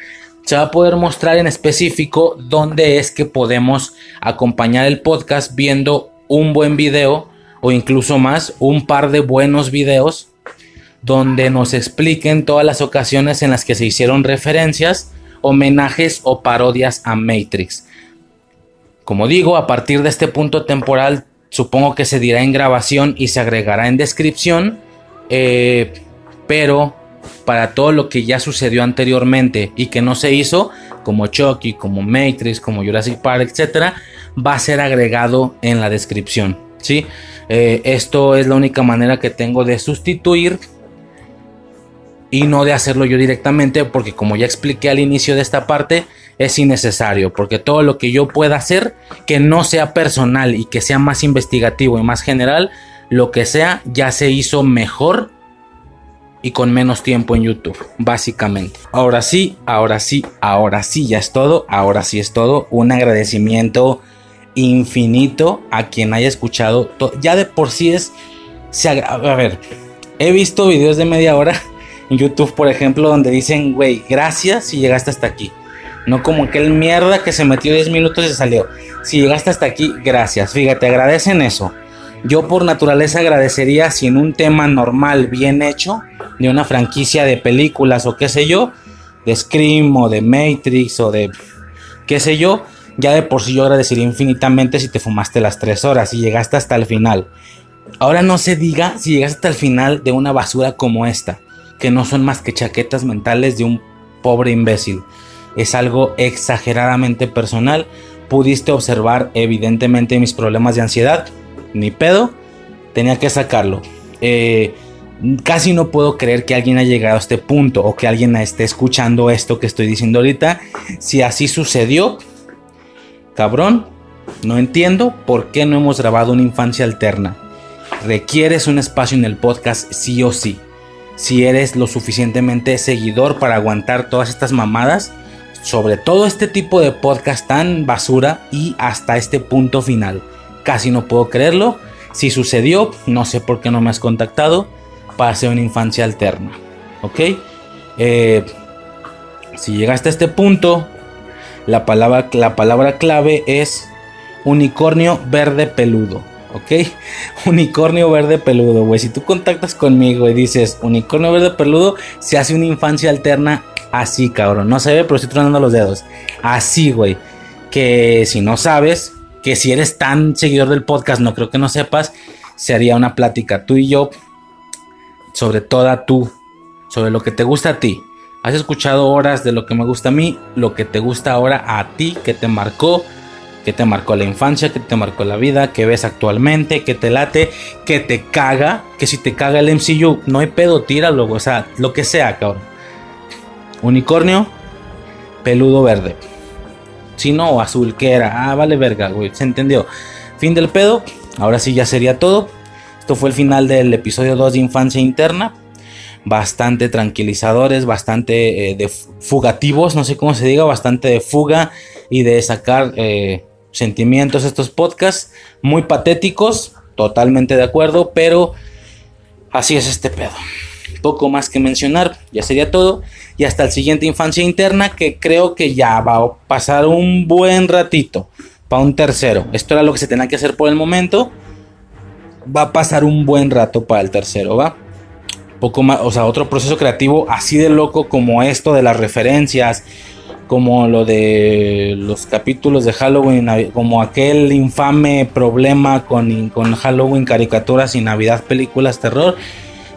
Se va a poder mostrar en específico dónde es que podemos acompañar el podcast viendo un buen video o incluso más, un par de buenos videos donde nos expliquen todas las ocasiones en las que se hicieron referencias, homenajes o parodias a Matrix. Como digo, a partir de este punto temporal Supongo que se dirá en grabación y se agregará en descripción. Eh, pero para todo lo que ya sucedió anteriormente y que no se hizo, como Chucky, como Matrix, como Jurassic Park, etc., va a ser agregado en la descripción. ¿sí? Eh, esto es la única manera que tengo de sustituir y no de hacerlo yo directamente, porque como ya expliqué al inicio de esta parte, es innecesario, porque todo lo que yo pueda hacer que no sea personal y que sea más investigativo y más general, lo que sea ya se hizo mejor y con menos tiempo en YouTube, básicamente. Ahora sí, ahora sí, ahora sí, ya es todo, ahora sí es todo. Un agradecimiento infinito a quien haya escuchado. Ya de por sí es... a ver, he visto videos de media hora en YouTube, por ejemplo, donde dicen, güey, gracias si llegaste hasta aquí. No como aquel mierda que se metió 10 minutos y se salió. Si llegaste hasta aquí, gracias. Fíjate, agradecen eso. Yo por naturaleza agradecería si en un tema normal, bien hecho, de una franquicia de películas o qué sé yo, de Scream o de Matrix o de qué sé yo, ya de por sí yo agradecería infinitamente si te fumaste las 3 horas y llegaste hasta el final. Ahora no se diga si llegaste hasta el final de una basura como esta, que no son más que chaquetas mentales de un pobre imbécil es algo exageradamente personal. Pudiste observar evidentemente mis problemas de ansiedad, ni pedo, tenía que sacarlo. Eh, casi no puedo creer que alguien haya llegado a este punto o que alguien esté escuchando esto que estoy diciendo ahorita. Si así sucedió, cabrón, no entiendo por qué no hemos grabado una infancia alterna. Requieres un espacio en el podcast sí o sí. Si eres lo suficientemente seguidor para aguantar todas estas mamadas, sobre todo este tipo de podcast tan basura y hasta este punto final. Casi no puedo creerlo. Si sucedió, no sé por qué no me has contactado hacer una infancia alterna. ¿Ok? Eh, si llegaste a este punto, la palabra, la palabra clave es unicornio verde peludo. ¿ok? Unicornio verde peludo, güey. Si tú contactas conmigo y dices unicornio verde peludo, se hace una infancia alterna Así, cabrón. No se ve, pero estoy tronando los dedos. Así, güey. Que si no sabes, que si eres tan seguidor del podcast, no creo que no sepas, se haría una plática tú y yo sobre toda tú, sobre lo que te gusta a ti. Has escuchado horas de lo que me gusta a mí, lo que te gusta ahora a ti, que te marcó, que te marcó la infancia, que te marcó la vida, que ves actualmente, que te late, que te caga, que si te caga el MCU, no hay pedo, tíralo, o sea, lo que sea, cabrón. Unicornio, peludo verde. Si no, azul, que era. Ah, vale verga, güey. Se entendió. Fin del pedo. Ahora sí ya sería todo. Esto fue el final del episodio 2 de Infancia Interna. Bastante tranquilizadores, bastante eh, de fugativos, no sé cómo se diga, bastante de fuga y de sacar eh, sentimientos estos podcasts. Muy patéticos, totalmente de acuerdo, pero así es este pedo. Poco más que mencionar, ya sería todo y hasta el siguiente Infancia Interna que creo que ya va a pasar un buen ratito para un tercero. Esto era lo que se tenía que hacer por el momento. Va a pasar un buen rato para el tercero, ¿va? Poco más, o sea, otro proceso creativo así de loco como esto de las referencias, como lo de los capítulos de Halloween, como aquel infame problema con, con Halloween caricaturas y Navidad películas terror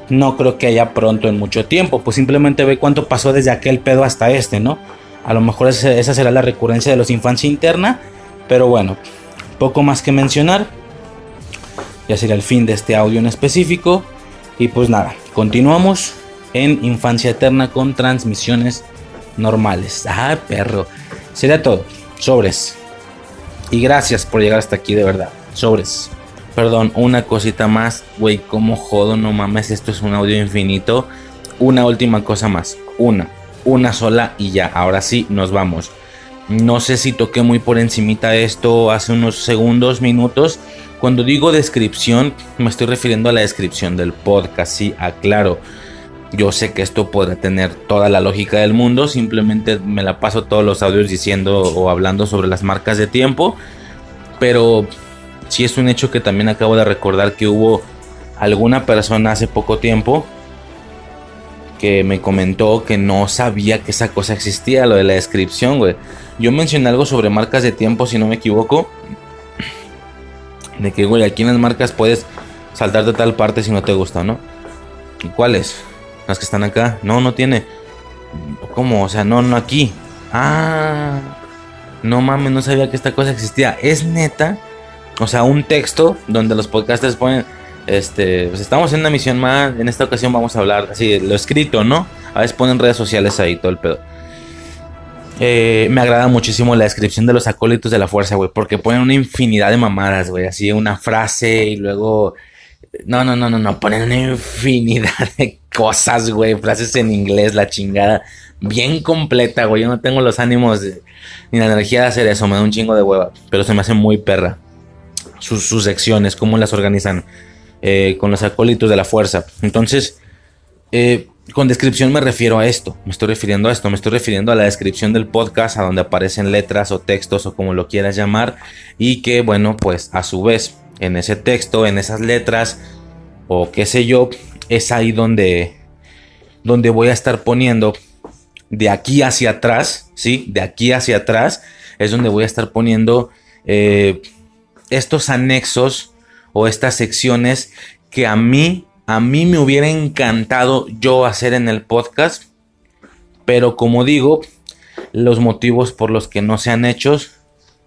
no creo que haya pronto en mucho tiempo, pues simplemente ve cuánto pasó desde aquel pedo hasta este, ¿no? A lo mejor esa será la recurrencia de los infancia interna, pero bueno, poco más que mencionar. Ya será el fin de este audio en específico. Y pues nada, continuamos en Infancia Eterna con transmisiones normales. Ah, perro. Sería todo. Sobres. Y gracias por llegar hasta aquí, de verdad. Sobres. Perdón, una cosita más. Güey, cómo jodo, no mames, esto es un audio infinito. Una última cosa más. Una. Una sola y ya. Ahora sí, nos vamos. No sé si toqué muy por encimita esto hace unos segundos, minutos. Cuando digo descripción, me estoy refiriendo a la descripción del podcast. Sí, aclaro. Yo sé que esto podrá tener toda la lógica del mundo. Simplemente me la paso todos los audios diciendo o hablando sobre las marcas de tiempo. Pero sí es un hecho que también acabo de recordar que hubo alguna persona hace poco tiempo que me comentó que no sabía que esa cosa existía, lo de la descripción, güey. Yo mencioné algo sobre marcas de tiempo, si no me equivoco. De que, güey, aquí en las marcas puedes saltar de tal parte si no te gusta, ¿no? ¿Y cuáles? Las que están acá. No, no tiene. ¿Cómo? O sea, no, no aquí. Ah. No mames, no sabía que esta cosa existía. Es neta o sea, un texto donde los podcasters ponen, este, pues estamos en una misión más, en esta ocasión vamos a hablar, así, lo escrito, ¿no? A veces ponen redes sociales ahí, todo el pedo. Eh, me agrada muchísimo la descripción de los acólitos de la fuerza, güey, porque ponen una infinidad de mamadas, güey, así una frase y luego... No, no, no, no, no, ponen una infinidad de cosas, güey, frases en inglés, la chingada, bien completa, güey, yo no tengo los ánimos ni la energía de hacer eso, me da un chingo de hueva, pero se me hace muy perra sus, secciones, cómo las organizan eh, con los acólitos de la fuerza. Entonces, eh, con descripción me refiero a esto, me estoy refiriendo a esto, me estoy refiriendo a la descripción del podcast, a donde aparecen letras o textos o como lo quieras llamar, y que bueno, pues a su vez, en ese texto, en esas letras, o qué sé yo, es ahí donde, donde voy a estar poniendo de aquí hacia atrás, ¿sí? De aquí hacia atrás es donde voy a estar poniendo eh, estos anexos o estas secciones que a mí a mí me hubiera encantado yo hacer en el podcast, pero como digo, los motivos por los que no se han hecho,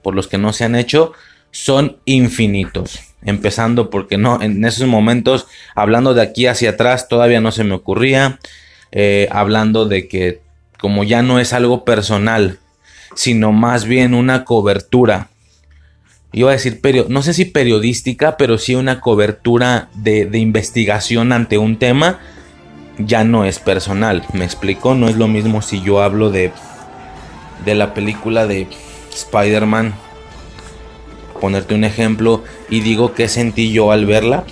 por los que no se han hecho, son infinitos. Empezando porque no, en esos momentos, hablando de aquí hacia atrás, todavía no se me ocurría. Eh, hablando de que como ya no es algo personal, sino más bien una cobertura iba a decir, no sé si periodística, pero sí una cobertura de, investigación ante un tema, ya no es personal. Me explico, no es lo mismo si yo hablo de, de la película de Spider-Man, ponerte un ejemplo, y digo qué sentí yo al verla.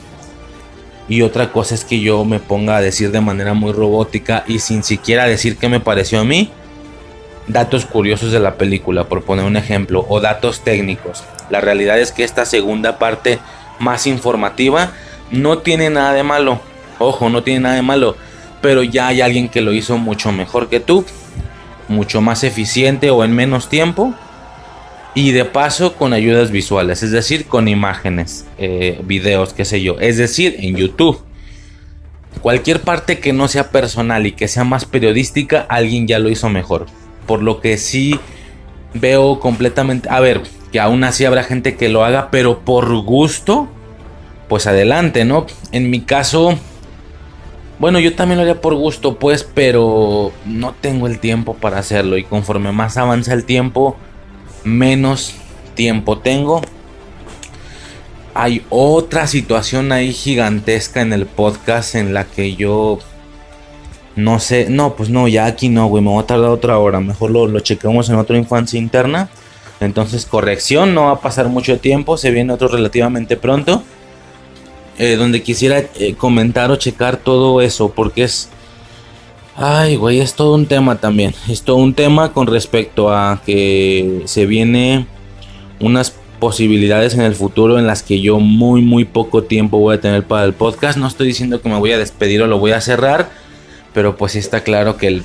Y otra cosa es que yo me ponga a decir de manera muy robótica y sin siquiera decir qué me pareció a mí, datos curiosos de la película, por poner un ejemplo, o datos técnicos. La realidad es que esta segunda parte más informativa no tiene nada de malo. Ojo, no tiene nada de malo. Pero ya hay alguien que lo hizo mucho mejor que tú. Mucho más eficiente o en menos tiempo. Y de paso con ayudas visuales. Es decir, con imágenes, eh, videos, qué sé yo. Es decir, en YouTube. Cualquier parte que no sea personal y que sea más periodística, alguien ya lo hizo mejor. Por lo que sí veo completamente... A ver, que aún así habrá gente que lo haga, pero por gusto, pues adelante, ¿no? En mi caso, bueno, yo también lo haría por gusto, pues, pero no tengo el tiempo para hacerlo y conforme más avanza el tiempo, menos tiempo tengo. Hay otra situación ahí gigantesca en el podcast en la que yo no sé, no, pues no, ya aquí no, güey, me voy a tardar otra hora. Mejor lo, lo chequemos en otra infancia interna. Entonces, corrección, no va a pasar mucho tiempo, se viene otro relativamente pronto. Eh, donde quisiera eh, comentar o checar todo eso, porque es. Ay, güey, es todo un tema también. Es todo un tema con respecto a que se viene unas posibilidades en el futuro en las que yo muy, muy poco tiempo voy a tener para el podcast. No estoy diciendo que me voy a despedir o lo voy a cerrar, pero pues está claro que el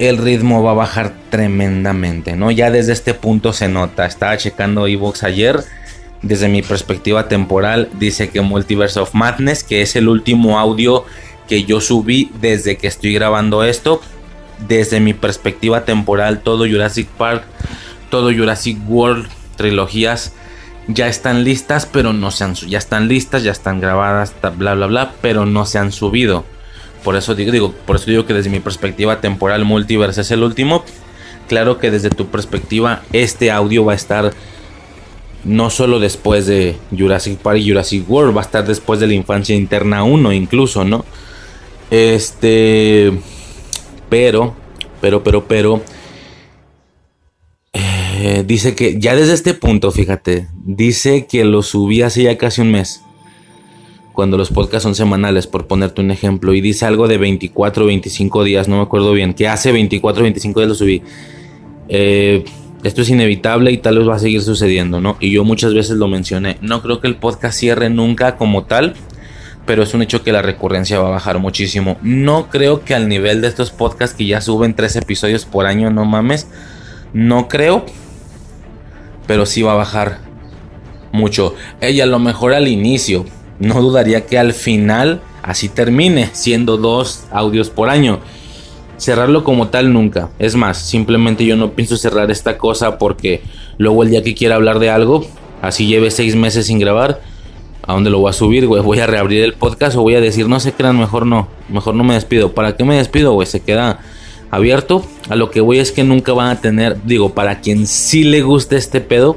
el ritmo va a bajar tremendamente, ¿no? Ya desde este punto se nota. Estaba checando Evox ayer. Desde mi perspectiva temporal, dice que Multiverse of Madness, que es el último audio que yo subí desde que estoy grabando esto. Desde mi perspectiva temporal, todo Jurassic Park, todo Jurassic World, trilogías ya están listas, pero no se han ya están listas, ya están grabadas, bla bla bla, pero no se han subido. Por eso digo, digo, por eso digo que desde mi perspectiva temporal multiverse es el último. Claro que desde tu perspectiva este audio va a estar no solo después de Jurassic Park y Jurassic World, va a estar después de la infancia interna 1 incluso, ¿no? Este, pero, pero, pero, pero, eh, dice que ya desde este punto, fíjate, dice que lo subí hace ya casi un mes cuando los podcasts son semanales, por ponerte un ejemplo, y dice algo de 24 o 25 días, no me acuerdo bien, que hace 24 o 25 días lo subí. Eh, esto es inevitable y tal vez va a seguir sucediendo, ¿no? Y yo muchas veces lo mencioné. No creo que el podcast cierre nunca como tal, pero es un hecho que la recurrencia va a bajar muchísimo. No creo que al nivel de estos podcasts que ya suben tres episodios por año, no mames. No creo, pero sí va a bajar mucho. Ella a lo mejor al inicio, no dudaría que al final así termine, siendo dos audios por año. Cerrarlo como tal nunca. Es más, simplemente yo no pienso cerrar esta cosa porque luego el día que quiera hablar de algo, así lleve seis meses sin grabar, ¿a dónde lo voy a subir? Voy a reabrir el podcast o voy a decir, no se crean, mejor no, mejor no me despido. ¿Para qué me despido, güey? Se queda abierto. A lo que voy es que nunca van a tener, digo, para quien sí le guste este pedo,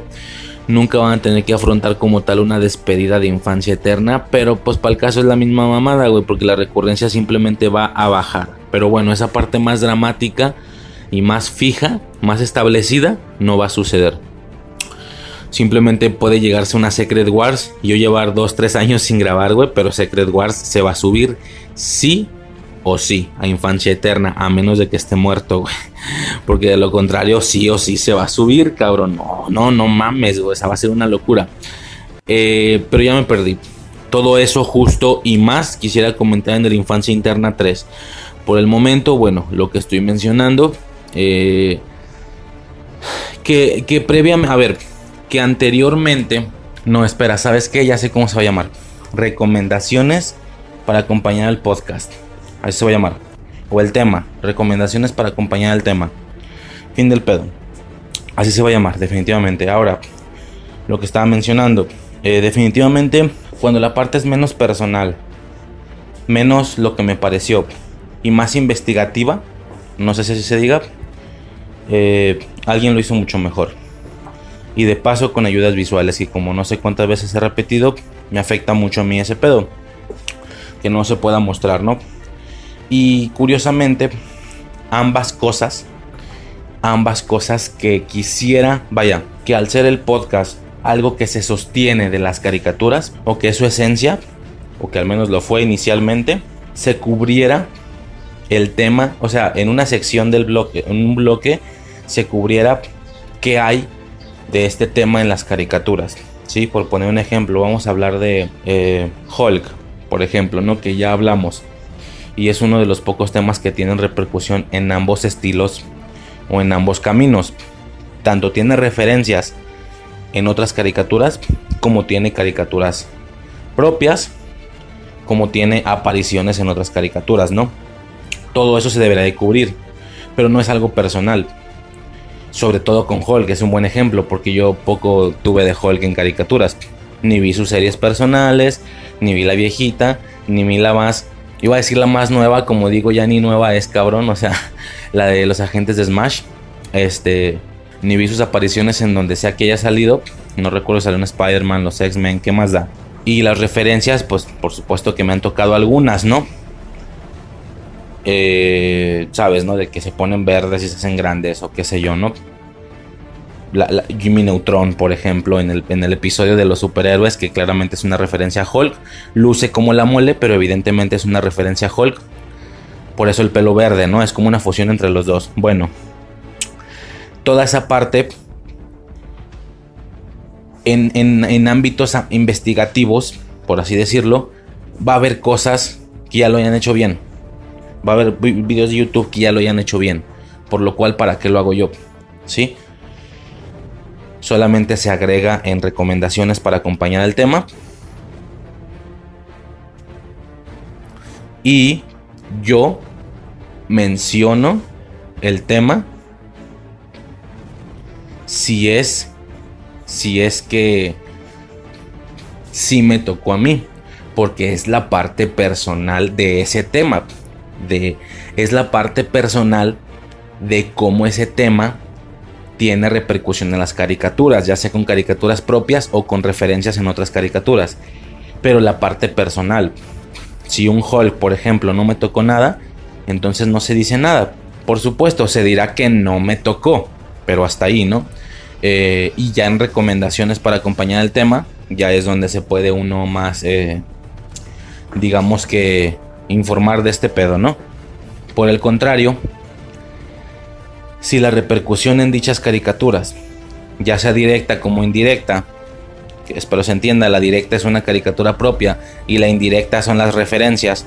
nunca van a tener que afrontar como tal una despedida de infancia eterna, pero pues para el caso es la misma mamada, güey, porque la recurrencia simplemente va a bajar. Pero bueno, esa parte más dramática y más fija, más establecida, no va a suceder. Simplemente puede llegarse una Secret Wars. Yo llevar 2-3 años sin grabar, güey, pero Secret Wars se va a subir sí o sí a infancia eterna, a menos de que esté muerto, güey. Porque de lo contrario, sí o sí se va a subir, cabrón. No, no, no mames, güey. Esa va a ser una locura. Eh, pero ya me perdí. Todo eso justo y más quisiera comentar en el Infancia Interna 3. Por el momento, bueno, lo que estoy mencionando. Eh, que, que previamente, a ver, que anteriormente, no, espera, ¿sabes qué? Ya sé cómo se va a llamar. Recomendaciones para acompañar el podcast. Así se va a llamar. O el tema. Recomendaciones para acompañar el tema. Fin del pedo. Así se va a llamar, definitivamente. Ahora, lo que estaba mencionando. Eh, definitivamente, cuando la parte es menos personal, menos lo que me pareció y más investigativa, no sé si se diga, eh, alguien lo hizo mucho mejor. Y de paso con ayudas visuales, y como no sé cuántas veces he repetido, me afecta mucho a mí ese pedo. Que no se pueda mostrar, ¿no? Y curiosamente, ambas cosas, ambas cosas que quisiera, vaya, que al ser el podcast algo que se sostiene de las caricaturas, o que es su esencia, o que al menos lo fue inicialmente, se cubriera el tema, o sea, en una sección del bloque, en un bloque, se cubriera qué hay de este tema en las caricaturas. ¿sí? Por poner un ejemplo, vamos a hablar de eh, Hulk, por ejemplo, ¿no? que ya hablamos. Y es uno de los pocos temas que tienen repercusión en ambos estilos o en ambos caminos. Tanto tiene referencias en otras caricaturas como tiene caricaturas propias, como tiene apariciones en otras caricaturas, ¿no? Todo eso se debería de cubrir, pero no es algo personal sobre todo con Hulk, es un buen ejemplo, porque yo poco tuve de Hulk en caricaturas. Ni vi sus series personales, ni vi la viejita, ni vi la más. Iba a decir la más nueva, como digo, ya ni nueva es cabrón, o sea, la de los agentes de Smash. Este, ni vi sus apariciones en donde sea que haya salido. No recuerdo si salió un Spider-Man, los X-Men, ¿qué más da? Y las referencias, pues por supuesto que me han tocado algunas, ¿no? Eh, sabes, ¿no? De que se ponen verdes y se hacen grandes o qué sé yo, ¿no? Jimmy Neutron, por ejemplo, en el, episodio de los superhéroes, que claramente es una referencia a Hulk, luce como la mole, pero evidentemente es una referencia a Hulk. Por eso el pelo verde, ¿no? Es como una fusión entre los dos. Bueno, toda esa parte en, en, ámbitos investigativos, por así decirlo, va a haber cosas que ya lo hayan hecho bien va a haber videos de YouTube que ya lo hayan hecho bien. Por lo cual, ¿para qué lo hago yo? ¿Sí? Solamente se agrega en recomendaciones para acompañar el tema. Y yo menciono el tema si es si es que si me tocó a mí porque es la parte personal de ese tema de es la parte personal de cómo ese tema tiene repercusión en las caricaturas, ya sea con caricaturas propias o con referencias en otras caricaturas. Pero la parte personal, si un Hulk, por ejemplo, no me tocó nada, entonces no se dice nada. Por supuesto, se dirá que no me tocó, pero hasta ahí, ¿no? Eh, y ya en recomendaciones para acompañar el tema, ya es donde se puede uno más, eh, digamos que informar de este pedo, ¿no? Por el contrario, si la repercusión en dichas caricaturas, ya sea directa como indirecta, que espero se entienda, la directa es una caricatura propia y la indirecta son las referencias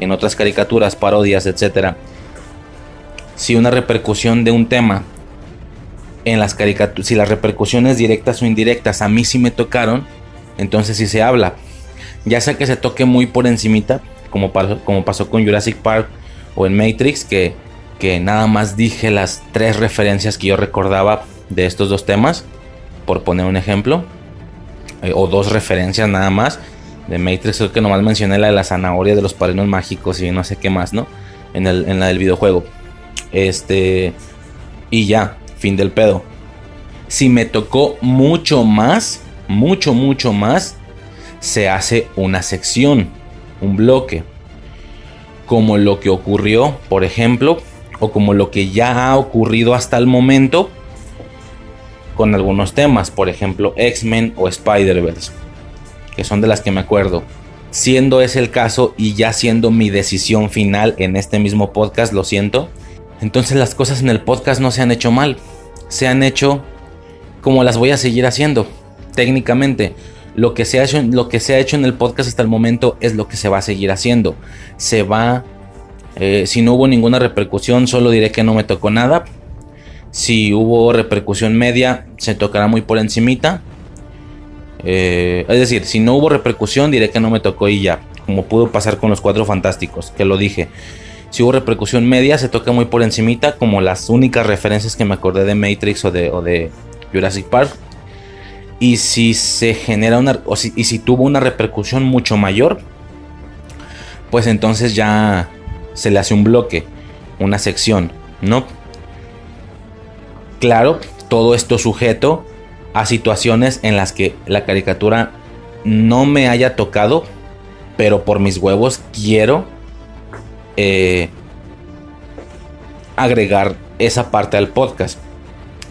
en otras caricaturas, parodias, etc. Si una repercusión de un tema en las caricaturas, si las repercusiones directas o indirectas a mí sí me tocaron, entonces sí se habla. Ya sea que se toque muy por encimita, como como pasó con Jurassic Park o en Matrix, que, que nada más dije las tres referencias que yo recordaba de estos dos temas, por poner un ejemplo, eh, o dos referencias nada más. De Matrix creo que nomás mencioné la de la zanahoria de los padrinos mágicos y no sé qué más, ¿no? En, la del videojuego. Este... Y ya, fin del pedo. Si me tocó mucho más, mucho, mucho más, se hace una sección un bloque. Como lo que ocurrió, por ejemplo, o como lo que ya ha ocurrido hasta el momento con algunos temas, por ejemplo, X-Men o Spider-Verse, que son de las que me acuerdo. siendo ese el caso y ya siendo mi decisión final en este mismo podcast, lo siento, entonces las cosas en el podcast no se han hecho mal, se han hecho como las voy a seguir haciendo, técnicamente. Lo que, se ha hecho, lo que se ha hecho en el podcast hasta el momento es lo que se va a seguir haciendo. Se va, eh, si no hubo ninguna repercusión, solo diré que no me tocó nada. Si hubo repercusión media, se tocará muy por encimita. Eh, es decir, si no hubo repercusión, diré que no me tocó y ya. Como pudo pasar con los cuatro fantásticos, que lo dije. Si hubo repercusión media, se toca muy por encimita, como las únicas referencias que me acordé de Matrix o de, Jurassic Park. Y si se genera una. O y si tuvo una repercusión mucho mayor. Pues entonces ya se le hace un bloque. Una sección. ¿No? Claro, todo esto sujeto a situaciones en las que la caricatura no me haya tocado. Pero por mis huevos quiero. Eh, agregar esa parte al podcast.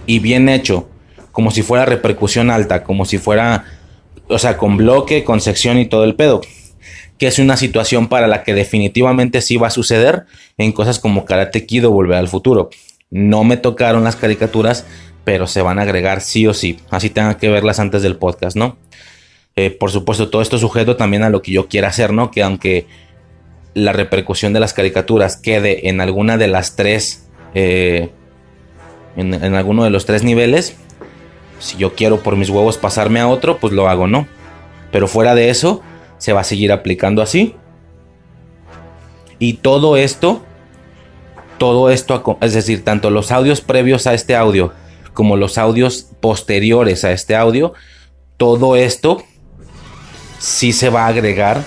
Y bien hecho como si fuera repercusión alta, como si fuera, o sea, con bloque, con sección y todo el pedo. Que es una situación para la que definitivamente sí va a suceder en cosas como Karate Kid o Volver al Futuro. No me tocaron las caricaturas, pero se van a agregar sí o sí. Así tengan que verlas antes del podcast, ¿no? Eh, por supuesto, todo esto sujeto también a lo que yo quiera hacer, ¿no? Que aunque la repercusión de las caricaturas quede en alguna de las tres, eh, en, en, alguno de los tres niveles, si yo quiero por mis huevos pasarme a otro, pues lo hago, ¿no? Pero fuera de eso, se va a seguir aplicando así. Y todo esto, todo esto, es decir, tanto los audios previos a este audio como los audios posteriores a este audio, todo esto sí se va a agregar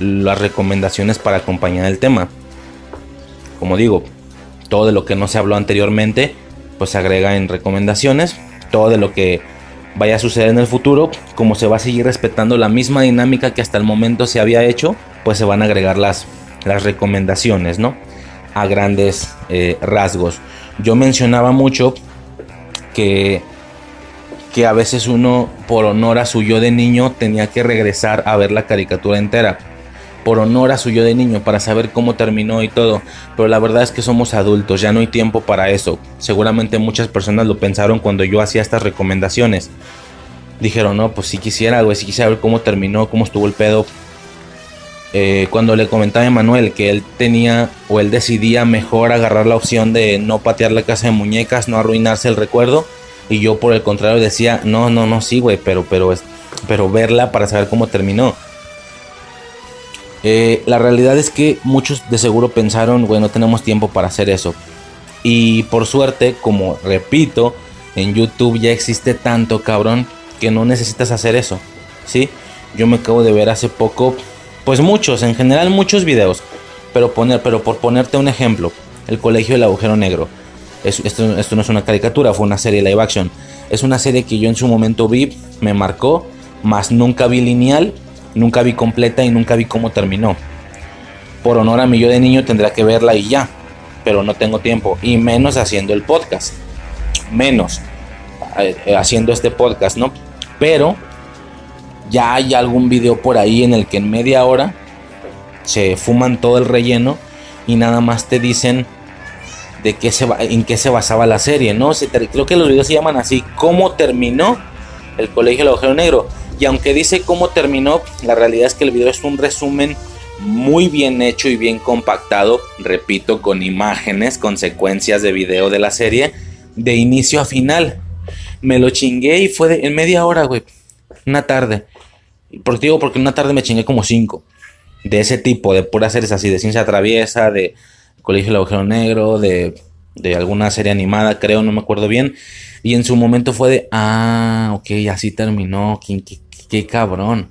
las recomendaciones para acompañar el tema. Como digo, todo de lo que no se habló anteriormente, pues se agrega en recomendaciones todo de lo que vaya a suceder en el futuro, como se va a seguir respetando la misma dinámica que hasta el momento se había hecho, pues se van a agregar las, las recomendaciones, ¿no? A grandes eh, rasgos. Yo mencionaba mucho que, que a veces uno, por honor a su yo de niño, tenía que regresar a ver la caricatura entera por honor a su yo de niño, para saber cómo terminó y todo. Pero la verdad es que somos adultos, ya no hay tiempo para eso. Seguramente muchas personas lo pensaron cuando yo hacía estas recomendaciones. Dijeron, no, pues si quisiera, güey, si quisiera ver cómo terminó, cómo estuvo el pedo. Eh, cuando le comentaba a Emanuel que él tenía o él decidía mejor agarrar la opción de no patear la casa de muñecas, no arruinarse el recuerdo. Y yo por el contrario decía, no, no, no, sí, güey, pero, pero, pero verla para saber cómo terminó. Eh, la realidad es que muchos de seguro pensaron, bueno, tenemos tiempo para hacer eso. Y por suerte, como repito, en YouTube ya existe tanto cabrón que no necesitas hacer eso. ¿Sí? Yo me acabo de ver hace poco, pues muchos, en general muchos videos. Pero, poner, pero por ponerte un ejemplo, el colegio del agujero negro. esto, esto no es una caricatura, fue una serie live action. Es una serie que yo en su momento vi, me marcó, más nunca vi lineal Nunca vi completa y nunca vi cómo terminó. Por honor a mi yo de niño tendrá que verla y ya. Pero no tengo tiempo. Y menos haciendo el podcast. Menos eh, haciendo este podcast, ¿no? Pero ya hay algún video por ahí en el que en media hora se fuman todo el relleno y nada más te dicen de qué se en qué se basaba la serie, ¿no? creo que los videos se llaman así, ¿cómo terminó el colegio del agujero negro? Y aunque dice cómo terminó, la realidad es que el video es un resumen muy bien hecho y bien compactado, repito, con imágenes, consecuencias de video de la serie, de inicio a final. Me lo chingué y fue en media hora, güey. Una tarde. Por digo, porque una tarde me chingué como cinco. De ese tipo, de puras series así, de ciencia traviesa, de Colegio del Agujero Negro, de, de alguna serie animada, creo, no me acuerdo bien. Y en su momento fue de, ah, ok, así terminó. ¿Quién, qué, qué cabrón.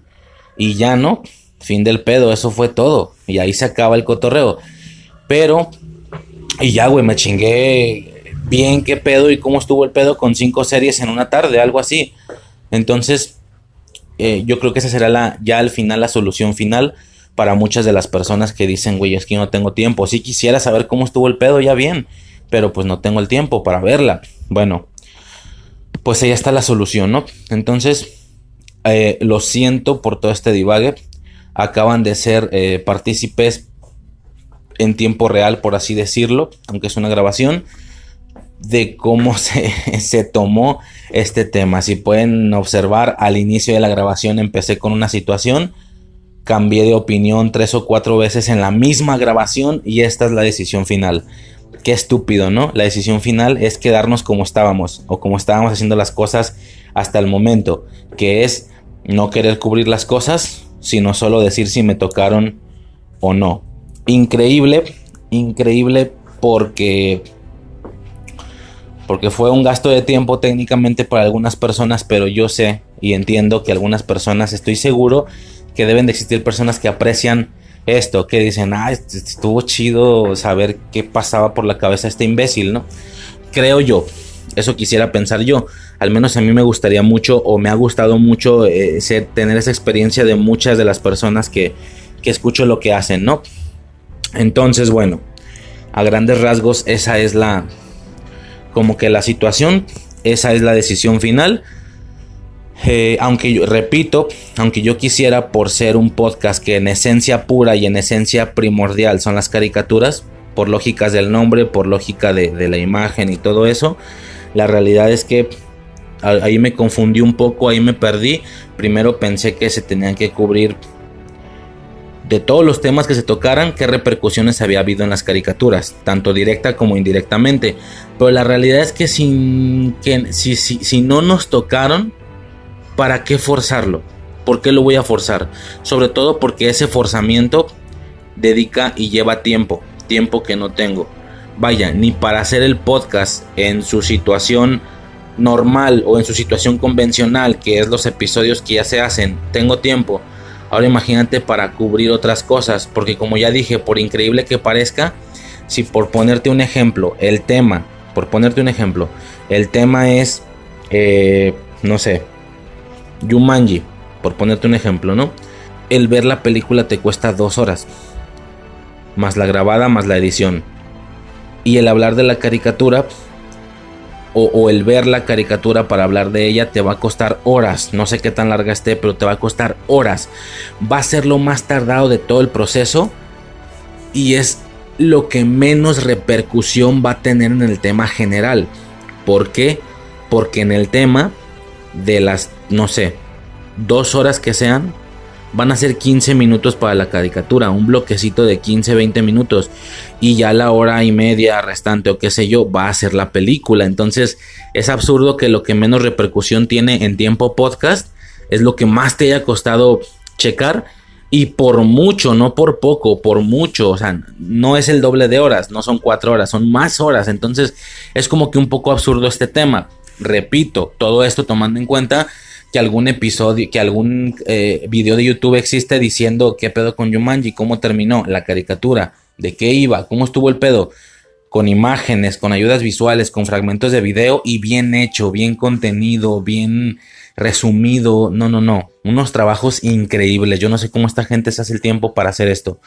Y ya no, fin del pedo, eso fue todo. Y ahí se acaba el cotorreo. Pero, y ya, güey, me chingué bien qué pedo y cómo estuvo el pedo con cinco series en una tarde, algo así. Entonces, eh, yo creo que esa será la, ya al final la solución final para muchas de las personas que dicen, güey, es que no tengo tiempo. Si quisiera saber cómo estuvo el pedo, ya bien, pero pues no tengo el tiempo para verla. Bueno, pues ahí está la solución, ¿no? Entonces, eh, lo siento por todo este divague. acaban de ser eh, partícipes en tiempo real, por así decirlo, aunque es una grabación, de cómo se, se, tomó este tema. Si pueden observar, al inicio de la grabación empecé con una situación, cambié de opinión tres o cuatro veces en la misma grabación y esta es la decisión final. Qué estúpido, ¿no? La decisión final es quedarnos como estábamos o como estábamos haciendo las cosas hasta el momento, que es no querer cubrir las cosas, sino solo decir si me tocaron o no. Increíble, increíble porque porque fue un gasto de tiempo técnicamente para algunas personas, pero yo sé y entiendo que algunas personas, estoy seguro que deben de existir personas que aprecian esto, que dicen, ah, estuvo chido saber qué pasaba por la cabeza de este imbécil, ¿no? Creo yo, eso quisiera pensar yo. Al menos a mí me gustaría mucho o me ha gustado mucho eh, tener esa experiencia de muchas de las personas que, que escucho lo que hacen, ¿no? Entonces, bueno, a grandes rasgos esa es la, como que la situación, esa es la decisión final. Eh, aunque yo repito, aunque yo quisiera por ser un podcast que en esencia pura y en esencia primordial son las caricaturas, por lógicas del nombre, por lógica de, la imagen y todo eso, la realidad es que ahí me confundí un poco, ahí me perdí. Primero pensé que se tenían que cubrir de todos los temas que se tocaran, qué repercusiones había habido en las caricaturas, tanto directa como indirectamente. Pero la realidad es que, sin, que si, si, si no nos tocaron, ¿para qué forzarlo? ¿Por qué lo voy a forzar? Sobre todo porque ese forzamiento dedica y lleva tiempo, tiempo que no tengo. Vaya, ni para hacer el podcast en su situación normal o en su situación convencional, que es los episodios que ya se hacen, tengo tiempo. Ahora imagínate para cubrir otras cosas, porque como ya dije, por increíble que parezca, si por ponerte un ejemplo, el tema, por ponerte un ejemplo, el tema es, eh, no sé, Yumanji, por ponerte un ejemplo, ¿no? El ver la película te cuesta dos horas, más la grabada, más la edición. Y el hablar de la caricatura, o, el ver la caricatura para hablar de ella, te va a costar horas. No sé qué tan larga esté, pero te va a costar horas. Va a ser lo más tardado de todo el proceso. Y es lo que menos repercusión va a tener en el tema general. ¿Por qué? Porque en el tema de las, no sé, dos horas que sean, van a ser 15 minutos para la caricatura, un bloquecito de 15, 20 minutos y ya la hora y media restante o qué sé yo va a ser la película. Entonces es absurdo que lo que menos repercusión tiene en tiempo podcast es lo que más te haya costado checar y por mucho, no por poco, por mucho, o sea, no es el doble de horas, no son cuatro horas, son más horas. Entonces es como que un poco absurdo este tema. Repito, todo esto tomando en cuenta que algún episodio, que algún eh, video de YouTube existe diciendo qué pedo con Yumanji, cómo terminó la caricatura, de qué iba, cómo estuvo el pedo, con imágenes, con ayudas visuales, con fragmentos de video y bien hecho, bien contenido, bien resumido. No, no, no. Unos trabajos increíbles. Yo no sé cómo esta gente se hace el tiempo para hacer esto.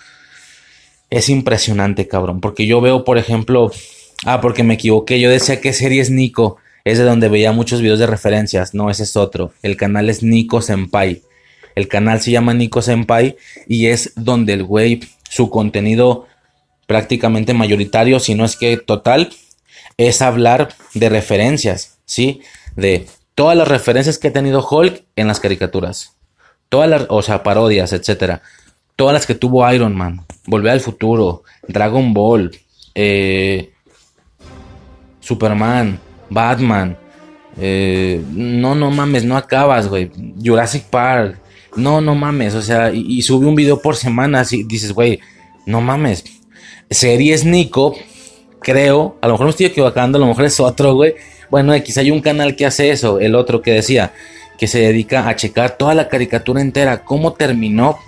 Es impresionante, cabrón. Porque yo veo, por ejemplo. Ah, porque me equivoqué. Yo decía que serie es Nico es de donde veía muchos videos de referencias. No, ese es otro. El canal es Nico Senpai. El canal se llama Nico Senpai y es donde el güey, su contenido prácticamente mayoritario, si no es que total, es hablar de referencias, ¿sí? De todas las referencias que ha tenido Hulk en las caricaturas. Todas las, o sea, parodias, etcétera. Todas las que tuvo Iron Man, Volver al Futuro, Dragon Ball, eh, Superman, Batman. Eh, no, no mames, no acabas, güey. Jurassic Park. No, no mames. O sea, y, sube un video por semana. Así dices, güey, no mames. Series Nico, creo. A lo mejor me estoy equivocando, a lo mejor es otro, güey. Bueno, quizá hay un canal que hace eso. El otro que decía que se dedica a checar toda la caricatura entera. ¿Cómo terminó?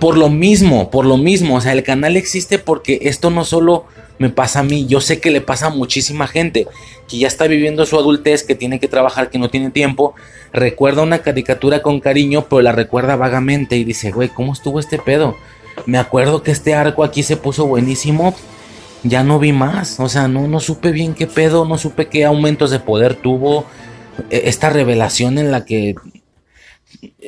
por lo mismo, por lo mismo. O sea, el canal existe porque esto no solo me pasa a mí, yo sé que le pasa a muchísima gente que ya está viviendo su adultez, que tiene que trabajar, que no tiene tiempo, recuerda una caricatura con cariño, pero la recuerda vagamente y dice, güey, ¿cómo estuvo este pedo? Me acuerdo que este arco aquí se puso buenísimo, ya no vi más, o sea, no, no supe bien qué pedo, no supe qué aumentos de poder tuvo, e, esta revelación en la que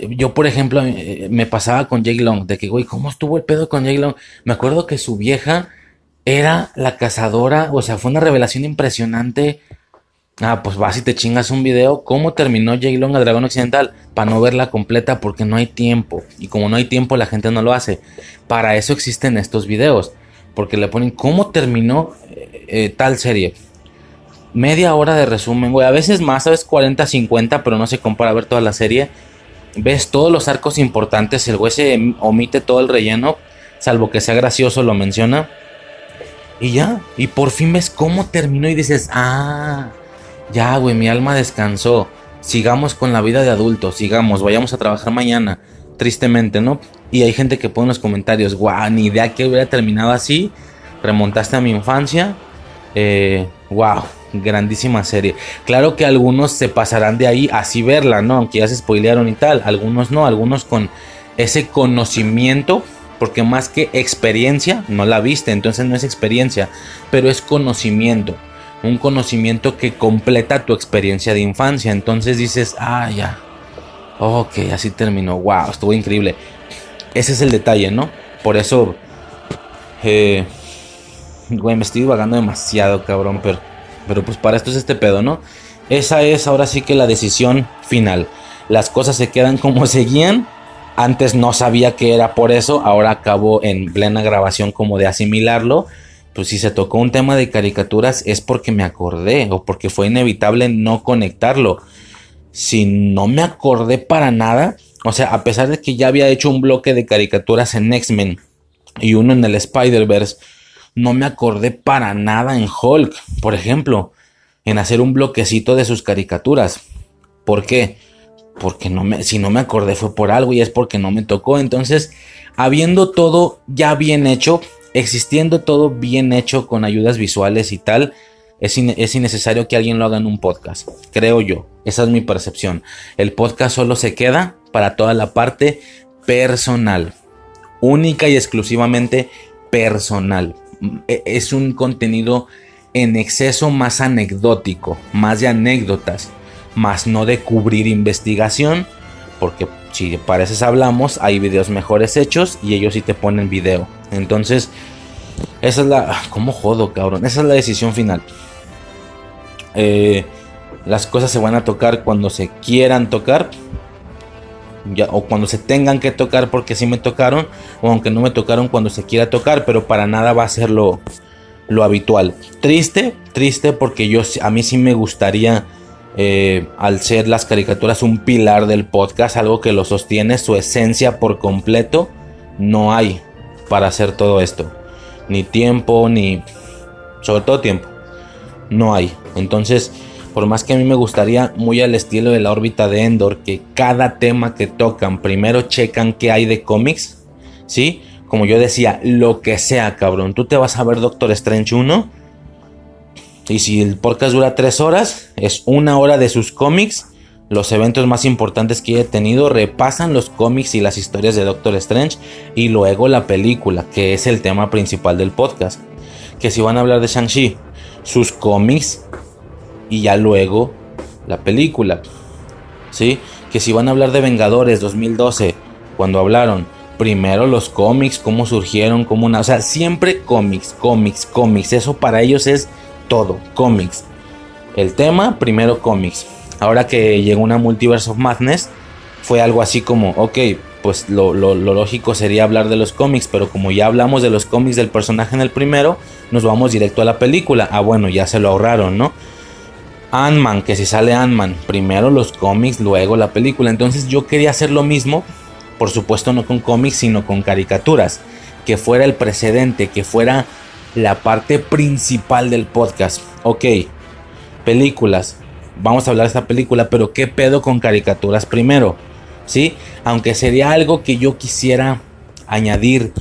yo, por ejemplo, eh, me pasaba con Jake Long, de que, güey, ¿cómo estuvo el pedo con Jake Long? Me acuerdo que su vieja era la cazadora, o sea, fue una revelación impresionante. Ah, pues vas y te chingas un video. ¿Cómo terminó Jake Long a Dragón Occidental? Para no verla completa porque no hay tiempo. Y como no hay tiempo, la gente no lo hace. Para eso existen estos videos. Porque le ponen cómo terminó eh, eh, tal serie. Media hora de resumen, güey. A veces más, a veces 40, 50, pero no se compara a ver toda la serie ves todos los arcos importantes, el güey se omite todo el relleno, salvo que sea gracioso, lo menciona. Y ya, y por fin ves cómo terminó y dices, ah, ya, güey, mi alma descansó. Sigamos con la vida de adultos, sigamos, vayamos a trabajar mañana. Tristemente, ¿no? Y hay gente que pone en los comentarios, guau, ni idea que hubiera terminado así. Remontaste a mi infancia. Eh, wow grandísima serie. Claro que algunos se pasarán de ahí así verla, ¿no? Aunque ya se spoilearon y tal. Algunos no, algunos con ese conocimiento. Porque más que experiencia, no la viste, entonces no es experiencia, pero es conocimiento. Un conocimiento que completa tu experiencia de infancia. Entonces dices, ah, ya. Ok, así terminó. Wow, estuvo increíble. Ese es el detalle, ¿no? Por eso... Eh, güey, me estoy vagando demasiado, cabrón, pero pero pues para esto es este pedo, ¿no? Esa es ahora sí que la decisión final. Las cosas se quedan como seguían. Antes no sabía que era por eso, ahora acabo en plena grabación como de asimilarlo. Pues si se tocó un tema de caricaturas es porque me acordé o porque fue inevitable no conectarlo. Si no me acordé para nada, o sea, a pesar de que ya había hecho un bloque de caricaturas en X-Men y uno en el Spider-Verse, no me acordé para nada en Hulk, por ejemplo, en hacer un bloquecito de sus caricaturas. ¿Por qué? Porque no me, si no me acordé fue por algo y es porque no me tocó. Entonces, habiendo todo ya bien hecho, existiendo todo bien hecho con ayudas visuales y tal, es, es, innecesario que alguien lo haga en un podcast, creo yo. Esa es mi percepción. El podcast solo se queda para toda la parte personal, única y exclusivamente personal. E, es un contenido en exceso más anecdótico, más de anécdotas, más no de cubrir investigación, porque si pareces hablamos, hay videos mejores hechos y ellos sí te ponen video. Entonces, esa es la... Ah, ¿Cómo jodo, cabrón? Esa es la decisión final. Eh, las cosas se van a tocar cuando se quieran tocar o cuando se tengan que tocar porque sí me tocaron, o aunque no me tocaron cuando se quiera tocar, pero para nada va a ser lo, lo habitual. Triste, triste porque yo a mí sí me gustaría, eh, al ser las caricaturas un pilar del podcast, algo que lo sostiene, su esencia por completo, no hay para hacer todo esto. Ni tiempo, ni... Sobre todo tiempo. No hay. Entonces por más que a mí me gustaría, muy al estilo de la órbita de Endor, que cada tema que tocan, primero checan qué hay de cómics, ¿sí? Como yo decía, lo que sea, cabrón. Tú te vas a ver Doctor Strange 1. Y si el podcast dura 3 horas, es una hora de sus cómics. Los eventos más importantes que he tenido repasan los cómics y las historias de Doctor Strange. Y luego la película, que es el tema principal del podcast. Que si van a hablar de Shang-Chi, sus cómics y ya luego la película. ¿Sí? Que si van a hablar de Vengadores 2012, cuando hablaron, primero los cómics, cómo surgieron, cómo una, o sea, siempre cómics, cómics, cómics, eso para ellos es todo, cómics. El tema, primero cómics. Ahora que llegó una Multiverse of Madness, fue algo así como, ok, pues lo, lógico sería hablar de los cómics, pero como ya hablamos de los cómics del personaje en el primero, nos vamos directo a la película. Ah, bueno, ya se lo ahorraron, ¿no? Ant-Man, que si sale Ant-Man, primero los cómics, luego la película. Entonces yo quería hacer lo mismo, por supuesto no con cómics, sino con caricaturas. Que fuera el precedente, que fuera la parte principal del podcast. Ok, películas. Vamos a hablar de esta película, pero ¿qué pedo con caricaturas primero? ¿Sí? Aunque sería algo que yo quisiera añadir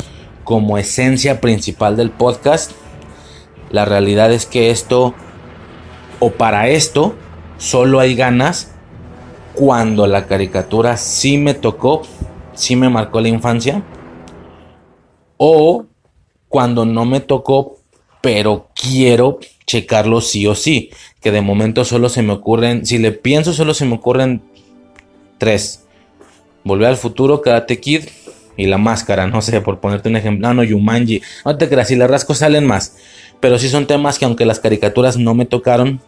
como esencia principal del podcast, la realidad es que esto o para esto solo hay ganas cuando la caricatura sí me tocó, sí me marcó la infancia, o cuando no me tocó, pero quiero checarlo sí o sí, que de momento solo se me ocurren, si le pienso solo se me ocurren tres. Volver al futuro, Karate Kid y la máscara, no sé, por ponerte un ejemplo. No, no, Yumanji. No te creas, si las rascos salen más. Pero sí son temas que aunque las caricaturas no me tocaron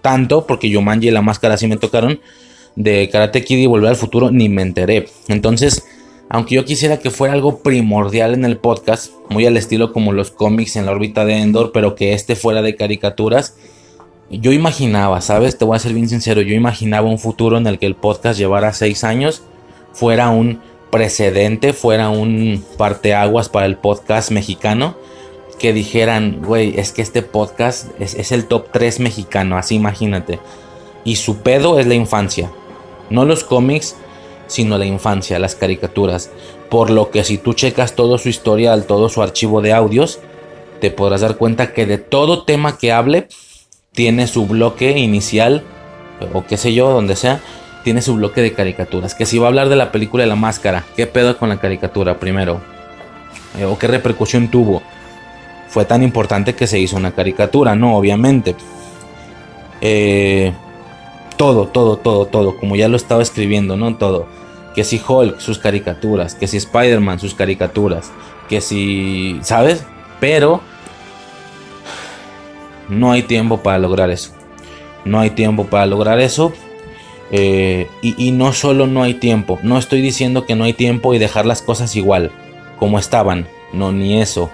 tanto, porque Yumanji y la máscara sí me tocaron, de Karate Kid y Volver al Futuro ni me enteré. Entonces, aunque yo quisiera que fuera algo primordial en el podcast, muy al estilo como los cómics en la órbita de Endor, pero que este fuera de caricaturas, yo imaginaba, ¿sabes? Te voy a ser bien sincero, yo imaginaba un futuro en el que el podcast llevara seis años, fuera un precedente, fuera un parteaguas para el podcast mexicano, que dijeran, güey, es que este podcast es, el top 3 mexicano, así imagínate. Y su pedo es la infancia. No los cómics, sino la infancia, las caricaturas. Por lo que si tú checas todo su historial, todo su archivo de audios, te podrás dar cuenta que de todo tema que hable, tiene su bloque inicial, o qué sé yo, donde sea, tiene su bloque de caricaturas. Que si va a hablar de la película de la máscara, ¿qué pedo con la caricatura primero? Eh, ¿O qué repercusión tuvo? Fue tan importante que se hizo una caricatura, no, obviamente. Eh, todo, todo, todo, todo, como ya lo estaba escribiendo, ¿no? Todo. Que si Hulk, sus caricaturas, que si Spider-Man, sus caricaturas, que si, ¿sabes? Pero no hay tiempo para lograr eso. No hay tiempo para lograr eso. Eh, y, no solo no hay tiempo, no estoy diciendo que no hay tiempo y dejar las cosas igual, como estaban, no, ni eso.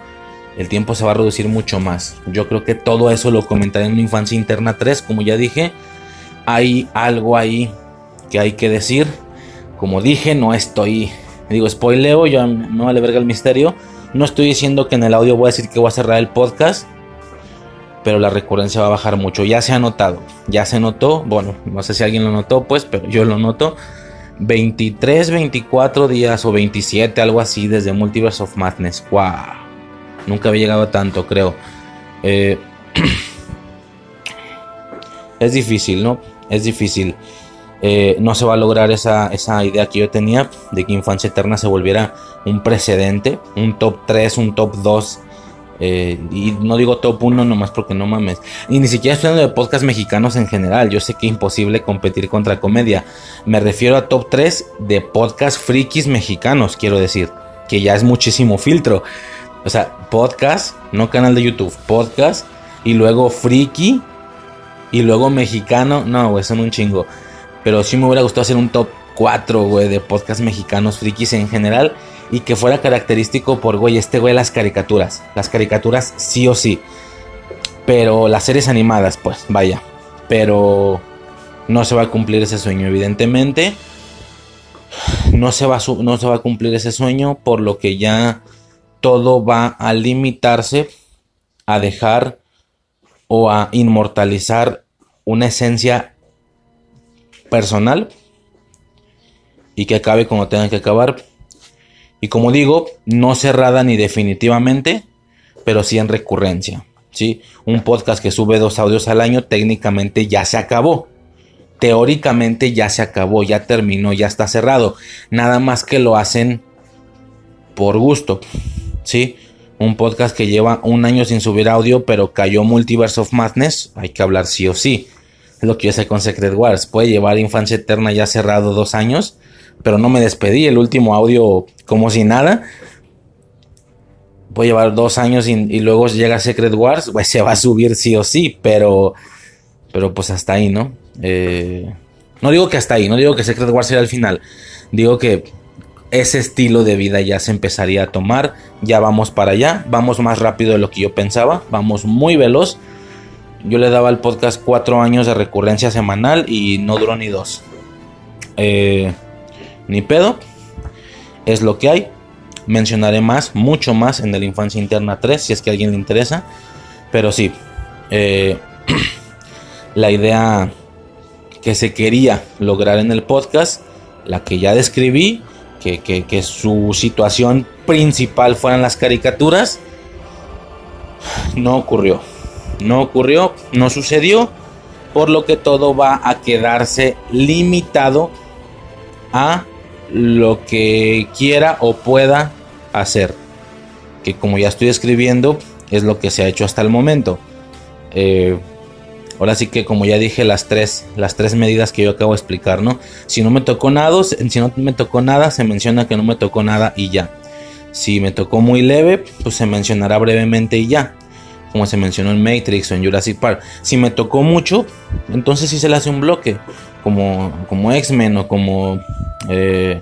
El tiempo se va a reducir mucho más. Yo creo que todo eso lo comentaré en mi infancia interna 3, como ya dije hay algo ahí que hay que decir. Como dije, no estoy, digo, spoileo, yo no vale verga el misterio. No estoy diciendo que en el audio voy a decir que voy a cerrar el podcast, pero la recurrencia va a bajar mucho. Ya se ha notado, ya se notó. Bueno, no sé si alguien lo notó, pues, pero yo lo noto. 23, 24 días o 27, algo así, desde Multiverse of Madness. ¡Wow! Nunca había llegado a tanto, creo. Eh, es difícil, ¿no? Es difícil. Eh, no se va a lograr esa, idea que yo tenía de que Infancia Eterna se volviera un precedente, un top 3, un top 2. Eh, y no digo top 1 nomás porque no mames. Y ni siquiera estoy hablando de podcast mexicanos en general. Yo sé que es imposible competir contra comedia. Me refiero a top 3 de podcast frikis mexicanos, quiero decir. Que ya es muchísimo filtro. O sea, podcast, no canal de YouTube, podcast. Y luego friki y luego mexicano, no, güey, son un chingo. Pero sí me hubiera gustado hacer un top 4, güey, de podcast mexicanos frikis en general. Y que fuera característico por, güey, este güey, las caricaturas. Las caricaturas sí o sí. Pero las series animadas, pues, vaya. Pero no se va a cumplir ese sueño, evidentemente. No se va a, no se va a cumplir ese sueño, por lo que ya todo va a limitarse a dejar o a inmortalizar una esencia personal y que acabe como tenga que acabar. Y como digo, no cerrada ni definitivamente, pero sí en recurrencia. ¿sí? Un podcast que sube dos audios al año técnicamente ya se acabó. Teóricamente ya se acabó, ya terminó, ya está cerrado. Nada más que lo hacen por gusto. ¿sí? Un podcast que lleva un año sin subir audio, pero cayó Multiverse of Madness. Hay que hablar sí o sí lo que yo sé con Secret Wars. Puede llevar Infancia Eterna ya cerrado dos años, pero no me despedí. El último audio como si nada. Puede llevar dos años y, luego llega Secret Wars, pues se va a subir sí o sí, pero, pero pues hasta ahí, ¿no? Eh, no digo que hasta ahí, no digo que Secret Wars sea el final. Digo que ese estilo de vida ya se empezaría a tomar. Ya vamos para allá, vamos más rápido de lo que yo pensaba, vamos muy veloz yo le daba al podcast cuatro años de recurrencia semanal y no duró ni dos. Eh, ni pedo. Es lo que hay. Mencionaré más, mucho más en el Infancia Interna 3, si es que a alguien le interesa. Pero sí, eh, la idea que se quería lograr en el podcast, la que ya describí, que, su situación principal fueran las caricaturas, no ocurrió. No ocurrió, no sucedió, por lo que todo va a quedarse limitado a lo que quiera o pueda hacer. Que como ya estoy escribiendo, es lo que se ha hecho hasta el momento. Eh, ahora sí que como ya dije, las tres, las tres medidas que yo acabo de explicar, ¿no? Si no me tocó nada, si no me tocó nada, se menciona que no me tocó nada y ya. Si me tocó muy leve, pues se mencionará brevemente y ya. Como se mencionó en Matrix o en Jurassic Park. Si me tocó mucho, entonces sí se le hace un bloque. Como, como X-Men o como eh,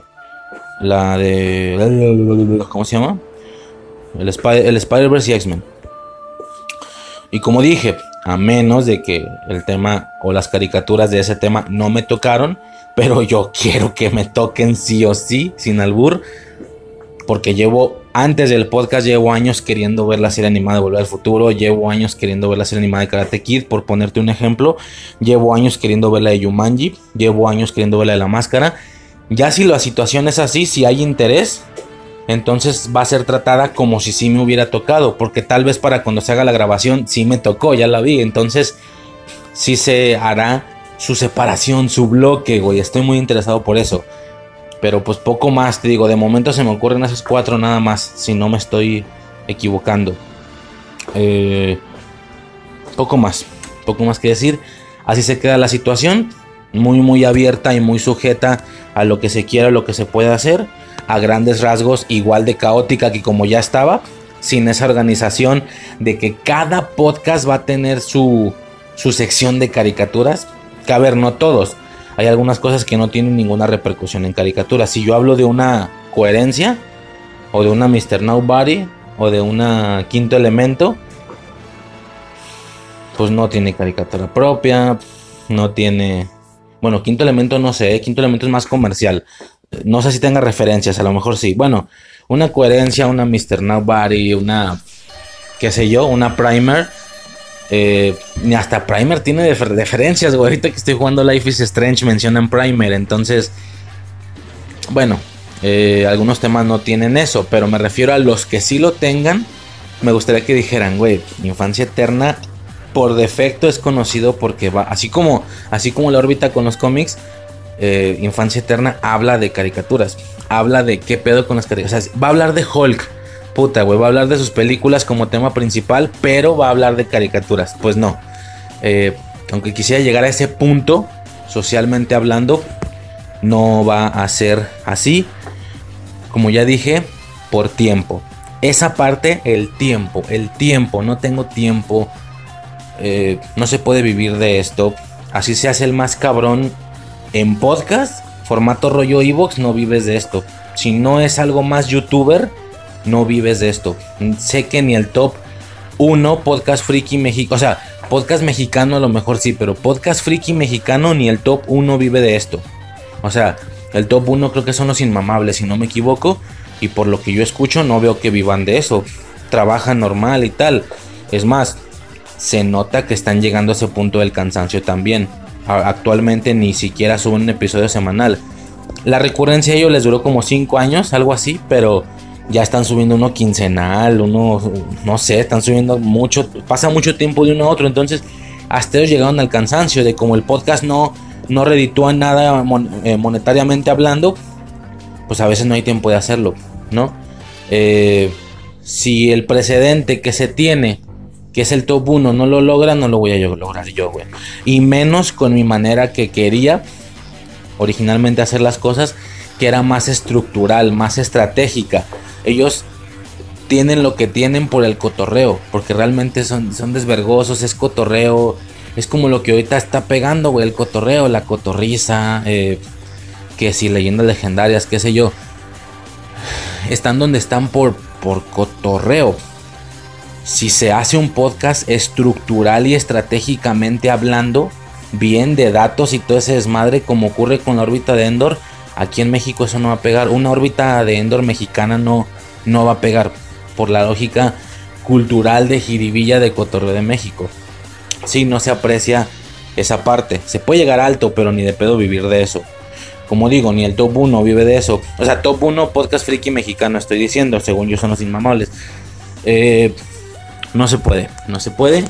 la de... ¿Cómo se llama? El, el Spider-Verse y X-Men. Y como dije, a menos de que el tema o las caricaturas de ese tema no me tocaron, pero yo quiero que me toquen sí o sí, sin albur, porque llevo, antes del podcast, llevo años queriendo ver la serie animada de Volver al Futuro, llevo años queriendo ver la serie animada de Karate Kid, por ponerte un ejemplo, llevo años queriendo ver la de Yumanji, llevo años queriendo ver la de La Máscara, ya si la situación es así, si hay interés, entonces va a ser tratada como si sí me hubiera tocado, porque tal vez para cuando se haga la grabación sí me tocó, ya la vi, entonces sí se hará su separación, su bloque, güey, estoy muy interesado por eso. Pero pues poco más, te digo, de momento se me ocurren esas cuatro nada más, si no me estoy equivocando. Eh, poco más, poco más que decir. Así se queda la situación, muy muy abierta y muy sujeta a lo que se quiera, lo que se pueda hacer a grandes rasgos igual de caótica que como ya estaba, sin esa organización de que cada podcast va a tener su, su sección de caricaturas. Que a ver, no todos. Hay algunas cosas que no tienen ninguna repercusión en caricaturas. Si yo hablo de una coherencia, o de una Mr. Nobody, o de una quinto elemento, pues no tiene caricatura propia, no tiene... Bueno, quinto elemento no sé, quinto elemento es más comercial. No sé si tenga referencias, a lo mejor sí. Bueno, una coherencia, una Mr. Nobody, una, qué sé yo, una Primer. Eh, hasta Primer tiene referencias, güey. Ahorita que estoy jugando Life is Strange mencionan Primer. Entonces, bueno, eh, algunos temas no tienen eso. Pero me refiero a los que sí lo tengan. Me gustaría que dijeran, güey, Infancia Eterna por defecto es conocido porque va, así como, así como la órbita con los cómics, eh, Infancia Eterna habla de caricaturas. Habla de qué pedo con las caricaturas. va a hablar de Hulk. Puta, güey. Va a hablar de sus películas como tema principal, pero va a hablar de caricaturas. Pues no. Eh, aunque quisiera llegar a ese punto, socialmente hablando, no va a ser así. Como ya dije, por tiempo. Esa parte, el tiempo. El tiempo. No tengo tiempo. Eh, no se puede vivir de esto. Así se hace el más cabrón en podcast, formato rollo Evox, no vives de esto. Si no es algo más youtuber, no vives de esto. Sé que ni el top 1 podcast friki México, o sea, podcast mexicano a lo mejor sí, pero podcast friki mexicano ni el top 1 vive de esto. O sea, el top 1 creo que son los inmamables, si no me equivoco. Y por lo que yo escucho, no veo que vivan de eso. Trabajan normal y tal. Es más, se nota que están llegando a ese punto del cansancio también actualmente ni siquiera suben un episodio semanal. La recurrencia a ellos les duró como 5 años, algo así, pero ya están subiendo uno quincenal, uno, no sé, están subiendo mucho, pasa mucho tiempo de uno a otro, entonces hasta ellos llegaron al cansancio de como el podcast no, no reditúa nada eh, monetariamente hablando, pues a veces no hay tiempo de hacerlo, ¿no? Eh, si el precedente que se tiene que es el top 1, no lo logra, no lo voy a lograr yo, güey. Y menos con mi manera que quería originalmente hacer las cosas, que era más estructural, más estratégica. Ellos tienen lo que tienen por el cotorreo, porque realmente son, son desvergosos, es cotorreo, es como lo que ahorita está pegando, güey, el cotorreo, la cotorriza, eh, que si leyendas legendarias, qué sé yo. Están donde están por, por cotorreo, si se hace un podcast estructural y estratégicamente hablando, bien de datos y todo ese desmadre como ocurre con la órbita de Endor, aquí en México eso no va a pegar. Una órbita de Endor mexicana no, no va a pegar por la lógica cultural de jiribilla de Cotorreo de México. Si no se aprecia esa parte. Se puede llegar alto, pero ni de pedo vivir de eso. Como digo, ni el top 1 vive de eso. O sea, top 1 podcast friki mexicano estoy diciendo, según yo son los inmamables. Eh, no se puede, no se puede.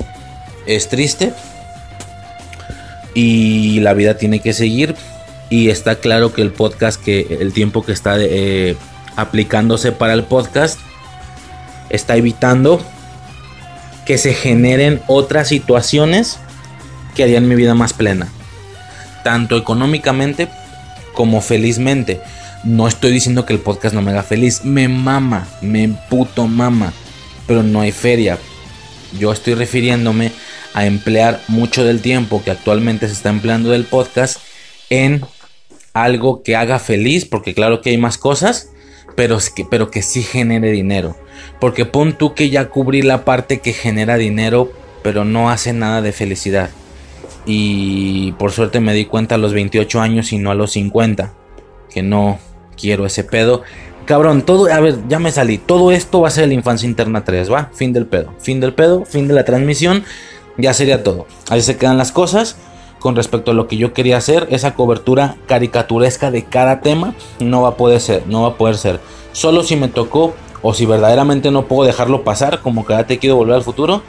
Es triste. Y la vida tiene que seguir. Y está claro que el podcast, que el tiempo que está eh, aplicándose para el podcast, está evitando que se generen otras situaciones que harían mi vida más plena. Tanto económicamente como felizmente. No estoy diciendo que el podcast no me haga feliz. Me mama, me puto mama. Pero no hay feria. Yo estoy refiriéndome a emplear mucho del tiempo que actualmente se está empleando del podcast en algo que haga feliz. Porque claro que hay más cosas. Pero que, pero que sí genere dinero. Porque pon tú que ya cubrí la parte que genera dinero. Pero no hace nada de felicidad. Y por suerte me di cuenta a los 28 años y no a los 50. Que no quiero ese pedo. Cabrón, todo, a ver, ya me salí. Todo esto va a ser la infancia interna 3, ¿va? Fin del pedo. Fin del pedo, fin de la transmisión. Ya sería todo. Ahí se quedan las cosas. Con respecto a lo que yo quería hacer, esa cobertura caricaturesca de cada tema no va a poder ser, no va a poder ser. Solo si me tocó o si verdaderamente no puedo dejarlo pasar, como ya te quiero volver al futuro,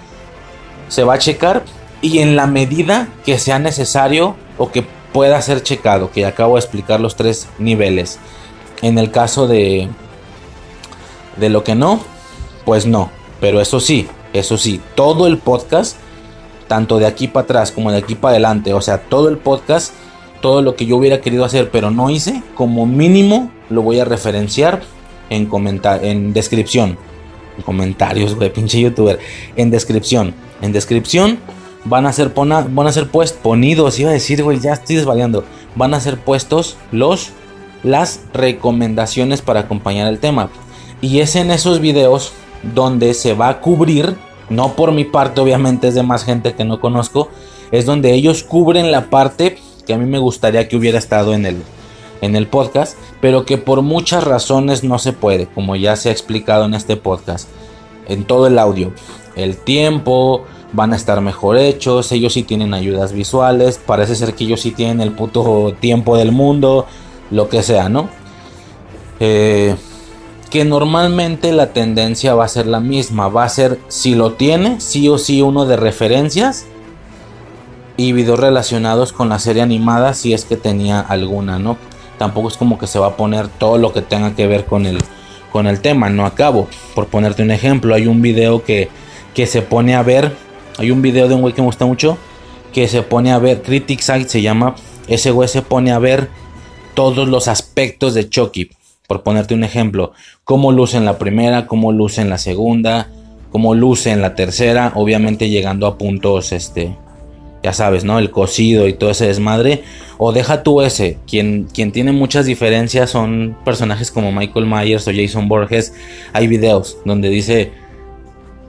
se va a checar y en la medida que sea necesario o que pueda ser checado, que acabo de explicar los tres niveles. En el caso de de lo que no, pues no, pero eso sí, eso sí, todo el podcast tanto de aquí para atrás como de aquí para adelante, o sea, todo el podcast, todo lo que yo hubiera querido hacer pero no hice, como mínimo lo voy a referenciar en comentar en descripción. En comentarios, güey, pinche youtuber. En descripción. En descripción van a ser, van a ser puestos, ponidos, iba a decir, güey, ya estoy desvariando, van a ser puestos los, las recomendaciones para acompañar el tema. Y es en esos videos donde se va a cubrir, no por mi parte, obviamente es de más gente que no conozco, es donde ellos cubren la parte que a mí me gustaría que hubiera estado en el, en el podcast, pero que por muchas razones no se puede, como ya se ha explicado en este podcast, en todo el audio. El tiempo, van a estar mejor hechos, ellos sí tienen ayudas visuales, parece ser que ellos sí tienen el puto tiempo del mundo, lo que sea, ¿no? Eh, que normalmente la tendencia va a ser la misma, va a ser si lo tiene, sí o sí uno de referencias y videos relacionados con la serie animada si es que tenía alguna, ¿no? Tampoco es como que se va a poner todo lo que tenga que ver con el, con el tema, no acabo. Por ponerte un ejemplo, hay un video que, que se pone a ver hay un video de un güey que me gusta mucho que se pone a ver, Critic Site se llama, ese güey se pone a ver todos los aspectos de Chucky. Por ponerte un ejemplo, cómo luce en la primera, cómo luce en la segunda, cómo luce en la tercera, obviamente llegando a puntos, este, ya sabes, ¿no? El cocido y todo ese desmadre. O deja tú ese, quien, quien tiene muchas diferencias son personajes como Michael Myers o Jason Borges. Hay videos donde dice,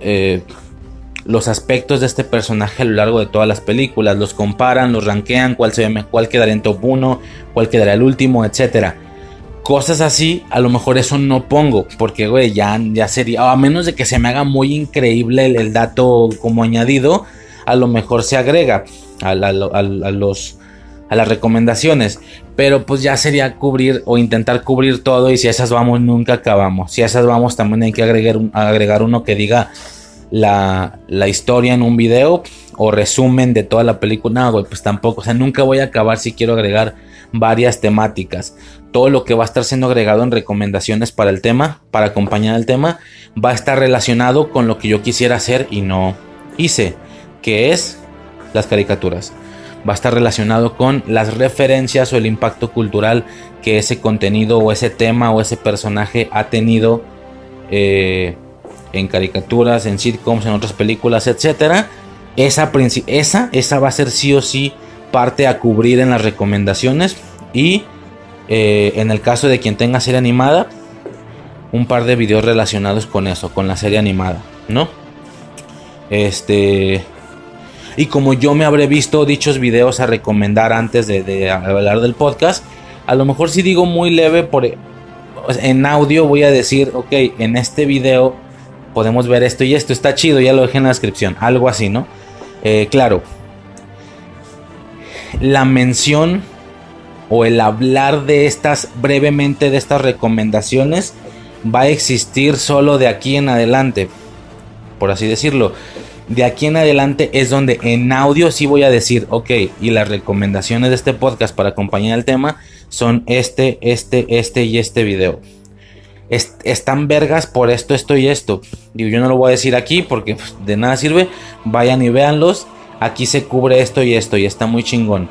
eh, los aspectos de este personaje a lo largo de todas las películas, los comparan, los rankean, cuál, cuál quedará en top 1, cuál quedará el último, etcétera. Cosas así, a lo mejor eso no pongo, porque güey, ya, ya sería, a menos de que se me haga muy increíble el, dato como añadido, a lo mejor se agrega a, los a las recomendaciones. Pero pues ya sería cubrir o intentar cubrir todo. Y si esas vamos, nunca acabamos. Si esas vamos, también hay que agregar, agregar uno que diga la, historia en un video o resumen de toda la película. No, pues tampoco. O sea, nunca voy a acabar si quiero agregar varias temáticas. Todo lo que va a estar siendo agregado en recomendaciones para el tema, para acompañar el tema, va a estar relacionado con lo que yo quisiera hacer y no hice, que es las caricaturas. Va a estar relacionado con las referencias o el impacto cultural que ese contenido o ese tema o ese personaje ha tenido eh, en caricaturas, en sitcoms, en otras películas, etcétera. Esa, esa, esa va a ser sí o sí parte a cubrir en las recomendaciones. Y eh, en el caso de quien tenga serie animada, un par de videos relacionados con eso, con la serie animada, ¿no? Este. Y como yo me habré visto dichos videos a recomendar antes de, de hablar del podcast, a lo mejor si digo muy leve por en audio voy a decir, ok, en este video podemos ver esto y esto está chido, ya lo dejé en la descripción, algo así, ¿no? Eh, claro, la mención o el hablar de estas brevemente de estas recomendaciones va a existir solo de aquí en adelante, por así decirlo. De aquí en adelante es donde en audio sí voy a decir, ok, y las recomendaciones de este podcast para acompañar el tema son este, este, este y este video están vergas por esto, esto y esto. Digo, yo no lo voy a decir aquí porque pues, de nada sirve. Vayan y véanlos. aquí se cubre esto y esto y está muy chingón.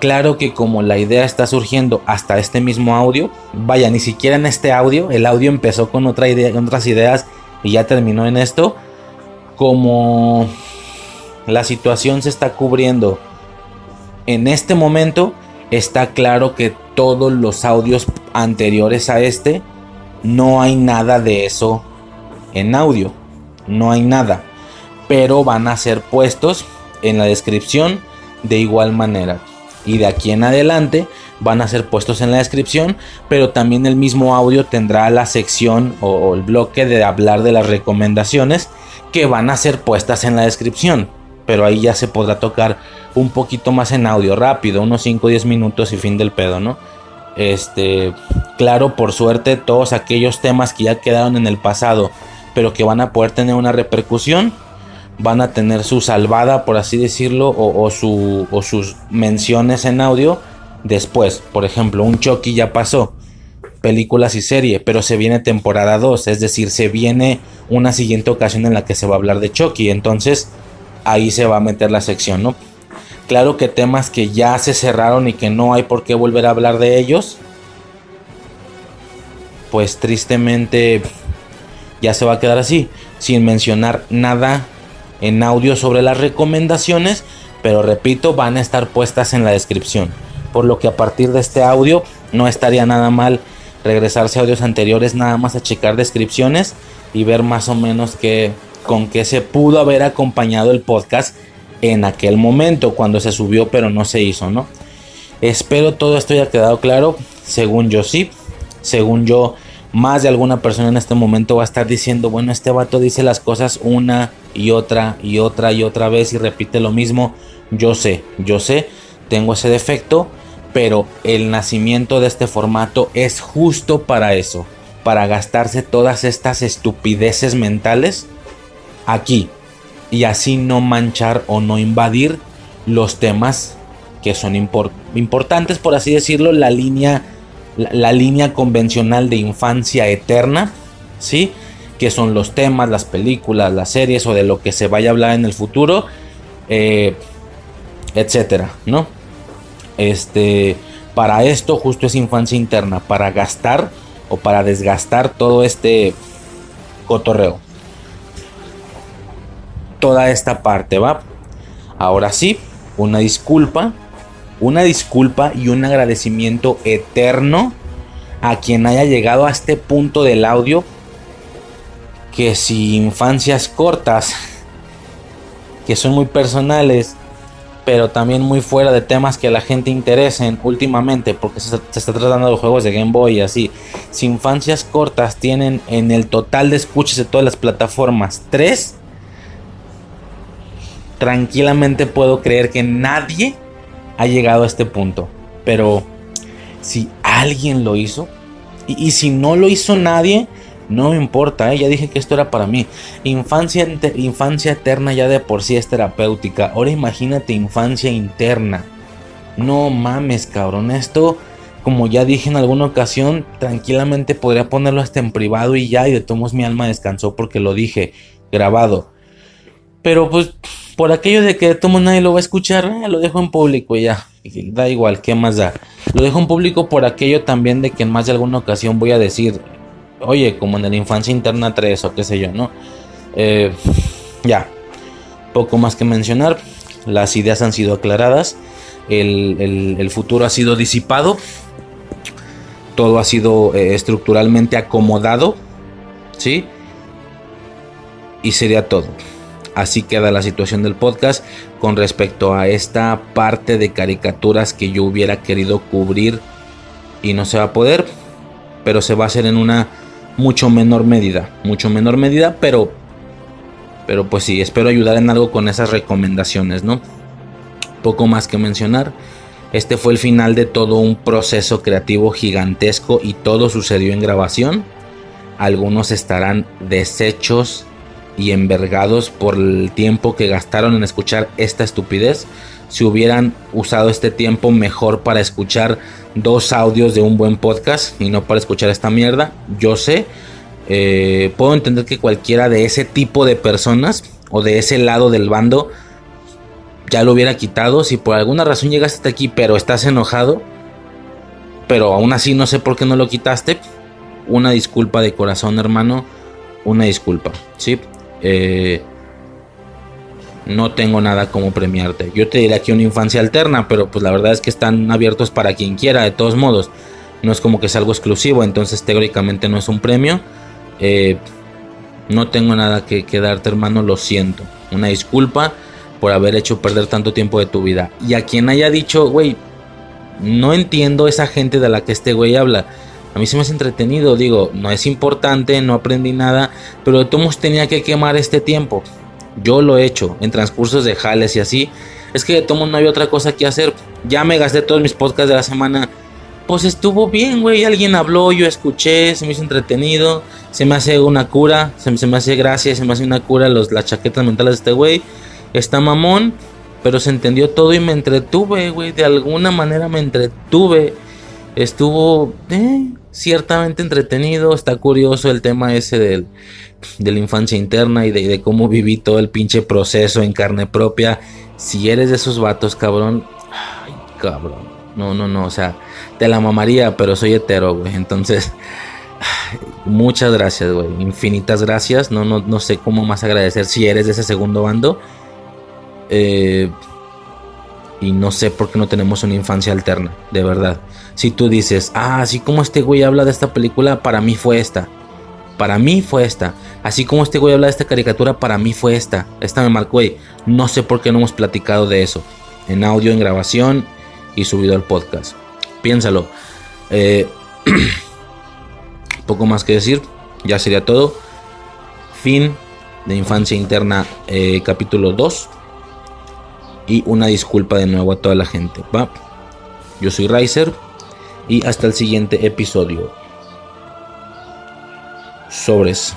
Claro que como la idea está surgiendo hasta este mismo audio, vaya, ni siquiera en este audio, el audio empezó con otra idea, otras ideas y ya terminó en esto. Como la situación se está cubriendo en este momento, está claro que todos los audios anteriores a este, no hay nada de eso en audio. No hay nada. Pero van a ser puestos en la descripción de igual manera. Y de aquí en adelante van a ser puestos en la descripción, pero también el mismo audio tendrá la sección o, el bloque de hablar de las recomendaciones que van a ser puestas en la descripción. Pero ahí ya se podrá tocar un poquito más en audio rápido, unos 5 o 10 minutos y fin del pedo, ¿no? Este, claro, por suerte, todos aquellos temas que ya quedaron en el pasado, pero que van a poder tener una repercusión, van a tener su salvada, por así decirlo, o, su, o sus menciones en audio después. Por ejemplo, un Chucky ya pasó, películas y serie, pero se viene temporada 2, es decir, se viene una siguiente ocasión en la que se va a hablar de Chucky, entonces ahí se va a meter la sección, ¿no? Claro que temas que ya se cerraron y que no hay por qué volver a hablar de ellos, pues tristemente ya se va a quedar así, sin mencionar nada en audio sobre las recomendaciones, pero repito, van a estar puestas en la descripción. Por lo que a partir de este audio no estaría nada mal regresarse a audios anteriores, nada más a checar descripciones y ver más o menos que, con qué se pudo haber acompañado el podcast en aquel momento cuando se subió pero no se hizo, ¿no? Espero todo esto haya quedado claro, según yo sí, según yo más de alguna persona en este momento va a estar diciendo, bueno, este vato dice las cosas una y otra y otra y otra vez y repite lo mismo, yo sé, yo sé, tengo ese defecto, pero el nacimiento de este formato es justo para eso, para gastarse todas estas estupideces mentales aquí, y así no manchar o no invadir los temas que son importantes, por así decirlo, la línea, la, línea convencional de infancia eterna, ¿sí? Que son los temas, las películas, las series o de lo que se vaya a hablar en el futuro, eh, etcétera, ¿no? Este, para esto justo es infancia interna, para gastar o para desgastar todo este cotorreo toda esta parte, ¿va? Ahora sí, una disculpa, una disculpa y un agradecimiento eterno a quien haya llegado a este punto del audio. Que si infancias cortas, que son muy personales, pero también muy fuera de temas que a la gente interesen últimamente, porque se, está tratando de juegos de Game Boy y así. Si infancias cortas tienen en el total de escuchas de todas las plataformas 3, tranquilamente puedo creer que nadie ha llegado a este punto. Pero si alguien lo hizo, y, si no lo hizo nadie, no me importa, ¿eh? ya dije que esto era para mí. Infancia, infancia eterna ya de por sí es terapéutica. Ahora imagínate infancia interna. No mames, cabrón. Esto, como ya dije en alguna ocasión, tranquilamente podría ponerlo hasta en privado y ya. Y de todos mi alma descansó porque lo dije grabado. Pero pues por aquello de que todo nadie lo va a escuchar, eh, lo dejo en público ya. Da igual, ¿qué más da? Lo dejo en público por aquello también de que en más de alguna ocasión voy a decir, oye, como en la infancia interna 3 o qué sé yo, ¿no? Eh, ya, poco más que mencionar. Las ideas han sido aclaradas. El, el, futuro ha sido disipado. Todo ha sido eh, estructuralmente acomodado. ¿Sí? Y sería todo. Así queda la situación del podcast con respecto a esta parte de caricaturas que yo hubiera querido cubrir y no se va a poder, pero se va a hacer en una mucho menor medida, mucho menor medida, pero pero pues sí, espero ayudar en algo con esas recomendaciones, ¿no? Poco más que mencionar. Este fue el final de todo un proceso creativo gigantesco y todo sucedió en grabación. Algunos estarán deshechos y envergados por el tiempo que gastaron en escuchar esta estupidez. Si hubieran usado este tiempo mejor para escuchar dos audios de un buen podcast y no para escuchar esta mierda, yo sé. Eh, puedo entender que cualquiera de ese tipo de personas o de ese lado del bando ya lo hubiera quitado. Si por alguna razón llegaste hasta aquí, pero estás enojado, pero aún así no sé por qué no lo quitaste, una disculpa de corazón, hermano. Una disculpa, ¿sí? Eh, no tengo nada como premiarte. Yo te diría que una infancia alterna, pero pues la verdad es que están abiertos para quien quiera, de todos modos. No es como que es algo exclusivo, entonces teóricamente no es un premio. Eh, no tengo nada que, que darte, hermano, lo siento. Una disculpa por haber hecho perder tanto tiempo de tu vida. Y a quien haya dicho, güey, no entiendo esa gente de la que este güey habla. A mí se me hace entretenido, digo, no es importante, no aprendí nada, pero de tenía que quemar este tiempo. Yo lo he hecho en transcursos de jales y así. Es que de no había otra cosa que hacer. Ya me gasté todos mis podcasts de la semana. Pues estuvo bien, güey. Alguien habló, yo escuché, se me hizo entretenido. Se me hace una cura, se, me hace gracia, se me hace una cura los, las chaquetas mentales de este güey. Está mamón, pero se entendió todo y me entretuve, güey. De alguna manera me entretuve. Estuvo eh, ciertamente entretenido. Está curioso el tema ese del, de la infancia interna y de, cómo viví todo el pinche proceso en carne propia. Si eres de esos vatos, cabrón. Ay, cabrón. No, no, no. O sea, te la mamaría, pero soy hetero, güey. Entonces, muchas gracias, güey. Infinitas gracias. No, no, no sé cómo más agradecer si eres de ese segundo bando. Eh, y no sé por qué no tenemos una infancia alterna, de verdad. Si tú dices, ah, así como este güey habla de esta película, para mí fue esta. Para mí fue esta. Así como este güey habla de esta caricatura, para mí fue esta. Esta me marcó, güey. No sé por qué no hemos platicado de eso. En audio, en grabación y subido al podcast. Piénsalo. Eh, poco más que decir. Ya sería todo. Fin de Infancia Interna, eh, capítulo 2. Y una disculpa de nuevo a toda la gente. ¿va? Yo soy Riser y hasta el siguiente episodio. Sobres.